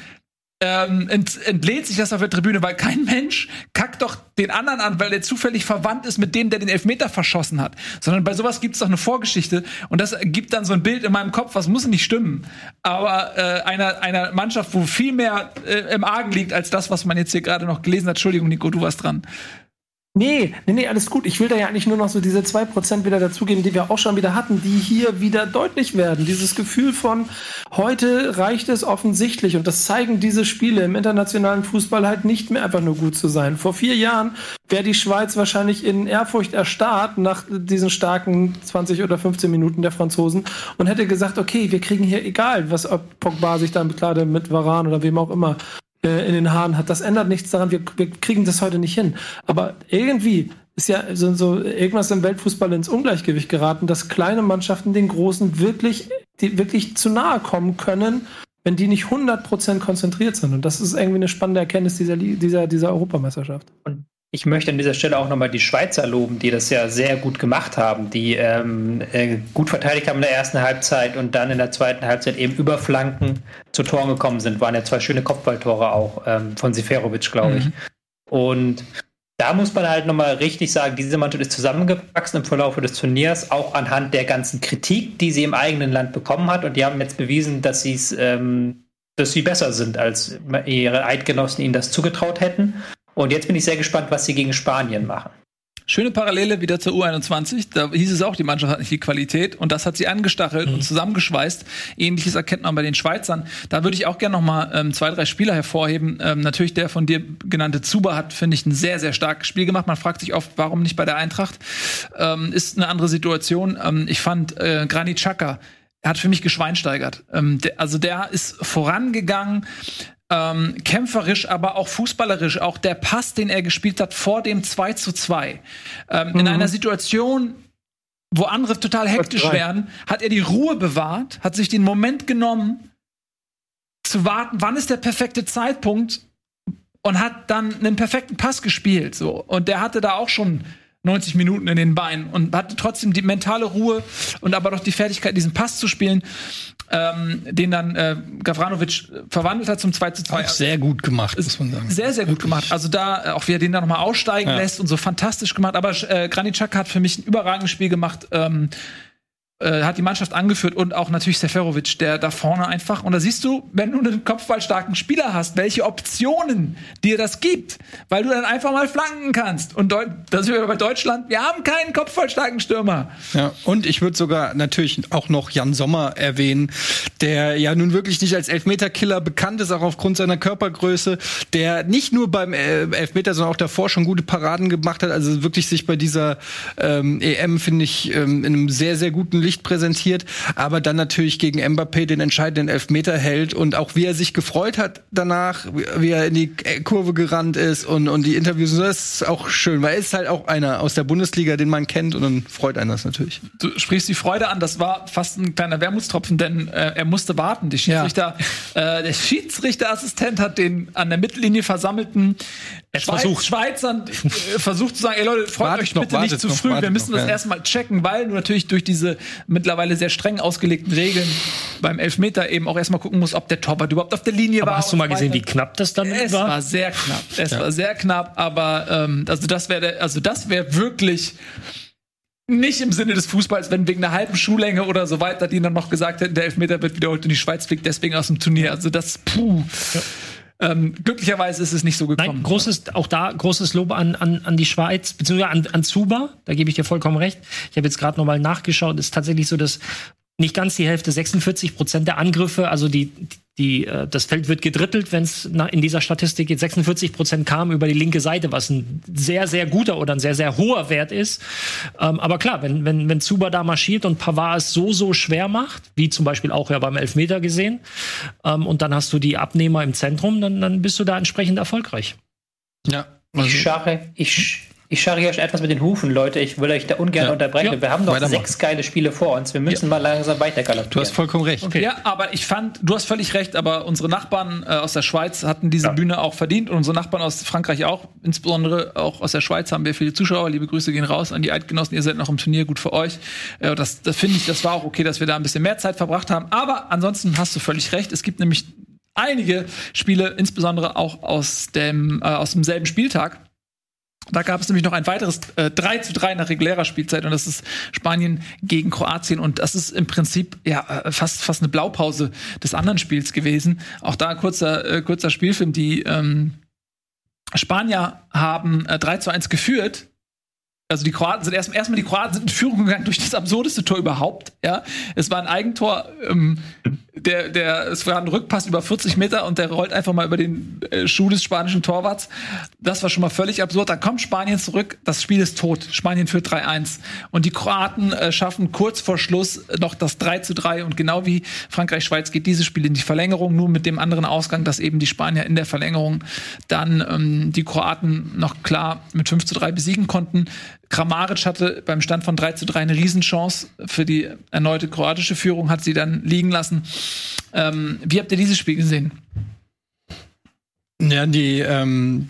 ähm, ent, entlädt sich das auf der Tribüne, weil kein Mensch kackt doch den anderen an, weil der zufällig verwandt ist mit dem, der den Elfmeter verschossen hat. Sondern bei sowas gibt es doch eine Vorgeschichte und das gibt dann so ein Bild in meinem Kopf, was muss nicht stimmen. Aber äh, einer, einer Mannschaft, wo viel mehr äh, im Argen liegt als das, was man jetzt hier gerade noch gelesen hat. Entschuldigung, Nico, du warst dran. Nee, nee, nee, alles gut. Ich will da ja eigentlich nur noch so diese 2% wieder dazugeben, die wir auch schon wieder hatten, die hier wieder deutlich werden. Dieses Gefühl von, heute reicht es offensichtlich und das zeigen diese Spiele im internationalen Fußball halt nicht mehr einfach nur gut zu sein. Vor vier Jahren wäre die Schweiz wahrscheinlich in Ehrfurcht erstarrt nach diesen starken 20 oder 15 Minuten der Franzosen und hätte gesagt, okay, wir kriegen hier egal, was ob Pogba sich dann gerade mit Varan oder wem auch immer äh, in den Haaren hat. Das ändert nichts daran, wir, wir kriegen das heute nicht hin. Aber irgendwie ist ja so, so irgendwas im Weltfußball ins Ungleichgewicht geraten, dass kleine Mannschaften den Großen wirklich, die wirklich zu nahe kommen können, wenn die nicht 100% konzentriert sind. Und das ist irgendwie eine spannende Erkenntnis dieser, dieser, dieser Europameisterschaft. Ich möchte an dieser Stelle auch nochmal die Schweizer loben, die das ja sehr gut gemacht haben, die ähm, äh, gut verteidigt haben in der ersten Halbzeit und dann in der zweiten Halbzeit eben über Flanken zu Toren gekommen sind. Waren ja zwei schöne Kopfballtore auch ähm, von Seferovic, glaube ich. Und da muss man halt nochmal richtig sagen, diese Mannschaft ist zusammengewachsen im Verlauf des Turniers, auch anhand der ganzen Kritik, die sie im eigenen Land bekommen hat. Und die haben jetzt bewiesen, dass sie es, ähm, dass sie besser sind, als ihre Eidgenossen ihnen das zugetraut hätten. Und jetzt bin ich sehr gespannt, was sie gegen Spanien machen. Schöne Parallele wieder zur U21. Da hieß es auch, die Mannschaft hat nicht die Qualität und das hat sie angestachelt und zusammengeschweißt. Ähnliches erkennt man bei den Schweizern. Da würde ich auch gerne noch mal ähm, zwei, drei Spieler hervorheben. Ähm, natürlich der von dir genannte Zuba hat, finde ich, ein sehr, sehr starkes Spiel gemacht. Man fragt sich oft, warum nicht bei der Eintracht. Ähm, ist eine andere Situation. Ähm, ich fand äh, Granit Xhaka, er hat für mich geschweinsteigert. Ähm, der, also der ist vorangegangen, ähm, kämpferisch, aber auch fußballerisch. Auch der Pass, den er gespielt hat vor dem 2 zu 2. Ähm, In einer Situation, wo andere total hektisch werden, hat er die Ruhe bewahrt, hat sich den Moment genommen, zu warten, wann ist der perfekte Zeitpunkt und hat dann einen perfekten Pass gespielt. So. Und der hatte da auch schon 90 Minuten in den Beinen und hatte trotzdem die mentale Ruhe und aber doch die Fertigkeit, diesen Pass zu spielen, ähm, den dann äh, Gavranovic verwandelt hat zum 2 zu 2. Auch sehr gut gemacht, muss man sagen. Sehr, sehr gut gemacht. Also da äh, auch wie er den da nochmal aussteigen Ja. lässt und so fantastisch gemacht. Aber äh, Granit Xhaka hat für mich ein überragendes Spiel gemacht. Ähm, äh, hat die Mannschaft angeführt und auch natürlich Seferovic, der da vorne einfach. Und da siehst du, wenn du einen kopfballstarken Spieler hast, welche Optionen dir das gibt, weil du dann einfach mal flanken kannst. Und Deu da sind wir bei Deutschland, wir haben keinen kopfballstarken Stürmer. Ja, und ich würde sogar natürlich auch noch Jan Sommer erwähnen, der ja nun wirklich nicht als Elfmeterkiller bekannt ist, auch aufgrund seiner Körpergröße, der nicht nur beim äh, Elfmeter, sondern auch davor schon gute Paraden gemacht hat, also wirklich sich bei dieser ähm, EM, finde ich, ähm, in einem sehr, sehr guten Licht präsentiert, aber dann natürlich gegen Mbappé den entscheidenden Elfmeter hält und auch wie er sich gefreut hat danach, wie- er in die Kurve gerannt ist und, und die Interviews, das ist auch schön, weil er ist halt auch einer aus der Bundesliga, den man kennt und dann freut einen das natürlich. Du sprichst die Freude an, das war fast ein kleiner Wermutstropfen, denn äh, er musste warten. Die Schiedsrichter, äh, der Schiedsrichterassistent hat den an der Mittellinie versammelten Schweiz, versucht. Schweizern äh, versucht zu sagen, ey Leute, freut Wartet euch noch, bitte nicht zu noch, früh, wir müssen noch, das ja. erstmal checken, weil du natürlich durch diese mittlerweile sehr streng ausgelegten Regeln beim Elfmeter eben auch erstmal gucken musst, ob der Torwart überhaupt auf der Linie Aber war. hast du mal gesehen, wie knapp das dann Es war? war sehr knapp. Es war sehr knapp, aber ähm, also das wäre, also das wäre wirklich nicht im Sinne des Fußballs, wenn wegen einer halben Schuhlänge oder so weiter, die dann noch gesagt hätten, der Elfmeter wird wiederholt und die Schweiz fliegt deswegen aus dem Turnier. Also das, puh. Ähm, glücklicherweise ist es nicht so gekommen. Nein, großes, auch da großes Lob an, an, an die Schweiz, beziehungsweise an, an Zuba, da gebe ich dir vollkommen recht. Ich habe jetzt gerade nochmal nachgeschaut, ist tatsächlich so, dass nicht ganz die Hälfte, 46 Prozent der Angriffe, also die, Die, äh, das Feld wird gedrittelt, wenn es in dieser Statistik jetzt 46 Prozent kam über die linke Seite, was ein sehr, sehr guter oder ein sehr, sehr hoher Wert ist. Ähm, aber klar, wenn, wenn, wenn Zuba da marschiert und Pavard es so, so schwer macht, wie zum Beispiel auch ja beim Elfmeter gesehen, ähm, und dann hast du die Abnehmer im Zentrum, dann, dann bist du da entsprechend erfolgreich. Ja. Ich scharre, ich, ich scharre hier schon etwas mit den Hufen, Leute. Ich will euch da ungern Ja. unterbrechen. Ja. Wir haben noch sechs geile Spiele vor uns. Wir müssen mal langsam weiter galoppieren. Du hast vollkommen recht. Ja, aber ich fand, du hast völlig recht, aber unsere Nachbarn äh, aus der Schweiz hatten diese Bühne auch verdient und unsere Nachbarn aus Frankreich auch. Insbesondere auch aus der Schweiz haben wir viele Zuschauer. Liebe Grüße gehen raus an die Eidgenossen. Ihr seid noch im Turnier, gut für euch. Äh, das das finde ich, das war auch okay, dass wir da ein bisschen mehr Zeit verbracht haben. Aber ansonsten hast du völlig recht. Es gibt nämlich einige Spiele, insbesondere auch aus dem, äh, aus demselben Spieltag. Da gab es nämlich noch ein weiteres äh, 3 zu 3 nach regulärer Spielzeit und das ist Spanien gegen Kroatien und das ist im Prinzip ja äh, fast fast eine Blaupause des anderen Spiels gewesen. Auch da kurzer äh, kurzer Spielfilm, die ähm, Spanier haben äh, 3 zu 1 geführt. Also die Kroaten sind erst erstmal die Kroaten sind in Führung gegangen durch das absurdeste Tor überhaupt. Ja, es war ein Eigentor. Ähm, der, der, es war ein Rückpass über 40 Meter und der rollt einfach mal über den äh, Schuh des spanischen Torwarts. Das war schon mal völlig absurd. Dann kommt Spanien zurück. Das Spiel ist tot. Spanien führt 3-1. Und die Kroaten äh, schaffen kurz vor Schluss noch das 3 zu 3. Und genau wie Frankreich-Schweiz geht dieses Spiel in die Verlängerung, nur mit dem anderen Ausgang, dass eben die Spanier in der Verlängerung dann ähm, die Kroaten noch klar mit 5 zu 3 besiegen konnten. Kramaric hatte beim Stand von 3 zu 3 eine Riesenchance für die erneute kroatische Führung, hat sie dann liegen lassen. Ähm, wie habt ihr dieses Spiel gesehen? Ja, die ähm,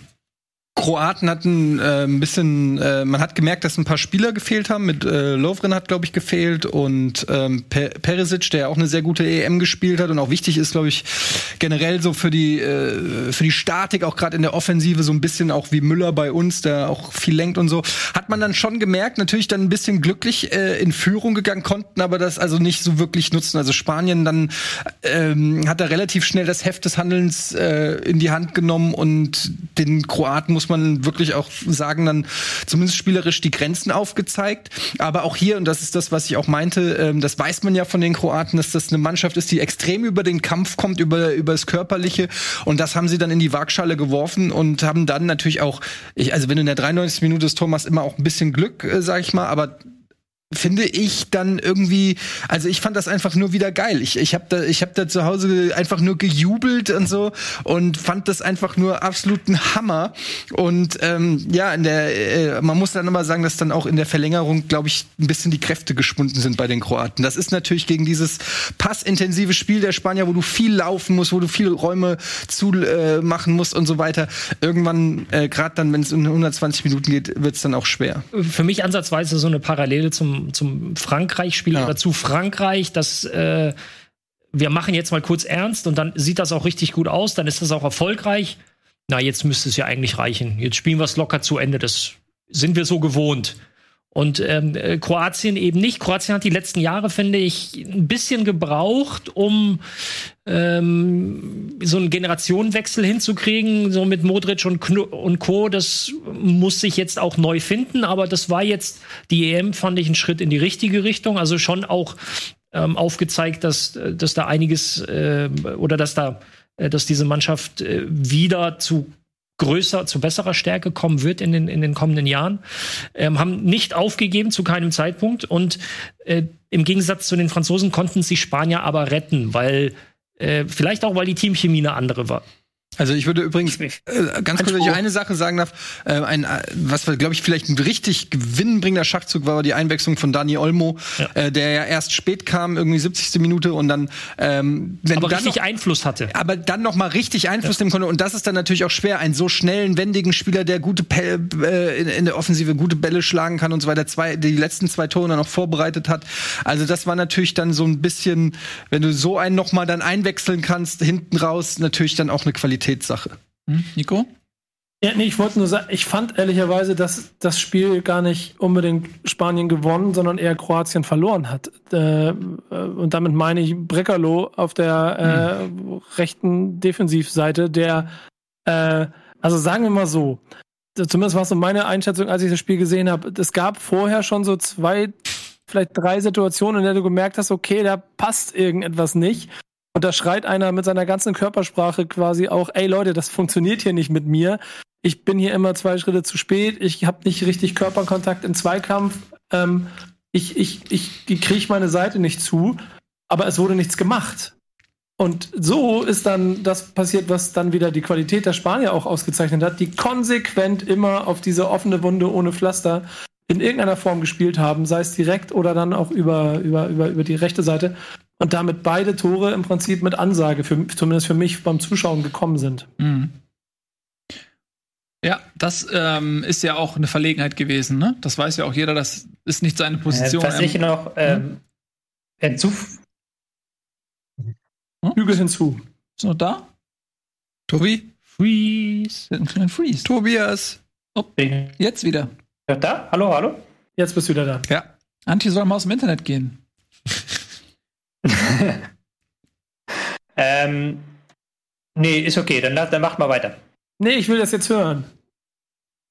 Kroaten hatten äh, ein bisschen, äh, man hat gemerkt, dass ein paar Spieler gefehlt haben. Mit äh, Lovren hat, glaube ich, gefehlt und ähm, Per- Perisic, der auch eine sehr gute EM gespielt hat und auch wichtig ist, glaube ich, generell so für die äh, für die Statik, auch gerade in der Offensive, so ein bisschen auch wie Müller bei uns, der auch viel lenkt und so, hat man dann schon gemerkt, natürlich dann ein bisschen glücklich äh, in Führung gegangen, konnten aber das also nicht so wirklich nutzen. Also Spanien dann ähm, hat er relativ schnell das Heft des Handelns äh, in die Hand genommen und den Kroaten muss man wirklich auch sagen, dann zumindest spielerisch die Grenzen aufgezeigt. Aber auch hier, und das ist das, was ich auch meinte, ähm, das weiß man ja von den Kroaten, dass das eine Mannschaft ist, die extrem über den Kampf kommt, über, über das Körperliche. Und das haben sie dann in die Waagschale geworfen und haben dann natürlich auch, ich, also wenn du in der 93. Minute des Tor immer auch ein bisschen Glück, äh, sag ich mal, aber finde ich dann irgendwie, also ich fand das einfach nur wieder geil. Ich, ich habe da, ich hab da zu Hause einfach nur gejubelt und so und fand das einfach nur absoluten Hammer. Und ähm, ja, in der, äh, man muss dann immer sagen, dass dann auch in der Verlängerung, glaube ich, ein bisschen die Kräfte geschwunden sind bei den Kroaten. Das ist natürlich gegen dieses passintensive Spiel der Spanier, wo du viel laufen musst, wo du viele Räume zu äh, machen musst und so weiter. Irgendwann, äh, gerade dann, wenn es um 120 Minuten geht, wird es dann auch schwer. für mich ansatzweise so eine Parallele zum, zum Frankreich-Spiel Ja. oder zu Frankreich, dass äh, wir machen jetzt mal kurz ernst und dann sieht das auch richtig gut aus, dann ist das auch erfolgreich. Na, jetzt müsste es ja eigentlich reichen. Jetzt spielen wir es locker zu Ende. Das sind wir so gewohnt. Und ähm, äh, Kroatien eben nicht. Kroatien hat die letzten Jahre, finde ich, ein bisschen gebraucht, um ähm, so einen Generationenwechsel hinzukriegen, so mit Modric und, Kno und Co. Das muss sich jetzt auch neu finden, aber das war jetzt die EM, fand ich, ein Schritt in die richtige Richtung. Also schon auch ähm, aufgezeigt, dass, dass da einiges äh, oder dass da, äh, dass diese Mannschaft äh, wieder zu größer, zu besserer Stärke kommen wird in den, in den kommenden Jahren. Ähm, haben nicht aufgegeben zu keinem Zeitpunkt und äh, im Gegensatz zu den Franzosen konnten sich Spanier aber retten, weil äh, vielleicht auch, weil die Teamchemie eine andere war. Also ich würde übrigens äh, ganz kurz, wenn ich eine Sache sagen darf, äh, ein, äh, was glaube ich vielleicht ein richtig gewinnbringender Schachzug war, war die Einwechslung von Dani Olmo, Ja. äh, der ja erst spät kam, irgendwie 70. Minute und dann, ähm, wenn Aber dann richtig noch, Einfluss hatte. aber dann noch mal richtig Einfluss nehmen konnte und das ist dann natürlich auch schwer, einen so schnellen, wendigen Spieler, der gute Pe äh, in, in der Offensive gute Bälle schlagen kann und so weiter, zwei, die letzten zwei Tore dann noch vorbereitet hat. Also das war natürlich dann so ein bisschen, wenn du so einen noch mal dann einwechseln kannst, hinten raus, natürlich dann auch eine Qualitätssache. Hm? Nico? Ja, nee, ich wollte nur sagen, ich fand ehrlicherweise, dass das Spiel gar nicht unbedingt Spanien gewonnen, sondern eher Kroatien verloren hat. Äh, äh, und damit meine ich Breckerlo auf der äh, rechten Defensivseite, der, äh, also sagen wir mal so, zumindest war es so meine Einschätzung, als ich das Spiel gesehen habe. Es gab vorher schon so zwei, vielleicht drei Situationen, in der du gemerkt hast, okay, da passt irgendetwas nicht. Und da schreit einer mit seiner ganzen Körpersprache quasi auch, ey Leute, das funktioniert hier nicht mit mir. Ich bin hier immer zwei Schritte zu spät. Ich habe nicht richtig Körperkontakt im Zweikampf. Ähm, ich ich, ich, kriege meine Seite nicht zu. Aber es wurde nichts gemacht. Und so ist dann das passiert, was dann wieder die Qualität der Spanier auch ausgezeichnet hat, die konsequent immer auf diese offene Wunde ohne Pflaster in irgendeiner Form gespielt haben, sei es direkt oder dann auch über, über, über, über die rechte Seite. Und damit beide Tore im Prinzip mit Ansage, für, zumindest für mich beim Zuschauen gekommen sind. Mhm. Ja, das ähm, ist ja auch eine Verlegenheit gewesen, ne? Das weiß ja auch jeder, das ist nicht seine Position. Äh, was ich noch ähm, hinzu Hügel hinzu. Ist noch da? Tobi? Freeze. Freeze. Tobias. Oh, jetzt wieder. Da? Hallo, hallo? Jetzt bist du wieder da. Ja. Antje soll mal aus dem Internet gehen. ähm, nee, ist okay, dann, dann macht mal weiter. Nee, ich will das jetzt hören.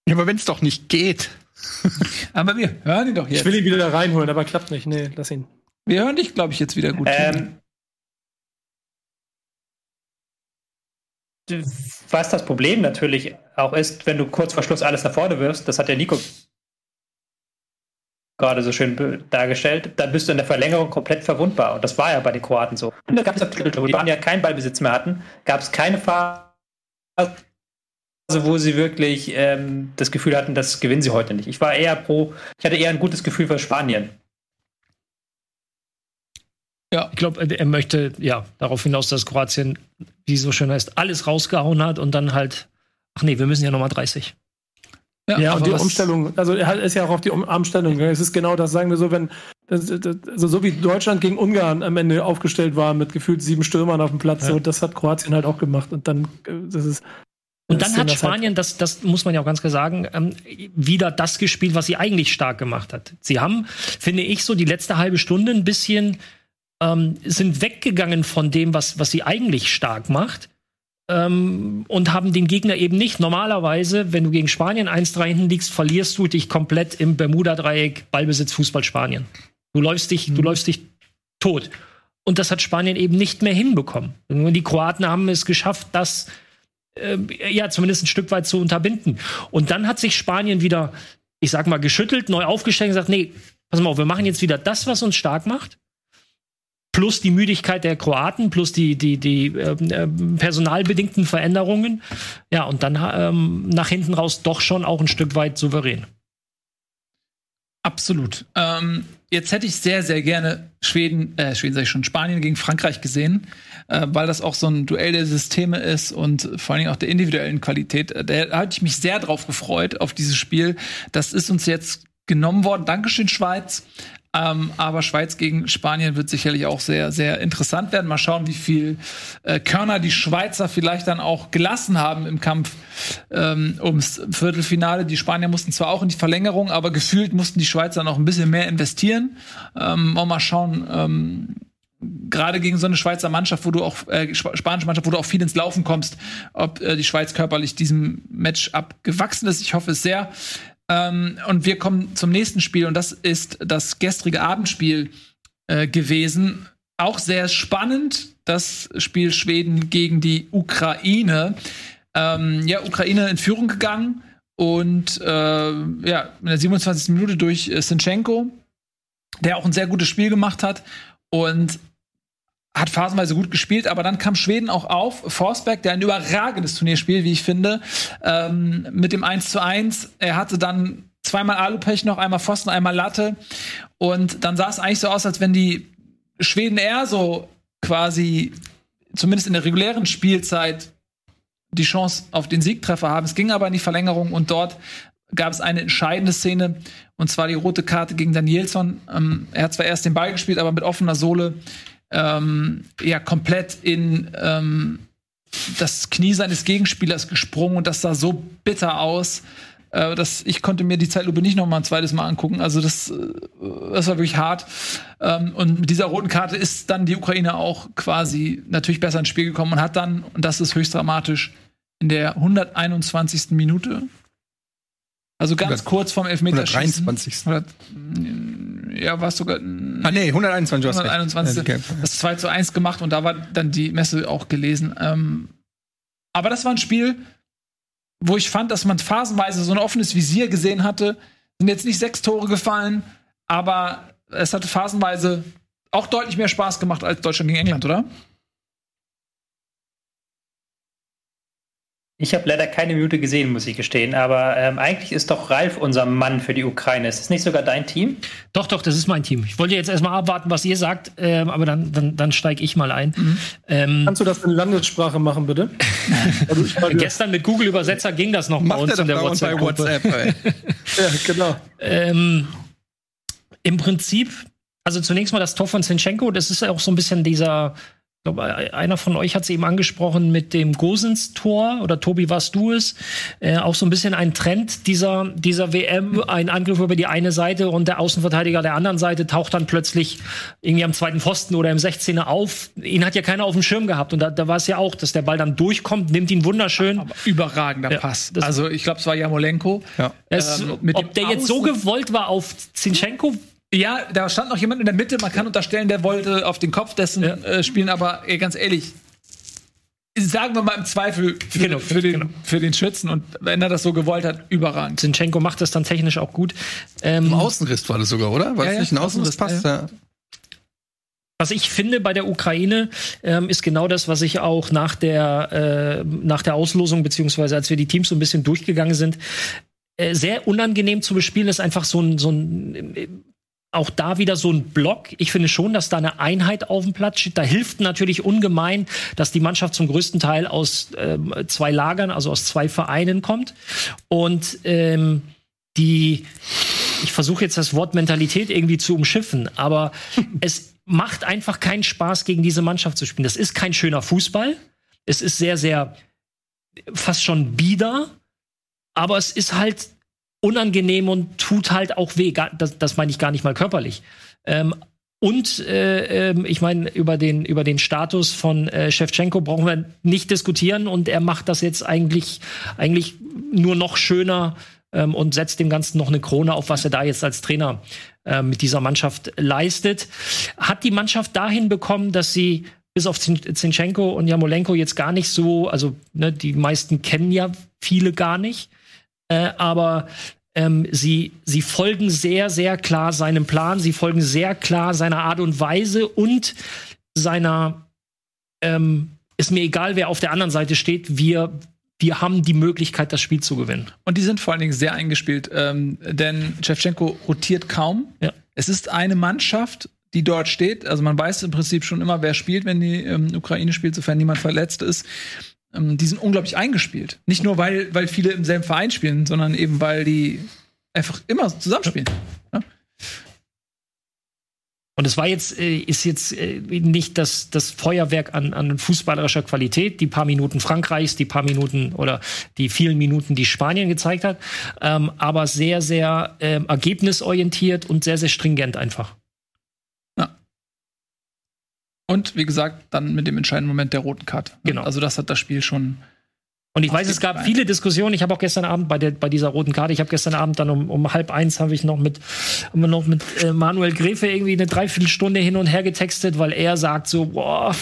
Ja, aber wenn es doch nicht geht. aber wir hören ihn doch jetzt. Ich will ihn wieder da reinholen, aber klappt nicht. Nee, lass ihn. Wir hören dich, glaube ich, jetzt wieder gut. Ähm, was das Problem natürlich auch ist, wenn du kurz vor Schluss alles nach vorne wirfst, das hat der Nico gerade so schön dargestellt, dann bist du in der Verlängerung komplett verwundbar. Und das war ja bei den Kroaten so. Und da gab es wo die Spanier keinen Ballbesitz mehr hatten, gab es keine Phase, wo sie wirklich ähm, das Gefühl hatten, das gewinnen sie heute nicht. Ich war eher pro, ich hatte eher ein gutes Gefühl für Spanien. Ja. Ich glaube, er möchte ja darauf hinaus, dass Kroatien, wie es so schön heißt, alles rausgehauen hat und dann halt, ach nee, wir müssen ja nochmal 30. Ja, ja und die Umstellung, also er ist ja auch auf die Umstellung. Es ist genau das, sagen wir so, wenn, also so wie Deutschland gegen Ungarn am Ende aufgestellt war mit gefühlt sieben Stürmern auf dem Platz, ja. so das hat Kroatien halt auch gemacht. Und dann, äh, das ist. Und dann hat Spanien, halt das, das muss man ja auch ganz klar sagen, ähm, wieder das gespielt, was sie eigentlich stark gemacht hat. Sie haben, finde ich, so die letzte halbe Stunde ein bisschen ähm, sind weggegangen von dem, was, was sie eigentlich stark macht. Ähm, und haben den Gegner eben nicht. Normalerweise, wenn du gegen Spanien 1-3 hinten liegst, verlierst du dich komplett im Bermuda-Dreieck, Ballbesitz, Fußball, Spanien. Du läufst dich, mhm. du läufst dich tot. Und das hat Spanien eben nicht mehr hinbekommen. Die Kroaten haben es geschafft, das äh, ja zumindest ein Stück weit zu unterbinden. Und dann hat sich Spanien wieder, ich sag mal, geschüttelt, neu aufgestellt und gesagt, nee, pass mal auf, wir machen jetzt wieder das, was uns stark macht plus die Müdigkeit der Kroaten, plus die, die, die äh, personalbedingten Veränderungen. Ja, und dann ähm, nach hinten raus doch schon auch ein Stück weit souverän. Absolut. Ähm, jetzt hätte ich sehr, sehr gerne Schweden, äh, Schweden sag ich schon, Spanien gegen Frankreich gesehen, äh, weil das auch so ein Duell der Systeme ist und vor allen Dingen auch der individuellen Qualität. Äh, da hatte ich mich sehr drauf gefreut, auf dieses Spiel. Das ist uns jetzt genommen worden. Dankeschön, Schweiz. Ähm, aber Schweiz gegen Spanien wird sicherlich auch sehr, sehr interessant werden. Mal schauen, wie viel äh, Körner die Schweizer vielleicht dann auch gelassen haben im Kampf ähm, ums Viertelfinale. Die Spanier mussten zwar auch in die Verlängerung, aber gefühlt mussten die Schweizer noch ein bisschen mehr investieren. Ähm, mal schauen, ähm, gerade gegen so eine Schweizer Mannschaft, wo du auch äh, spanische Mannschaft, wo du auch viel ins Laufen kommst, ob äh, die Schweiz körperlich diesem Match abgewachsen ist. Ich hoffe es sehr. Ähm, und wir kommen zum nächsten Spiel und das ist das gestrige Abendspiel äh, gewesen. Auch sehr spannend, das Spiel Schweden gegen die Ukraine. Ähm, ja, Ukraine in Führung gegangen und äh, ja, in der 27. Minute durch äh, Sinchenko, der auch ein sehr gutes Spiel gemacht hat. Und hat phasenweise gut gespielt, aber dann kam Schweden auch auf. Forsberg, der ein überragendes Turnier spielt, wie ich finde, ähm, mit dem 1 zu 1. Er hatte dann zweimal Alupech noch, einmal Pfosten, einmal Latte. Und dann sah es eigentlich so aus, als wenn die Schweden eher so quasi, zumindest in der regulären Spielzeit, die Chance auf den Siegtreffer haben. Es ging aber in die Verlängerung und dort gab es eine entscheidende Szene, und zwar die rote Karte gegen Danielson. Ähm, er hat zwar erst den Ball gespielt, aber mit offener Sohle ähm, ja komplett in ähm, das Knie seines Gegenspielers gesprungen und das sah so bitter aus. Äh, dass ich konnte mir die Zeitlupe nicht noch mal ein zweites Mal angucken. Also das, äh, das war wirklich hart. Ähm, und mit dieser roten Karte ist dann die Ukraine auch quasi natürlich besser ins Spiel gekommen und hat dann, und das ist höchst dramatisch, in der 121. Minute also ganz 100, kurz vorm Elfmeterschießen. 123. ja, war es sogar. Ah, nee, 121, du hast recht. 121. Okay. Das 2 zu 1 gemacht und da war dann die Messe auch gelesen. Ähm, aber das war ein Spiel, wo ich fand, dass man phasenweise so ein offenes Visier gesehen hatte. Sind jetzt nicht sechs Tore gefallen, aber es hatte phasenweise auch deutlich mehr Spaß gemacht als Deutschland gegen England, oder? Ich habe leider keine Minute gesehen, muss ich gestehen. Aber ähm, eigentlich ist doch Ralf unser Mann für die Ukraine. Ist das nicht sogar dein Team? Doch, doch, das ist mein Team. Ich wollte jetzt erstmal abwarten, was ihr sagt, ähm, aber dann, dann, dann steige ich mal ein. Ähm, Kannst du das in Landessprache machen, bitte? Also gestern mit Google-Übersetzer ging das noch bei Macht uns er in der bei WhatsApp-Gruppe. WhatsApp. ey. ja, genau. Ähm, Im Prinzip, also zunächst mal das Tor von Zinchenko, das ist ja auch so ein bisschen dieser, ich glaube, einer von euch hat es eben angesprochen mit dem Gosens-Tor, oder Tobi, warst du es? Äh, auch so ein bisschen ein Trend dieser, dieser WM, ein Angriff über die eine Seite und der Außenverteidiger der anderen Seite taucht dann plötzlich irgendwie am zweiten Pfosten oder im 16er auf. Ihn hat ja keiner auf dem Schirm gehabt und da, da war es ja auch, dass der Ball dann durchkommt, nimmt ihn wunderschön. Aber überragender Ja, Pass. Also ich glaube, es war Jamolenko. Ja. Es, Ähm, ob der jetzt so Außen- gewollt war auf Zinchenko, Ja, da stand noch jemand in der Mitte. Man kann unterstellen, der wollte auf den Kopf dessen Ja. äh, spielen, aber ey, ganz ehrlich, sagen wir mal im Zweifel für, Genau, für, den, genau. für den Schützen und wenn er das so gewollt hat, überragend. Zinchenko macht das dann technisch auch gut. Ähm, Im Außenriss war das sogar, oder? War Ja, nicht ein Außenriss? Außenriss, Passt, ja. Was ich finde bei der Ukraine ähm, ist genau das, was ich auch nach der äh, nach der Auslosung beziehungsweise als wir die Teams so ein bisschen durchgegangen sind äh, sehr unangenehm zu bespielen ist einfach so ein so ein äh, auch da wieder so ein Block. Ich finde schon, dass da eine Einheit auf dem Platz steht. Da hilft natürlich ungemein, dass die Mannschaft zum größten Teil aus ähm, zwei Lagern, also aus zwei Vereinen kommt. Und ähm, die, ich versuche jetzt das Wort Mentalität irgendwie zu umschiffen, aber es macht einfach keinen Spaß, gegen diese Mannschaft zu spielen. Das ist kein schöner Fußball. Es ist sehr, sehr fast schon bieder, aber es ist halt unangenehm und tut halt auch weh. Das, das meine ich gar nicht mal körperlich. Ähm, und äh, ähm, ich meine, über den, über den Status von äh, brauchen wir nicht diskutieren und er macht das jetzt eigentlich, eigentlich nur noch schöner ähm, und setzt dem Ganzen noch eine Krone auf, was er da jetzt als Trainer äh, mit dieser Mannschaft leistet. Hat die Mannschaft dahin bekommen, dass sie bis auf Zin- Zinchenko und Jamolenko jetzt gar nicht so, also ne, die meisten kennen ja viele gar nicht, äh, aber ähm, sie, sie folgen sehr, sehr klar seinem Plan, sie folgen sehr klar seiner Art und Weise und seiner, ähm, ist mir egal, wer auf der anderen Seite steht, wir, wir haben die Möglichkeit, das Spiel zu gewinnen. Und die sind vor allen Dingen sehr eingespielt, ähm, denn Shevchenko rotiert kaum. Ja. Es ist eine Mannschaft, die dort steht. Also man weiß im Prinzip schon immer, wer spielt, wenn die ähm, Ukraine spielt, sofern niemand verletzt ist. Ähm, die sind unglaublich eingespielt. Nicht nur, weil, weil viele im selben Verein spielen, sondern eben, weil die einfach immer zusammenspielen. Und es war jetzt, äh, ist jetzt äh, nicht das, das Feuerwerk an, an fußballerischer Qualität, die paar Minuten Frankreichs, die paar Minuten oder die vielen Minuten, die Spanien gezeigt hat, ähm, aber sehr, sehr ähm, ergebnisorientiert und sehr, sehr stringent einfach. Und wie gesagt, dann mit dem entscheidenden Moment der roten Karte. Genau. Also das hat das Spiel schon. Und ich weiß, es gab viele Diskussionen. Ich habe auch gestern Abend bei, der, bei dieser roten Karte, ich habe gestern Abend dann um, um halb eins habe ich noch mit, noch mit äh, Manuel Grefe irgendwie eine Dreiviertelstunde hin und her getextet, weil er sagt so, boah,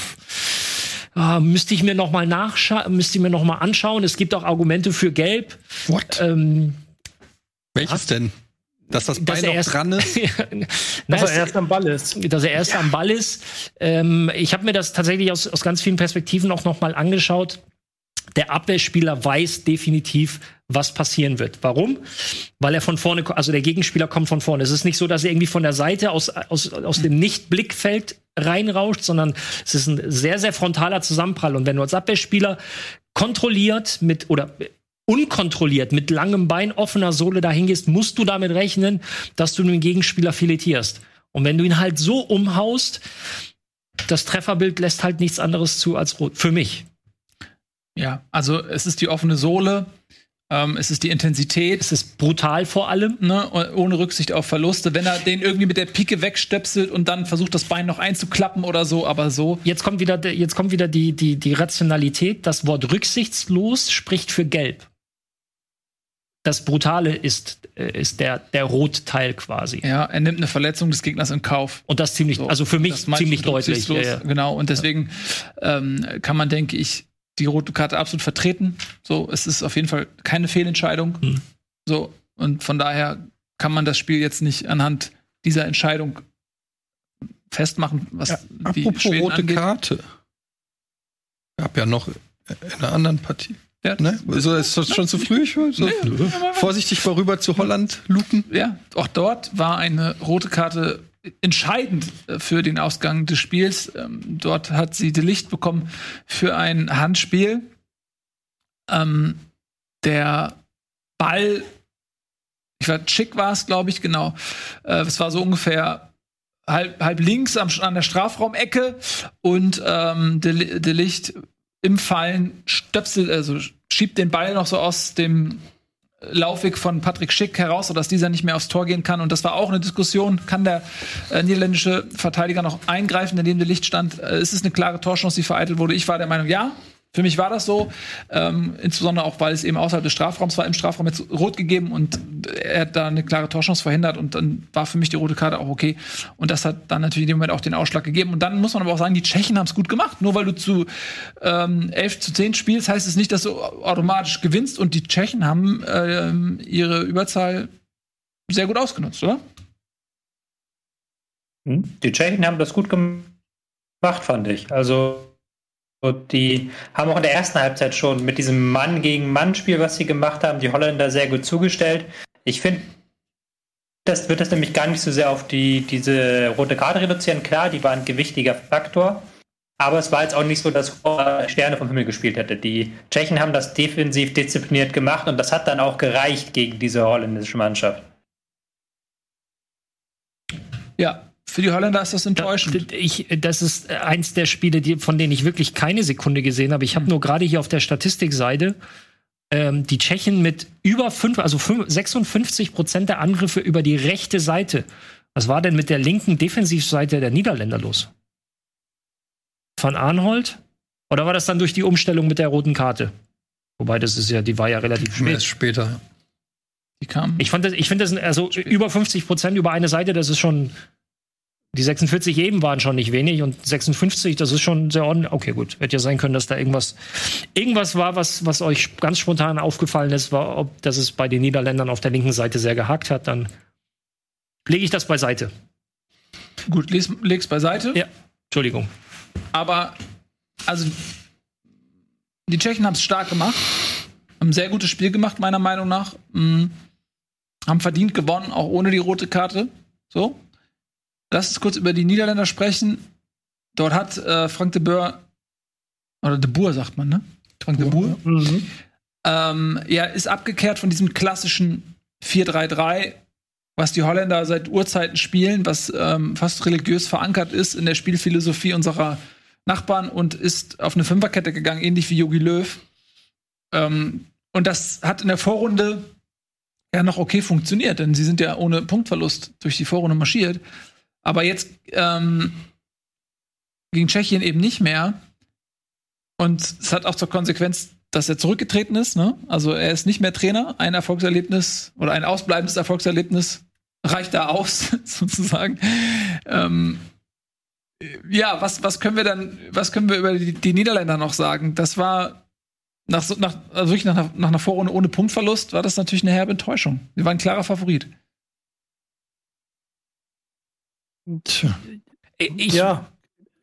ah, müsste ich mir noch mal nachschauen, müsste ich mir noch mal anschauen. Es gibt auch Argumente für Gelb. What? Ähm, Welches denn? Dass das dass Bein er noch erst- dran ist? Na, Dass er erst am Ball ist. dass er erst am Ball ist. Ähm, ich habe mir das tatsächlich aus, aus ganz vielen Perspektiven auch noch mal angeschaut. Der Abwehrspieler weiß definitiv, was passieren wird. Warum? Weil er von vorne, also der Gegenspieler kommt von vorne. Es ist nicht so, dass er irgendwie von der Seite aus, aus, aus dem Nicht-Blickfeld reinrauscht, sondern es ist ein sehr, sehr frontaler Zusammenprall. Und wenn du als Abwehrspieler kontrolliert mit oder unkontrolliert mit langem Bein, offener Sohle dahin gehst, musst du damit rechnen, dass du den Gegenspieler filetierst. Und wenn du ihn halt so umhaust, das Trefferbild lässt halt nichts anderes zu als rot. Für mich. Ja, also es ist die offene Sohle, ähm, es ist die Intensität. Es ist brutal vor allem. Ne, ohne Rücksicht auf Verluste. Wenn er den irgendwie mit der Pike wegstöpselt und dann versucht, das Bein noch einzuklappen oder so, aber so. Jetzt kommt wieder, der- jetzt kommt wieder die, die, die Rationalität. Das Wort rücksichtslos spricht für gelb. Das Brutale ist, äh, ist der, der Rotteil quasi. Ja, er nimmt eine Verletzung des Gegners in Kauf. Und das ziemlich, So, also für mich ziemlich deutlich. Ja, ja. Genau, und deswegen ähm, kann man, denke ich, die rote Karte absolut vertreten. So, es ist auf jeden Fall keine Fehlentscheidung. Hm. So, und von daher kann man das Spiel jetzt nicht anhand dieser Entscheidung festmachen, was Ja, die apropos Schweden rote angeht. Karte. Gab ja noch in einer anderen Partie. Ja, Ne? Also ist das schon zu früh? Ich so vorsichtig mal rüber zu Holland lupen. Ja, auch dort war eine rote Karte entscheidend äh, für den Ausgang des Spiels. Ähm, dort hat sie die Licht bekommen für ein Handspiel. Ähm, der Ball, ich war Schick war es, glaube ich, genau. Äh, es war so ungefähr halb, halb links am, an der Strafraumecke und ähm, de, de Licht im Fallen stöpselt, also schiebt den Ball noch so aus dem Laufweg von Patrick Schick heraus, sodass dieser nicht mehr aufs Tor gehen kann. Und das war auch eine Diskussion. Kann der äh, niederländische Verteidiger noch eingreifen, der neben dem Licht stand? Äh, ist es eine klare Torchance, die vereitelt wurde? Ich war der Meinung, ja. Für mich war das so, ähm, insbesondere auch, weil es eben außerhalb des Strafraums war, im Strafraum jetzt rot gegeben und er hat da eine klare Torchance verhindert und dann war für mich die rote Karte auch okay. Und das hat dann natürlich in dem Moment auch den Ausschlag gegeben. Und dann muss man aber auch sagen, die Tschechen haben es gut gemacht. Nur weil du zu ähm, 11 zu 10 spielst, heißt es nicht, dass du automatisch gewinnst. Und die Tschechen haben ähm, ihre Überzahl sehr gut ausgenutzt, oder? Hm? Die Tschechen haben das gut gemacht, fand ich. Also die haben auch in der ersten Halbzeit schon mit diesem Mann gegen Mann Spiel, was sie gemacht haben, die Holländer sehr gut zugestellt. Ich finde, das wird das nämlich gar nicht so sehr auf die, diese rote Karte reduzieren. Klar, die war ein gewichtiger Faktor. Aber es war jetzt auch nicht so, dass Sterne vom Himmel gespielt hätte. Die Tschechen haben das defensiv diszipliniert gemacht und das hat dann auch gereicht gegen diese holländische Mannschaft. Ja, für die Holländer ist das enttäuschend. Ich, das ist eins der Spiele, die, von denen ich wirklich keine Sekunde gesehen habe. Ich habe nur gerade hier auf der Statistikseite ähm, die Tschechen mit über fünf, also fünf, 56 Prozent der Angriffe über die rechte Seite. Was war denn mit der linken Defensivseite der Niederländer los? Van Arnhold? Oder war das dann durch die Umstellung mit der roten Karte? Wobei, das ist ja, die war ja relativ spät. Erst später. Die kamen. Ich fand das, ich finde das, also über 50 Prozent über eine Seite, das ist schon, die 46 eben waren schon nicht wenig und 56, das ist schon sehr ordentlich. Okay, gut. Hätte ja sein können, dass da irgendwas, irgendwas war, was, was euch ganz spontan aufgefallen ist, war, ob, dass es bei den Niederländern auf der linken Seite sehr gehakt hat, dann lege ich das beiseite. Gut, leg's, leg's beiseite. Ja. Entschuldigung. Aber, also, die Tschechen haben es stark gemacht. Haben ein sehr gutes Spiel gemacht, meiner Meinung nach. Mhm. Haben verdient gewonnen, auch ohne die rote Karte. So. Lass uns kurz über die Niederländer sprechen. Dort hat äh, Frank de Boer, oder de Boer sagt man, ne? Frank de Boer. Mhm. Ähm, ja, ist abgekehrt von diesem klassischen 4-3-3, was die Holländer seit Urzeiten spielen, was ähm, fast religiös verankert ist in der Spielphilosophie unserer Nachbarn und ist auf eine Fünferkette gegangen, ähnlich wie Jogi Löw. Ähm, und das hat in der Vorrunde ja noch okay funktioniert, denn sie sind ja ohne Punktverlust durch die Vorrunde marschiert. Aber jetzt ähm, gegen Tschechien eben nicht mehr. Und es hat auch zur Konsequenz, dass er zurückgetreten ist. Ne? Also er ist nicht mehr Trainer. Ein Erfolgserlebnis oder ein ausbleibendes Erfolgserlebnis reicht da aus, sozusagen. Ähm, ja, was, was können wir dann, was können wir über die, die Niederländer noch sagen? Das war nach, nach, also wirklich nach, nach einer Vorrunde ohne Punktverlust war das natürlich eine herbe Enttäuschung. Sie waren klarer Favorit. Ich, ja,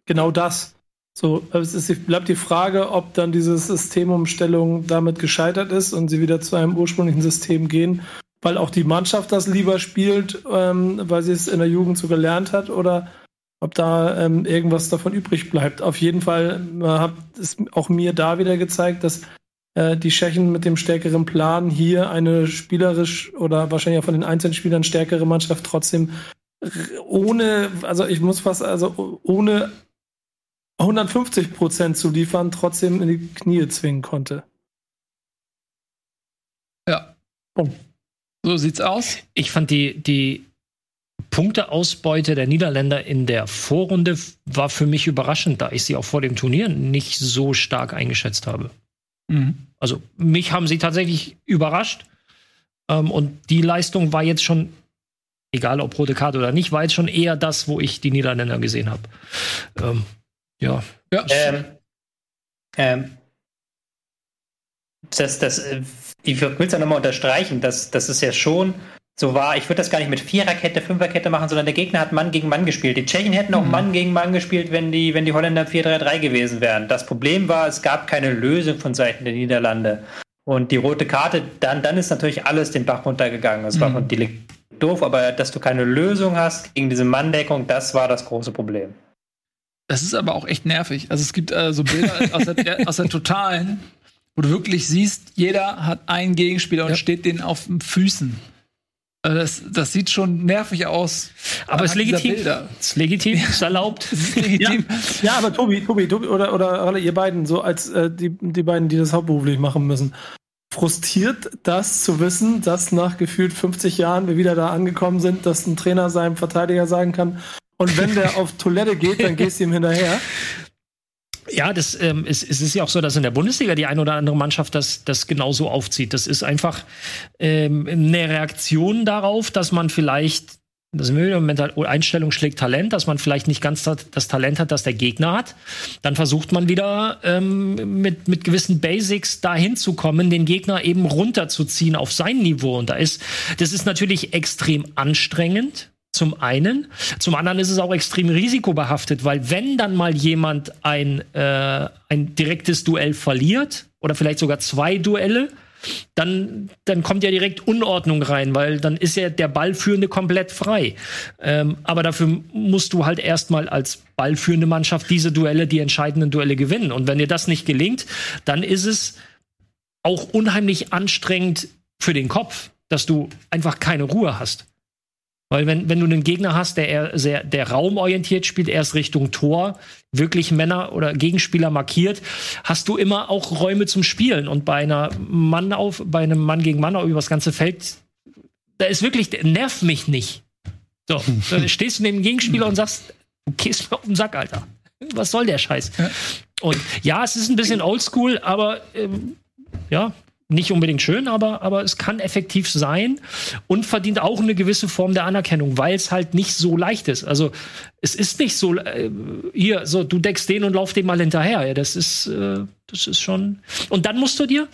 genau das. So, es ist, bleibt die Frage, ob dann diese Systemumstellung damit gescheitert ist und sie wieder zu einem ursprünglichen System gehen, weil auch die Mannschaft das lieber spielt, ähm, weil sie es in der Jugend so gelernt hat, oder ob da ähm, irgendwas davon übrig bleibt. Auf jeden Fall äh, hat es auch mir da wieder gezeigt, dass äh, die Tschechen mit dem stärkeren Plan hier eine spielerisch oder wahrscheinlich auch von den einzelnen Spielern stärkere Mannschaft trotzdem ohne, also ich muss fast, also ohne 150 Prozent zu liefern, trotzdem in die Knie zwingen konnte. Ja. Bumm. So sieht's aus. ich fand die, die Punkteausbeute der Niederländer in der Vorrunde war für mich überraschend, da ich sie auch vor dem Turnier nicht so stark eingeschätzt habe. Mhm. Also mich haben sie tatsächlich überrascht. Ähm, und die Leistung war jetzt schon, egal ob rote Karte oder nicht, war jetzt schon eher das, wo ich die Niederländer gesehen habe. Ähm, ja. Ja. Ähm, ähm, das, das, äh, ich will es ja nochmal unterstreichen, dass das ist ja schon so war. Ich würde das gar nicht mit Viererkette, Fünferkette machen, sondern der Gegner hat Mann gegen Mann gespielt. Die Tschechen hätten auch Mhm. Mann gegen Mann gespielt, wenn die, wenn die Holländer 4-3-3 gewesen wären. Das Problem war, es gab keine Lösung von Seiten der Niederlande. Und die rote Karte, dann, dann ist natürlich alles den Bach runtergegangen. Das war Mhm. von Delic doof, aber dass du keine Lösung hast gegen diese Manndeckung, das war das große Problem. Das ist aber auch echt nervig. Also es gibt äh, so Bilder aus, der, aus der Totalen, wo du wirklich siehst, jeder hat einen Gegenspieler und Ja. steht den auf den Füßen. Äh, Das, das sieht schon nervig aus. Aber es ist legitim. Bilder. Ist legitim, ist erlaubt. Ist legitim. Ja, aber Tobi, Tobi, Tobi oder, oder alle ihr beiden, so als äh, die, die beiden, die das hauptberuflich machen müssen. Frustriert das zu wissen, dass nach gefühlt 50 Jahren wir wieder da angekommen sind, dass ein Trainer seinem Verteidiger sagen kann, und wenn der auf Toilette geht, dann gehst du ihm hinterher. Ja, das ähm, es, es ist ja auch so, dass in der Bundesliga die eine oder andere Mannschaft das, das genauso aufzieht. Das ist einfach ähm, eine Reaktion darauf, dass man vielleicht, das sind wir wieder, Mental Einstellung schlägt Talent, dass man vielleicht nicht ganz das, das Talent hat, das der Gegner hat. Dann versucht man wieder ähm, mit, mit gewissen Basics dahin zu kommen, den Gegner eben runterzuziehen auf sein Niveau. Und da ist, das ist natürlich extrem anstrengend. Zum einen. Zum anderen ist es auch extrem risikobehaftet, weil wenn dann mal jemand ein, äh, ein direktes Duell verliert oder vielleicht sogar zwei Duelle, dann, dann kommt ja direkt Unordnung rein, weil dann ist ja der Ballführende komplett frei. Ähm, aber dafür musst du halt erstmal als ballführende Mannschaft diese Duelle, die entscheidenden Duelle gewinnen. Und wenn dir das nicht gelingt, dann ist es auch unheimlich anstrengend für den Kopf, dass du einfach keine Ruhe hast. Weil wenn, wenn du einen Gegner hast, der eher sehr der raumorientiert spielt, erst Richtung Tor, wirklich Männer oder Gegenspieler markiert, hast du immer auch Räume zum Spielen. Und bei einer Mann auf, bei einem Mann gegen Mann über das ganze Feld, da ist wirklich, der nervt mich nicht. So, dann stehst du neben dem Gegenspieler und sagst, du gehst mir auf den Sack, Alter. Was soll der Scheiß? Und ja, es ist ein bisschen oldschool, aber ähm, ja, nicht unbedingt schön, aber, aber es kann effektiv sein und verdient auch eine gewisse Form der Anerkennung, weil es halt nicht so leicht ist. Also es ist nicht so, äh, hier, so, du deckst den und lauf dem mal hinterher. Ja, das ist, äh, das ist schon. Und dann musst du dir,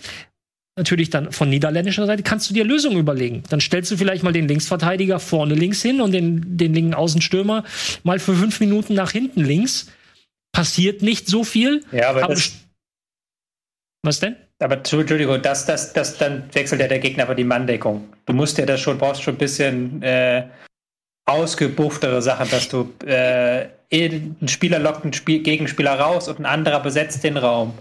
natürlich dann von niederländischer Seite, kannst du dir Lösungen überlegen. Dann stellst du vielleicht mal den Linksverteidiger vorne links hin und den, den linken Außenstürmer mal für fünf Minuten nach hinten links. Passiert nicht so viel. Ja, aber, aber was denn? Aber Entschuldigung, das, das, das, dann wechselt ja der Gegner aber die Manndeckung. Du musst ja das schon, brauchst schon ein bisschen äh, ausgebufftere Sachen, dass du äh, ein Spieler lockt einen Spiel Gegenspieler raus und ein anderer besetzt den Raum.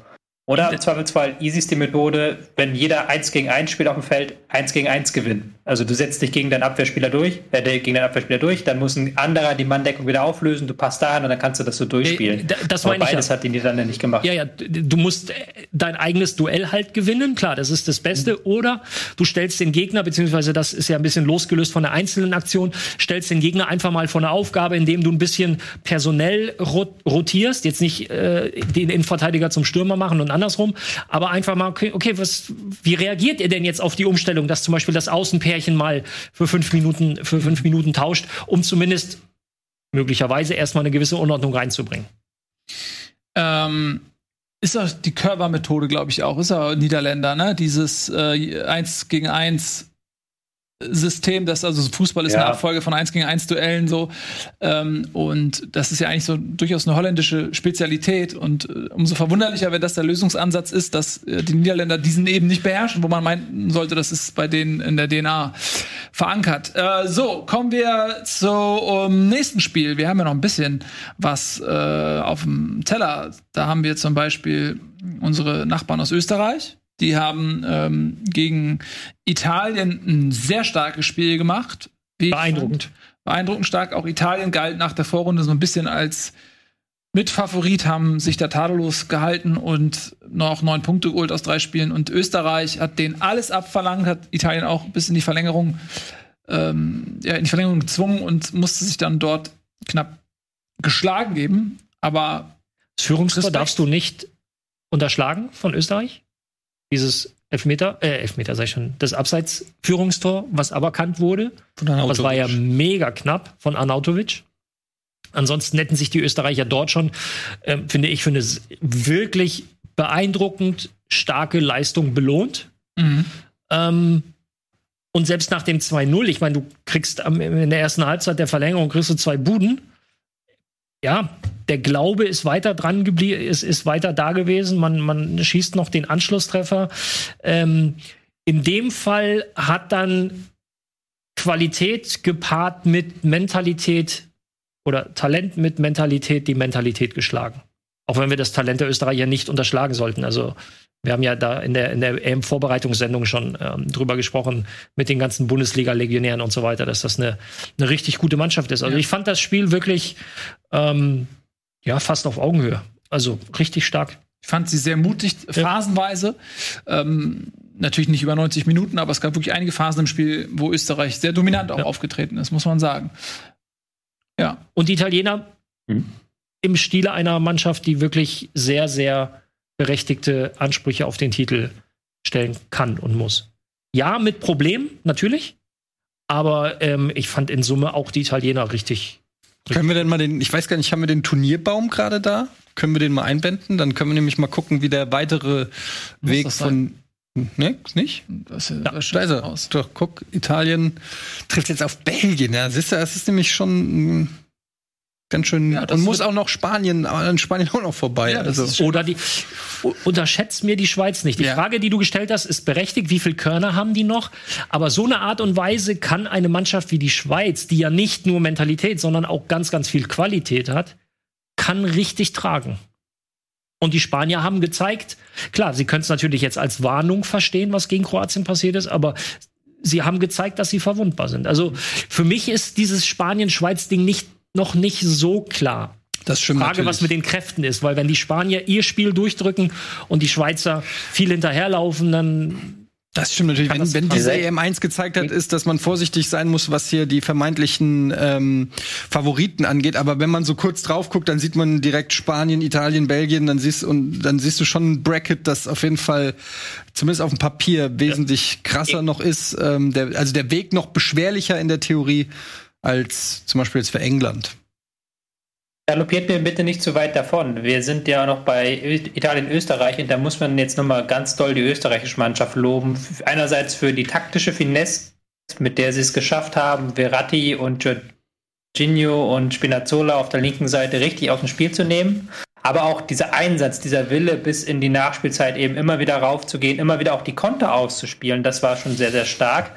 Oder im Zweifelsfall easyste Methode, wenn jeder 1 gegen 1 spielt auf dem Feld, 1 gegen 1 gewinnen. Also du setzt dich gegen deinen Abwehrspieler durch, äh, gegen deinen Abwehrspieler durch, dann muss ein anderer die Manndeckung wieder auflösen, du passt dahin und dann kannst du das so durchspielen. Nee, da- das Aber meine ich beides ja. hat die Niederlande nicht gemacht. Ja, ja, du musst äh, dein eigenes Duell halt gewinnen, klar, das ist das Beste. Oder du stellst den Gegner, beziehungsweise das ist ja ein bisschen losgelöst von der einzelnen Aktion, stellst den Gegner einfach mal vor eine Aufgabe, indem du ein bisschen personell rot rotierst, jetzt nicht äh, den Innenverteidiger zum Stürmer machen und andersrum, aber einfach mal, okay, okay, was, wie reagiert ihr denn jetzt auf die Umstellung, dass zum Beispiel das Außenpärchen mal für fünf Minuten, für fünf Minuten tauscht, um zumindest möglicherweise erstmal eine gewisse Unordnung reinzubringen? Ähm, ist auch die Körper-Methode, glaube ich, auch. Ist auch Niederländer, ne? Dieses äh, 1 gegen 1 System, das also Fußball ist Ja. eine Abfolge von 1 gegen 1 Duellen so. Ähm, und das ist ja eigentlich so durchaus eine holländische Spezialität. Und äh, umso verwunderlicher, wenn das der Lösungsansatz ist, dass äh, die Niederländer diesen eben nicht beherrschen, wo man meinen sollte, das ist bei denen in der DNA verankert. Äh, so, kommen wir zum nächsten Spiel. Wir haben ja noch ein bisschen was äh, auf dem Teller. Da haben wir zum Beispiel unsere Nachbarn aus Österreich. Die haben ähm, gegen Italien ein sehr starkes Spiel gemacht. Beeindruckend. Beeindruckend stark. Auch Italien galt nach der Vorrunde so ein bisschen als Mitfavorit, haben sich da tadellos gehalten und noch neun Punkte geholt aus drei Spielen. Und Österreich hat denen alles abverlangt, hat Italien auch bis in die Verlängerung, ähm, ja, in die Verlängerung gezwungen und musste sich dann dort knapp geschlagen geben. Aber Das Führungstor darfst du nicht unterschlagen von Österreich. Dieses Elfmeter, äh, Elfmeter sag ich schon, das Abseitsführungstor, was aberkannt wurde. Von Das war ja mega knapp von Arnautovic. Ansonsten hätten sich die Österreicher dort schon, ähm, finde ich, für eine s- wirklich beeindruckend starke Leistung belohnt. Mhm. Ähm, und selbst nach dem 2-0, ich meine, du kriegst am, in der ersten Halbzeit der Verlängerung kriegst du zwei Buden. Ja, der Glaube ist weiter dran geblieben, ist, ist weiter da gewesen. Man, man schießt noch den Anschlusstreffer. Ähm, in dem Fall hat dann Qualität gepaart mit Mentalität oder Talent mit Mentalität die Mentalität geschlagen. Auch wenn wir das Talent der Österreicher nicht unterschlagen sollten. Also wir haben ja da in der, in der EM-Vorbereitungssendung schon ähm, drüber gesprochen, mit den ganzen Bundesliga-Legionären und so weiter, dass das eine, eine richtig gute Mannschaft ist. Also ich fand das Spiel wirklich ähm, ja, fast auf Augenhöhe. Also richtig stark. Ich fand sie sehr mutig, phasenweise. Ähm, natürlich nicht über 90 Minuten, aber es gab wirklich einige Phasen im Spiel, wo Österreich sehr dominant auch Ja. aufgetreten ist, muss man sagen. Ja. Und die Italiener Mhm. im Stile einer Mannschaft, die wirklich sehr, sehr berechtigte Ansprüche auf den Titel stellen kann und muss. Ja, mit Problemen, natürlich. Aber ähm, ich fand in Summe auch die Italiener richtig. Können wir denn mal den, ich weiß gar nicht, haben wir den Turnierbaum gerade da? Können wir den mal einbinden? Dann können wir nämlich mal gucken, wie der weitere Muss Weg von. Ne, ist nicht? Das, Ja, das Da ist er. aus. Doch, guck, Italien trifft jetzt auf Belgien. Ja, siehst du, das ist nämlich schon ganz schön. Ja, und muss auch noch Spanien, an Spanien auch noch vorbei. Ja, also. Oder die. Unterschätzt mir die Schweiz nicht. Die Ja. Frage, die du gestellt hast, ist berechtigt. Wie viel Körner haben die noch? Aber so eine Art und Weise kann eine Mannschaft wie die Schweiz, die ja nicht nur Mentalität, sondern auch ganz, ganz viel Qualität hat, kann richtig tragen. Und die Spanier haben gezeigt, klar, sie können es natürlich jetzt als Warnung verstehen, was gegen Kroatien passiert ist, aber sie haben gezeigt, dass sie verwundbar sind. Also für mich ist dieses Spanien-Schweiz-Ding nicht, noch nicht so klar. das stimmt Frage, natürlich. was mit den Kräften ist, weil wenn die Spanier ihr Spiel durchdrücken und die Schweizer viel hinterherlaufen, dann Das stimmt natürlich. Wenn, das wenn diese EM1 gezeigt hat, ist, dass man vorsichtig sein muss, was hier die vermeintlichen ähm, Favoriten angeht. Aber wenn man so kurz drauf guckt, dann sieht man direkt Spanien, Italien, Belgien. Dann siehst und dann siehst du schon ein Bracket, das auf jeden Fall zumindest auf dem Papier wesentlich krasser noch ist. Ähm, der, also der Weg noch beschwerlicher in der Theorie als zum Beispiel jetzt für England. Galoppiert mir bitte nicht zu weit davon. Wir sind ja noch bei Italien, Österreich und da muss man jetzt nochmal ganz doll die österreichische Mannschaft loben. Einerseits für die taktische Finesse, mit der sie es geschafft haben, Verratti und Jorginho und Spinazzola auf der linken Seite richtig aus dem Spiel zu nehmen. Aber auch dieser Einsatz, dieser Wille, bis in die Nachspielzeit eben immer wieder raufzugehen, immer wieder auch die Konter auszuspielen, das war schon sehr, sehr stark.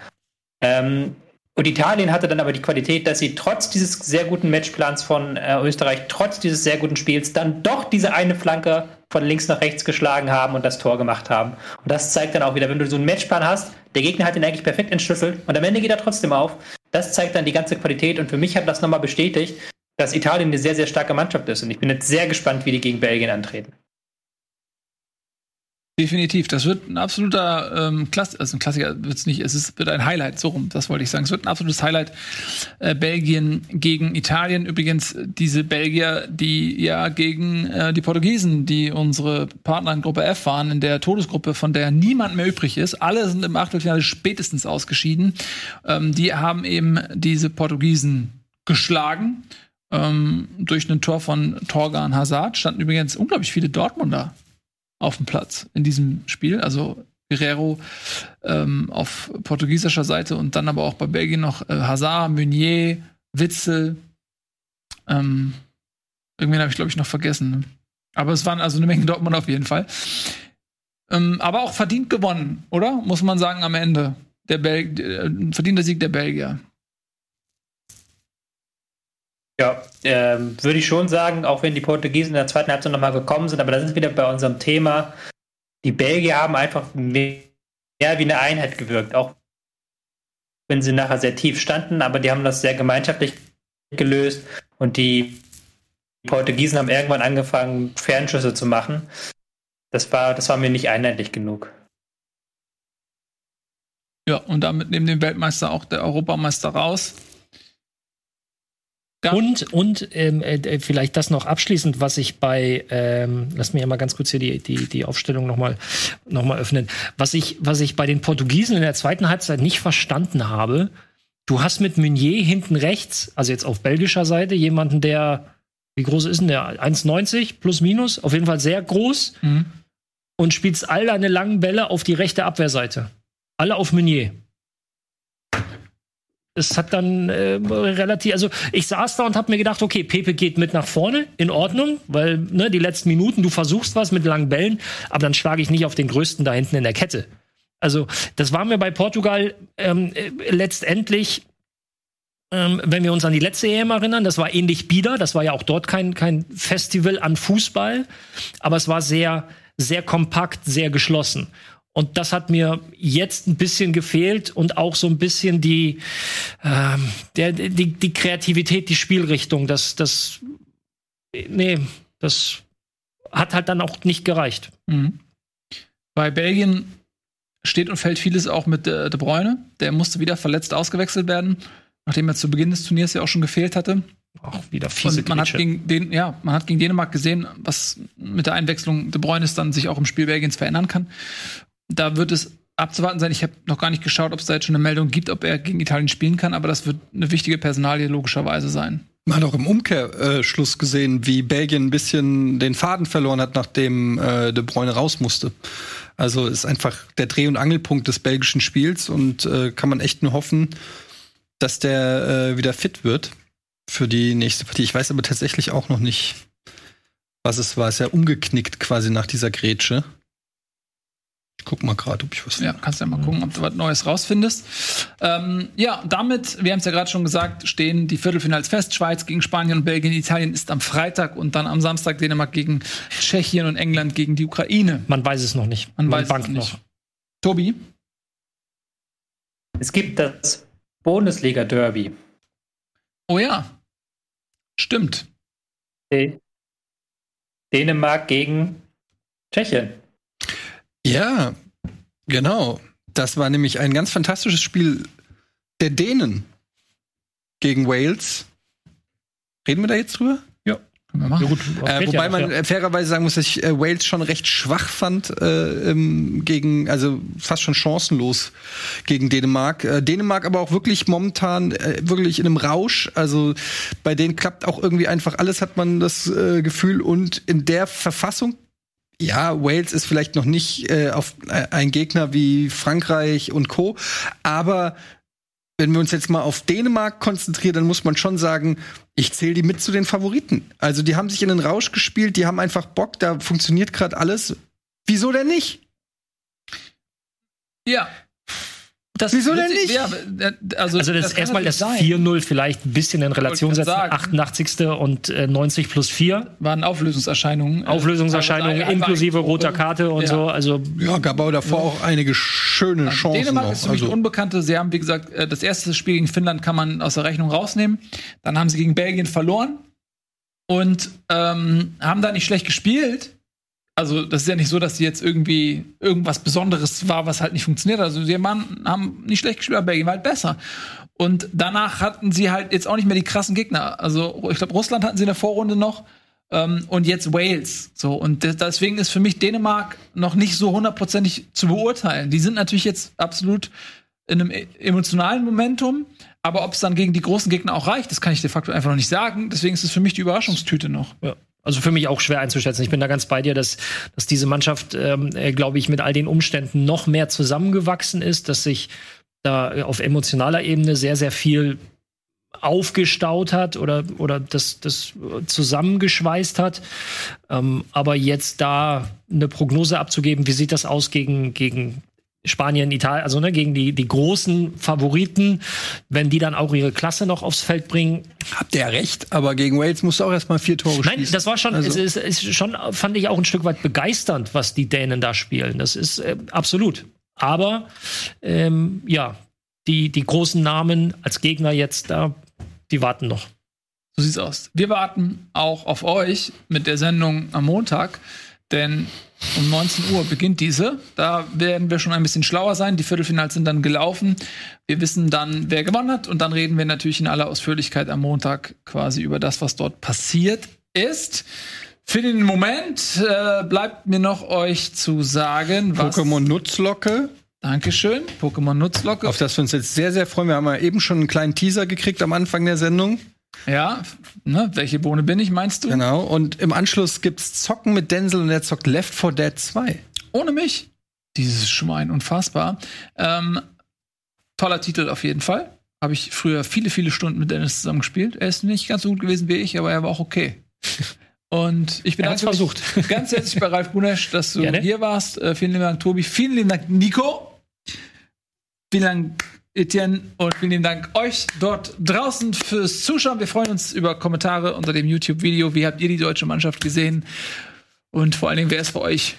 Ähm, und Italien hatte dann aber die Qualität, dass sie trotz dieses sehr guten Matchplans von äh, Österreich, trotz dieses sehr guten Spiels, dann doch diese eine Flanke von links nach rechts geschlagen haben und das Tor gemacht haben. Und das zeigt dann auch wieder, wenn du so einen Matchplan hast, der Gegner hat ihn eigentlich perfekt entschlüsselt und am Ende geht er trotzdem auf. Das zeigt dann die ganze Qualität und für mich hat das nochmal bestätigt, dass Italien eine sehr, sehr starke Mannschaft ist. Und ich bin jetzt sehr gespannt, wie die gegen Belgien antreten. Definitiv. Das wird ein absoluter ähm, Klass also ein Klassiker wird es nicht, es ist, wird ein Highlight, so rum, das wollte ich sagen. Es wird ein absolutes Highlight. Äh, Belgien gegen Italien. Übrigens, diese Belgier, die ja gegen äh, die Portugiesen, die unsere Partner in Gruppe F waren, in der Todesgruppe, von der niemand mehr übrig ist, alle sind im Achtelfinale spätestens ausgeschieden. Ähm, die haben eben diese Portugiesen geschlagen. Ähm, durch ein Tor von Torgan Hazard standen übrigens unglaublich viele Dortmunder auf dem Platz in diesem Spiel. Also Guerrero ähm, auf portugiesischer Seite und dann aber auch bei Belgien noch äh, Hazard, Meunier, Witzel. Ähm, irgendwen habe ich, glaube ich, noch vergessen. ne? Aber es waren also eine Menge Dortmund auf jeden Fall. Ähm, aber auch verdient gewonnen, oder? Muss man sagen, am Ende. Der Bel äh, verdienter Sieg der Belgier. Ja, ähm, würde ich schon sagen, auch wenn die Portugiesen in der zweiten Halbzeit nochmal gekommen sind, aber da sind wir wieder bei unserem Thema. Die Belgier haben einfach mehr wie eine Einheit gewirkt, auch wenn sie nachher sehr tief standen, aber die haben das sehr gemeinschaftlich gelöst und die Portugiesen haben irgendwann angefangen, Fernschüsse zu machen. Das war, das war mir nicht einheitlich genug. Ja, und damit neben dem Weltmeister auch der Europameister raus. Ja. Und, und ähm, äh, vielleicht das noch abschließend, was ich bei, ähm, lass mich ja mal ganz kurz hier die, die, die Aufstellung nochmal noch mal öffnen. Was ich, was ich bei den Portugiesen in der zweiten Halbzeit nicht verstanden habe, du hast mit Meunier hinten rechts, also jetzt auf belgischer Seite, jemanden, der, wie groß ist denn der? 1,90 plus minus, auf jeden Fall sehr groß Mhm. und spielst all deine langen Bälle auf die rechte Abwehrseite. Alle auf Meunier. Es hat dann äh, relativ, also ich saß da und habe mir gedacht, okay, Pepe geht mit nach vorne, in Ordnung, weil ne, die letzten Minuten, du versuchst was mit langen Bällen, aber dann schlage ich nicht auf den größten da hinten in der Kette. Also das war mir bei Portugal ähm, äh, letztendlich, ähm, wenn wir uns an die letzte EM erinnern, das war ähnlich bieder, das war ja auch dort kein, kein Festival an Fußball, aber es war sehr, sehr kompakt, sehr geschlossen. Und das hat mir jetzt ein bisschen gefehlt und auch so ein bisschen die, ähm, der, die, die Kreativität, die Spielrichtung. Das, das, nee, das hat halt dann auch nicht gereicht. Mhm. Bei Belgien steht und fällt vieles auch mit äh, De Bruyne. Der musste wieder verletzt ausgewechselt werden, nachdem er zu Beginn des Turniers ja auch schon gefehlt hatte. Auch wieder fiese Und man hat gegen den, ja, man hat gegen Dänemark gesehen, was mit der Einwechslung De Bruyne dann sich auch im Spiel Belgiens verändern kann. Da wird es abzuwarten sein. Ich habe noch gar nicht geschaut, ob es da jetzt schon eine Meldung gibt, ob er gegen Italien spielen kann, aber das wird eine wichtige Personalie logischerweise sein. Man hat auch im Umkehrschluss gesehen, wie Belgien ein bisschen den Faden verloren hat, nachdem äh, De Bruyne raus musste. Also ist einfach der Dreh- und Angelpunkt des belgischen Spiels und äh, kann man echt nur hoffen, dass der äh, wieder fit wird für die nächste Partie. Ich weiß aber tatsächlich auch noch nicht, was es war. Ist ja umgeknickt quasi nach dieser Grätsche. Ich guck mal gerade, ob ich was Ja, kannst ja mal gucken, ob du was Neues rausfindest. Ähm, ja, damit, wir haben es ja gerade schon gesagt, stehen die Viertelfinals fest. Schweiz gegen Spanien und Belgien. Italien ist am Freitag und dann am Samstag Dänemark gegen Tschechien und England gegen die Ukraine. Man weiß es noch nicht. Man weiß es noch nicht. Tobi? Es gibt das Bundesliga-Derby. Oh ja. Stimmt. Dä- Dänemark gegen Tschechien. Ja, genau. Das war nämlich ein ganz fantastisches Spiel der Dänen gegen Wales. Reden wir da jetzt drüber? Können wir machen. Ja, gut, Äh, wobei ja, man ja. fairerweise sagen muss, dass ich äh, Wales schon recht schwach fand äh, im, gegen, also fast schon chancenlos gegen Dänemark. Äh, Dänemark aber auch wirklich momentan äh, wirklich in einem Rausch. Also bei denen klappt auch irgendwie einfach alles, hat man das äh, Gefühl. Und in der Verfassung ja, Wales ist vielleicht noch nicht äh, auf äh, ein Gegner wie Frankreich und Co. Aber wenn wir uns jetzt mal auf Dänemark konzentrieren, dann muss man schon sagen, ich zähle die mit zu den Favoriten. Also die haben sich in den Rausch gespielt, die haben einfach Bock, da funktioniert gerade alles. Wieso denn nicht? Ja. Das Wieso denn nicht? Ja, äh, also, Also das, kann erstmal das natürlich sein. 4-0 vielleicht ein bisschen in Relation setzen. grad sagen. 88. und äh, 90 plus 4. waren Auflösungserscheinungen. Äh, Auflösungserscheinungen einfach inklusive roter Karte und Ja. so. Also Ja, gab aber davor auch einige schöne Chancen Dänemark noch. ist für mich Also, Unbekannte. Sie haben, wie gesagt, äh, das erste Spiel gegen Finnland kann man aus der Rechnung rausnehmen. Dann haben sie gegen Belgien verloren und ähm, haben da nicht schlecht gespielt. Also, das ist ja nicht so, dass sie jetzt irgendwie irgendwas Besonderes war, was halt nicht funktioniert. Also, sie waren, haben nicht schlecht gespielt, aber Belgien war halt besser. Und danach hatten sie halt jetzt auch nicht mehr die krassen Gegner. Also, ich glaube, Russland hatten sie in der Vorrunde noch. Ähm, und jetzt Wales. So, und de- deswegen ist für mich Dänemark noch nicht so hundertprozentig zu beurteilen. Die sind natürlich jetzt absolut in einem e- emotionalen Momentum, aber ob es dann gegen die großen Gegner auch reicht, das kann ich de facto einfach noch nicht sagen. Deswegen ist es für mich die Überraschungstüte noch. Ja. Also für mich auch schwer einzuschätzen. Ich bin da ganz bei dir, dass, dass diese Mannschaft, ähm, äh, glaube ich, mit all den Umständen noch mehr zusammengewachsen ist, dass sich da auf emotionaler Ebene sehr, sehr viel aufgestaut hat oder, oder das, das zusammengeschweißt hat. Ähm, aber jetzt da eine Prognose abzugeben, wie sieht das aus gegen, gegen Spanien, Italien, also ne, gegen die, die großen Favoriten, wenn die dann auch ihre Klasse noch aufs Feld bringen, habt ihr ja recht, aber gegen Wales musst du auch erstmal vier Tore Nein, schießen. das war schon, Also- es ist, ist schon, fand ich auch ein Stück weit begeisternd, was die Dänen da spielen. Das ist äh, absolut. Aber ähm, ja, die, die großen Namen als Gegner jetzt da, die warten noch. So sieht's aus. Wir warten auch auf euch mit der Sendung am Montag. Denn um 19 Uhr beginnt diese. Da werden wir schon ein bisschen schlauer sein. Die Viertelfinals sind dann gelaufen. Wir wissen dann, wer gewonnen hat. Und dann reden wir natürlich in aller Ausführlichkeit am Montag quasi über das, was dort passiert ist. Für den Moment äh, bleibt mir noch euch zu sagen, was. Pokémon Nutzlocke, Dankeschön. Pokémon Nutzlocke. auf das wir uns jetzt sehr, sehr freuen. Wir haben ja eben schon einen kleinen Teaser gekriegt am Anfang der Sendung. Ja, ne, welche Bohne bin ich, meinst du? Genau. Und im Anschluss gibt's Zocken mit Denzel und der zockt Left 4 Dead 2. Ohne mich. Dieses Schwein, unfassbar. Ähm, toller Titel auf jeden Fall. Habe ich früher viele, viele Stunden mit Dennis zusammen gespielt. Er ist nicht ganz so gut gewesen wie ich, aber er war auch okay. Und ich bedanke mich versucht. ganz herzlich bei Ralf Bunesch, dass du Gerne. hier warst. Äh, vielen lieben Dank, Tobi. Vielen lieben Dank, Nico. Vielen Dank, Etienne. Und vielen Dank euch dort draußen fürs Zuschauen. Wir freuen uns über Kommentare unter dem YouTube-Video. Wie habt ihr die deutsche Mannschaft gesehen? Und vor allen Dingen, wer ist für euch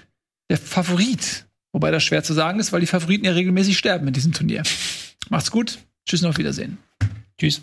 der Favorit? Wobei das schwer zu sagen ist, weil die Favoriten ja regelmäßig sterben in diesem Turnier. Macht's gut. Tschüss und auf Wiedersehen. Tschüss.